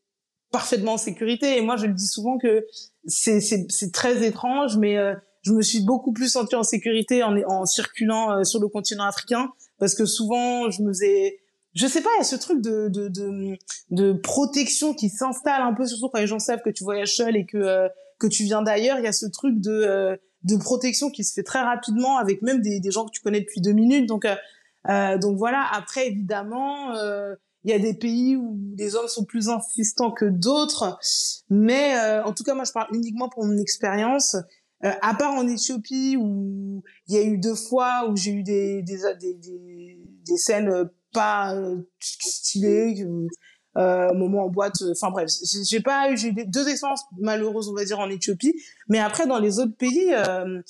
parfaitement en sécurité. Et moi, je le dis souvent que c'est c'est très étrange, mais euh, je me suis beaucoup plus sentie en sécurité en, en circulant euh, sur le continent africain parce que souvent, je me faisais je sais pas, il y a ce truc de, de, de, de protection qui s'installe un peu, surtout quand les gens savent que tu voyages seul et que que tu viens d'ailleurs, il y a ce truc de euh, de protection qui se fait très rapidement avec même des, des gens que tu connais depuis deux minutes. Donc, euh, donc voilà. Après, évidemment, il y a des pays où les hommes sont plus insistants que d'autres, mais en tout cas, moi, je parle uniquement pour mon expérience. À part en Éthiopie où il y a eu deux fois où j'ai eu des des, des, des, des scènes pas stylées euh, moment en boîte. Euh, enfin bref, j'ai pas j'ai eu deux expériences malheureuses, on va dire, en Éthiopie. Mais après, dans les autres pays, euh,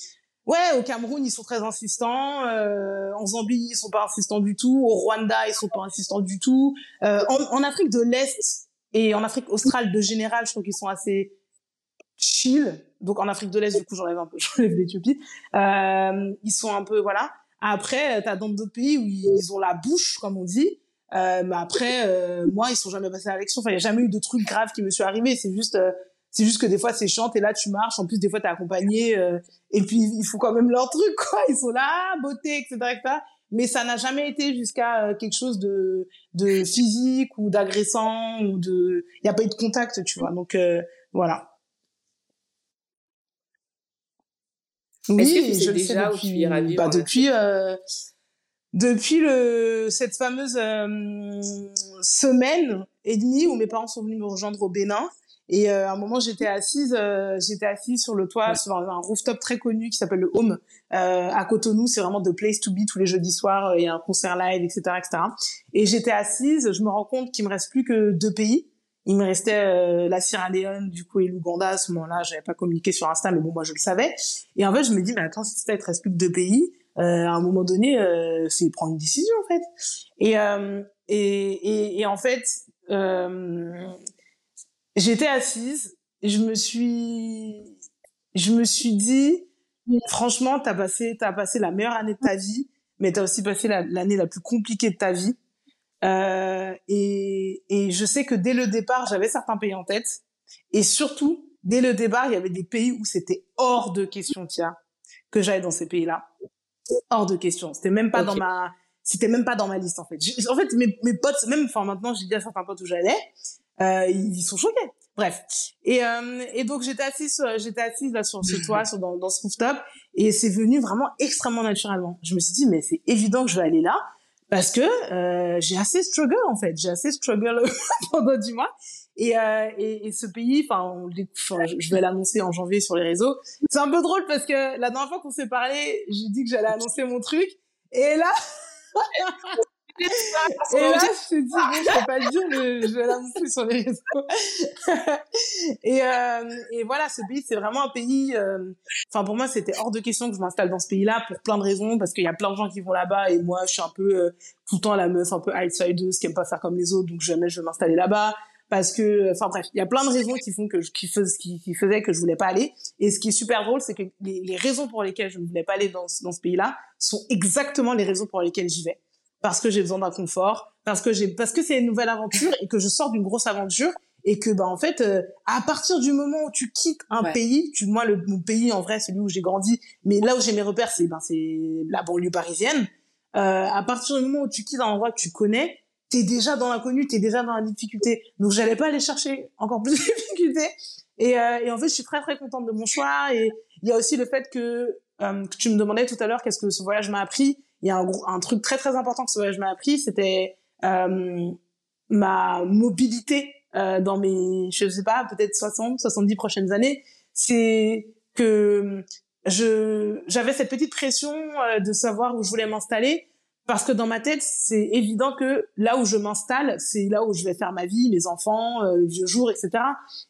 ouais, au Cameroun, ils sont très insistants. Euh, en Zambie, ils sont pas insistants du tout. Au Rwanda, ils sont pas insistants du tout. Euh, en, en, Afrique de l'Est et en Afrique australe de général, je trouve qu'ils sont assez chill. Donc en Afrique de l'Est, du coup, j'enlève un peu, [LAUGHS] j'enlève l'Éthiopie. Euh, ils sont un peu, voilà. Après, t'as dans d'autres pays où ils ont la bouche, comme on dit. Euh, mais après, euh, moi, ils sont jamais passés à l'élection. Enfin, il n'y a jamais eu de trucs graves qui me sont arrivés. C'est juste, euh, c'est juste que des fois, c'est chiant. Et là, tu marches. En plus, des fois, t'es accompagné. Euh, et puis, ils font quand même leur truc, quoi. Ils sont là, beauté, etc.. Mais ça n'a jamais été jusqu'à quelque chose de, de physique ou d'agressant ou de. Il n'y a pas eu de contact, tu vois. Donc voilà. Oui, je le sais depuis. Bah, depuis depuis le, cette fameuse euh, semaine et demie où mes parents sont venus me rejoindre au Bénin. Et euh, à un moment, j'étais assise, euh, j'étais assise sur le toit, sur un, rooftop très connu qui s'appelle le Home à Cotonou. C'est vraiment the place to be tous les jeudis soirs. Il y a un concert live, etc., etc. Et j'étais assise. Je me rends compte qu'il me reste plus que deux pays. Il me restait la Sierra Leone, du coup, et l'Ouganda. À ce moment-là, j'avais pas communiqué sur Insta, mais bon, moi, je le savais. Et en fait, je me dis, mais attends, si ça, il te reste plus que deux pays euh, à un moment donné, euh, c'est prendre une décision en fait. Et euh, et, et, et, en fait, j'étais assise, je me suis, je me suis dit, franchement, t'as passé, t'as passé la meilleure année de ta vie, mais t'as aussi passé l'année la, plus compliquée de ta vie. Euh, et, et je sais que dès le départ, j'avais certains pays en tête. Et surtout, dès le départ, il y avait des pays où c'était hors de question, tiens, que j'aille dans ces pays-là hors de question. C'était même pas dans ma, c'était même pas dans ma liste en fait. en fait, mes, mes potes, même, enfin maintenant, j'ai dit à certains potes où j'allais, euh, ils sont choqués. Bref. Et, euh, et donc j'étais assise, j'étais assise là sur ce [LAUGHS] toit, sur, dans, dans ce rooftop, et c'est venu vraiment extrêmement naturellement. Je me suis dit mais c'est évident que je vais aller là parce que euh, j'ai assez struggle en fait, j'ai assez struggle [LAUGHS] pendant du mois. Et, euh, et, et, ce pays, enfin, je vais l'annoncer en janvier sur les réseaux. C'est un peu drôle parce que la dernière fois qu'on s'est parlé, j'ai dit que j'allais annoncer mon truc. Et là, [LAUGHS] et là, je me dit, bon, je peux pas le dire, mais je vais l'annoncer sur les réseaux. [LAUGHS] et, euh, et voilà, ce pays, c'est vraiment un pays, euh, enfin, pour moi, c'était hors de question que je m'installe dans ce pays-là pour plein de raisons, parce qu'il y a plein de gens qui vont là-bas et moi, je suis un peu, euh, tout le temps la meuf un peu outsideuse qui aime pas faire comme les autres, donc jamais je vais m'installer là-bas parce que, enfin bref, il y a plein de raisons qui font que qui, fais, qui, qui faisaient que je voulais pas aller. Et ce qui est super drôle, c'est que les, les, raisons pour lesquelles je ne voulais pas aller dans, dans ce pays-là sont exactement les raisons pour lesquelles j'y vais. Parce que j'ai besoin d'un confort, parce que j'ai, parce que c'est une nouvelle aventure et que je sors d'une grosse aventure et que bah en fait, euh, à partir du moment où tu quittes un pays, tu, moi le mon pays en vrai, celui où j'ai grandi, mais là où j'ai mes repères, c'est ben c'est la banlieue parisienne. Euh, à partir du moment où tu quittes un endroit que tu connais, t'es déjà dans l'inconnu, t'es déjà dans la difficulté. Donc j'allais pas aller chercher encore plus [LAUGHS] de difficultés. Et, euh, et, en fait, je suis très très contente de mon choix. Et il y a aussi le fait que, euh, que tu me demandais tout à l'heure qu'est-ce que ce voyage m'a appris. Il y a un, un truc très très important que ce voyage m'a appris, c'était euh, ma mobilité euh, dans mes, je sais pas, peut-être 60, 70 prochaines années. C'est que je j'avais cette petite pression euh, de savoir où je voulais m'installer parce que dans ma tête, c'est évident que là où je m'installe, c'est là où je vais faire ma vie, mes enfants, euh, vieux jours, etc.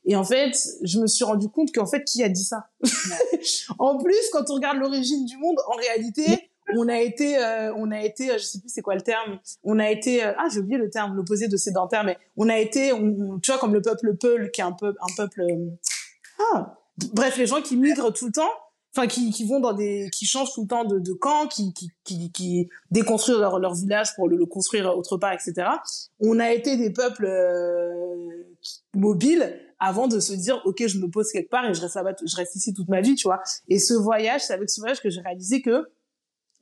Et en fait, je me suis rendu compte qu'en fait, qui a dit ça? [LAUGHS] En plus, quand on regarde l'origine du monde, en réalité, on a été, euh, on a été, je sais plus c'est quoi le terme, on a été, euh, ah j'ai oublié le terme, l'opposé de sédentaire, mais on a été, on, tu vois, comme le peuple Peul, qui est un peu, un peuple, ah, bref, les gens qui migrent tout le temps enfin qui, qui vont dans des qui changent tout le temps de, de camp qui qui qui, qui déconstruisent leur, leur village pour le, le, construire autre part etc on a été des peuples euh, mobiles avant de se dire ok je me pose quelque part et je reste là je reste ici toute ma vie tu vois. Et ce voyage c'est avec ce voyage que j'ai réalisé que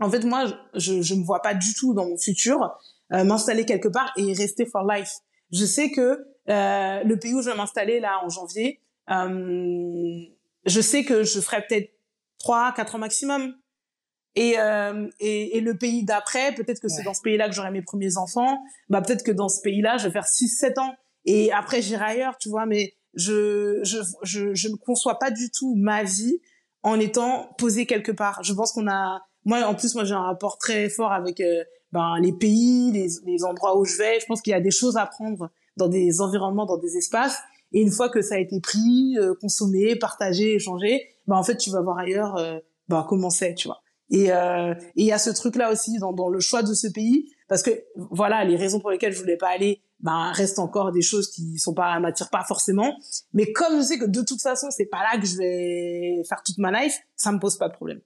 en fait moi je je me vois pas du tout dans mon futur euh, m'installer quelque part et rester for life je sais que euh, le pays où je vais m'installer là en janvier euh, je sais que je ferai peut-être trois, quatre ans maximum. Et, euh, et, et, le pays d'après, peut-être que c'est dans ce pays-là que j'aurai mes premiers enfants. Bah peut-être que dans ce pays-là, je vais faire 6-7 ans. Et après, j'irai ailleurs, tu vois. Mais je, je, je, je ne conçois pas du tout ma vie en étant posée quelque part. Je pense qu'on a... Moi, en plus, moi, j'ai un rapport très fort avec euh, ben, les pays, les, les endroits où je vais. Je pense qu'il y a des choses à prendre dans des environnements, dans des espaces. Et une fois que ça a été pris, euh, consommé, partagé, échangé, ben, en fait, tu vas voir ailleurs euh, ben, comment c'est, tu vois. Et euh, il y a ce truc-là aussi dans, dans le choix de ce pays, parce que voilà, les raisons pour lesquelles je voulais pas aller, ben restent encore des choses qui sont pas m'attirent pas forcément. Mais comme je sais que de toute façon c'est pas là que je vais faire toute ma life, ça me pose pas de problème.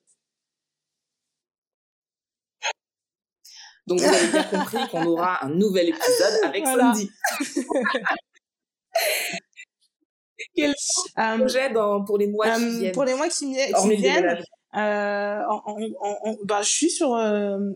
Donc vous avez bien compris qu'on aura un nouvel épisode [LAUGHS] avec voilà. Sandy. [LAUGHS] Quel euh, projet dans, pour les mois qui viennent Pour les mois qui, qui viennent, euh, en, en, en, bah, je suis sur. Euh, euh,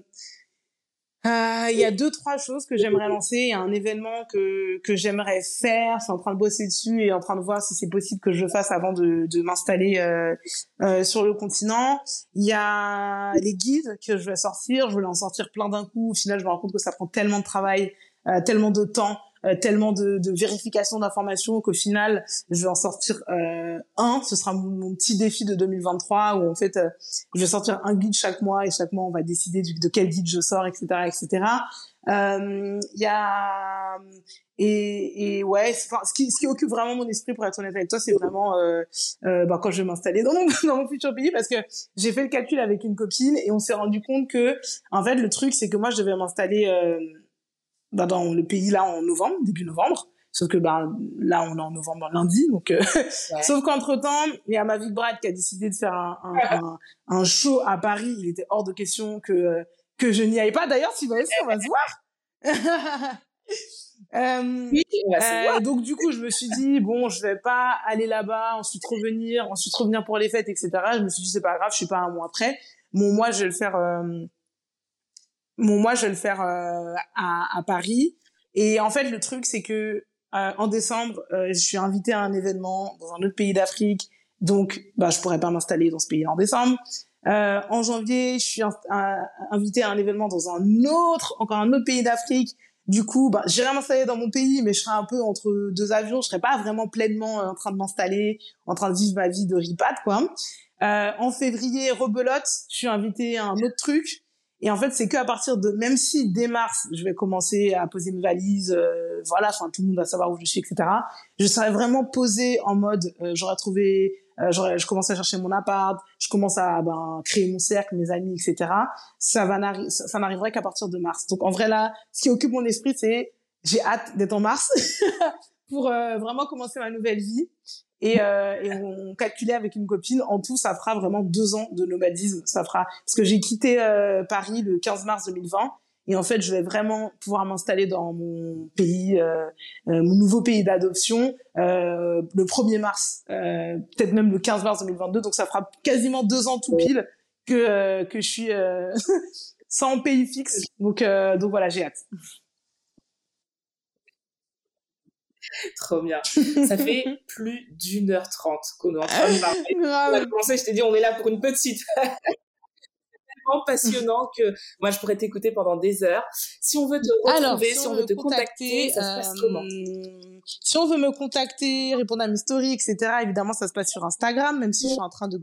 il y a deux trois choses que j'aimerais lancer. Il y a un événement que que j'aimerais faire. Je suis en train de bosser dessus et en train de voir si c'est possible que je le fasse avant de, de m'installer euh, euh, sur le continent. Il y a les guides que je vais sortir. Je voulais en sortir plein d'un coup. Au final, je me rends compte que ça prend tellement de travail, euh, tellement de temps euh, tellement de, de vérification d'informations qu'au final, je vais en sortir euh, un. Ce sera mon, petit défi de 2023 où en fait, euh, je vais sortir un guide chaque mois et chaque mois, on va décider de quel guide je sors, etc., etc. Il euh, y a et, et ouais, ce qui, ce qui occupe vraiment mon esprit pour être honnête avec toi, c'est vraiment euh, bah, quand je vais m'installer dans mon, [LAUGHS] dans mon futur pays parce que j'ai fait le calcul avec une copine et on s'est rendu compte que en fait le truc c'est que moi je devais m'installer bah, dans le pays là en novembre, début novembre. Sauf que bah, là, on est en novembre lundi. Donc, euh, ouais. [LAUGHS] Sauf qu'entre-temps, il y a Mavic Brad qui a décidé de faire un, un, un, un, show à Paris. Il était hors de question que, que je n'y aille pas. D'ailleurs, si vous voulez, on va se voir. [LAUGHS] euh, oui, euh, donc du coup, je me suis dit bon, je vais pas aller là-bas, ensuite revenir, ensuite revenir pour les fêtes, etc. Je me suis dit c'est pas grave, je suis pas un mois près. Mon mois, je vais le faire euh, mon mois, je vais le faire euh, à, à, Paris. Et en fait, le truc, c'est que euh, en décembre, euh, je suis invitée à un événement dans un autre pays d'Afrique. Donc, bah, je pourrais pas m'installer dans ce pays en décembre. Euh, en janvier, je suis invitée à un événement dans un autre, encore un autre pays d'Afrique. Du coup, bah, j'irai m'installer dans mon pays, mais je serai un peu entre deux avions. Je serai pas vraiment pleinement en train de m'installer, en train de vivre ma vie de ripat, quoi. Euh, en février, rebelote, je suis invitée à un autre truc. Et en fait, c'est qu'à partir de, même si dès mars, je vais commencer à poser mes valises, euh, voilà, enfin tout le monde va savoir où je suis, etc. Je serai vraiment posée en mode, euh, j'aurais trouvé, euh, je commence à chercher mon appart, je commence à ben, créer mon cercle, mes amis, etc. Ça va ça, ça n'arriverait qu'à partir de mars. Donc en vrai là, ce qui occupe mon esprit, c'est j'ai hâte d'être en mars [LAUGHS] pour euh, vraiment commencer ma nouvelle vie. Et, euh, et, on calculait avec une copine, en tout, ça fera vraiment deux ans de nomadisme. Ça fera parce que j'ai quitté euh, Paris le 15 mars 2020 et en fait, je vais vraiment pouvoir m'installer dans mon pays, euh, euh mon nouveau pays d'adoption, euh, le 1er mars, peut-être même le 15 mars 2022. Donc ça fera quasiment deux ans tout pile que que je suis [LAUGHS] sans pays fixe. Donc donc voilà, j'ai hâte. [LAUGHS] Trop bien. Ça fait [LAUGHS] plus d'une heure trente qu'on est en train de parler. on a commencé, je t'ai dit, on est là pour une petite. [LAUGHS] tellement passionnant que moi, je pourrais t'écouter pendant des heures. Si on veut te retrouver, Alors, si, on, veut te contacter, ça se passe euh, comment? Si on veut me contacter, répondre à mes stories, etc., évidemment, ça se passe sur Instagram, même si je suis en train de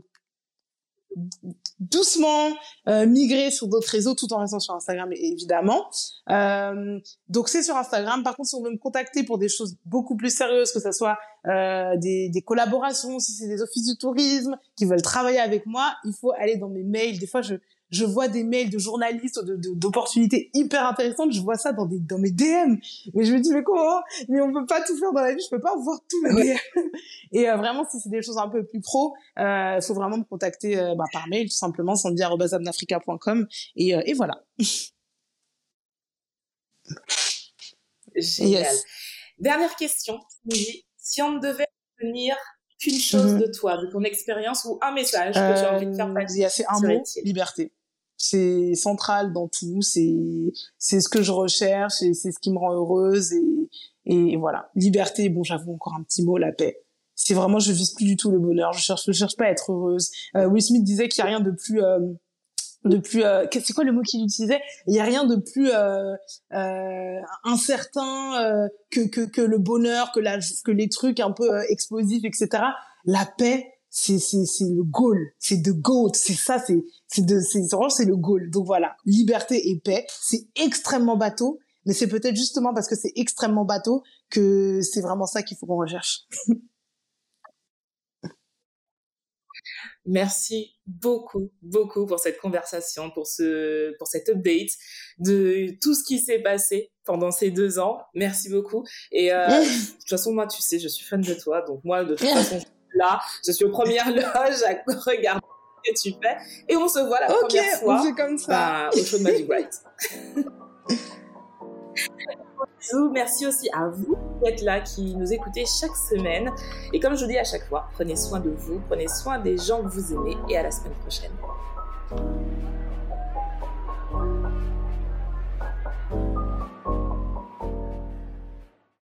doucement euh, migrer sur d'autres réseaux tout en restant sur Instagram évidemment. Euh, donc c'est sur Instagram. Par contre, si on veut me contacter pour des choses beaucoup plus sérieuses, que ce soit euh, des, des collaborations, si c'est des offices du tourisme qui veulent travailler avec moi, il faut aller dans mes mails. Des fois, je je vois des mails de journalistes d'opportunités de, hyper intéressantes, je vois ça dans, des, dans mes DM. Mais je me dis, mais comment? Mais on peut pas tout faire dans la vie, je peux pas voir tout DM. Et euh, vraiment, si c'est des choses un peu plus pro, il euh, faut vraiment me contacter euh, bah, par mail, tout simplement, sandy.abnafrica.com. Et, euh, et voilà. Génial. Yes. Dernière question, si on ne devait tenir qu'une chose mm -hmm. de toi, de ton expérience ou un message que tu as envie de faire passer C'est un mot, liberté c'est central dans tout c'est c'est ce que je recherche et c'est ce qui me rend heureuse et et voilà liberté bon j'avoue encore un petit mot la paix c'est vraiment je vise plus du tout le bonheur. Je cherche, je cherche pas à être heureuse. Euh, Will Smith disait qu'il y a rien de plus euh, de plus euh, c'est quoi le mot qu'il utilisait? Il y a rien de plus euh, euh, incertain euh, que, que que le bonheur que la que les trucs un peu euh, explosifs etc la paix c'est c'est c'est le goal c'est de goat c'est ça c'est c'est de c'est c'est le goal donc voilà liberté et paix c'est extrêmement bateau mais c'est peut-être justement parce que c'est extrêmement bateau que c'est vraiment ça qu'il faut qu'on recherche [LAUGHS] Merci beaucoup, beaucoup pour cette conversation, pour ce, pour cet update de tout ce qui s'est passé pendant ces deux ans. Merci beaucoup. Et euh, [LAUGHS] de toute façon, moi, tu sais, je suis fan de toi, donc moi, de toute [LAUGHS] façon, là, je suis aux premières [LAUGHS] loges à regarder ce que tu fais, et on se voit la Ok, première fois on fait comme ça. bah, au show de Magic Bright. [LAUGHS] Merci aussi à vous d'être là, qui nous écoutez chaque semaine. Et comme je vous dis à chaque fois, prenez soin de vous, prenez soin des gens que vous aimez et à la semaine prochaine.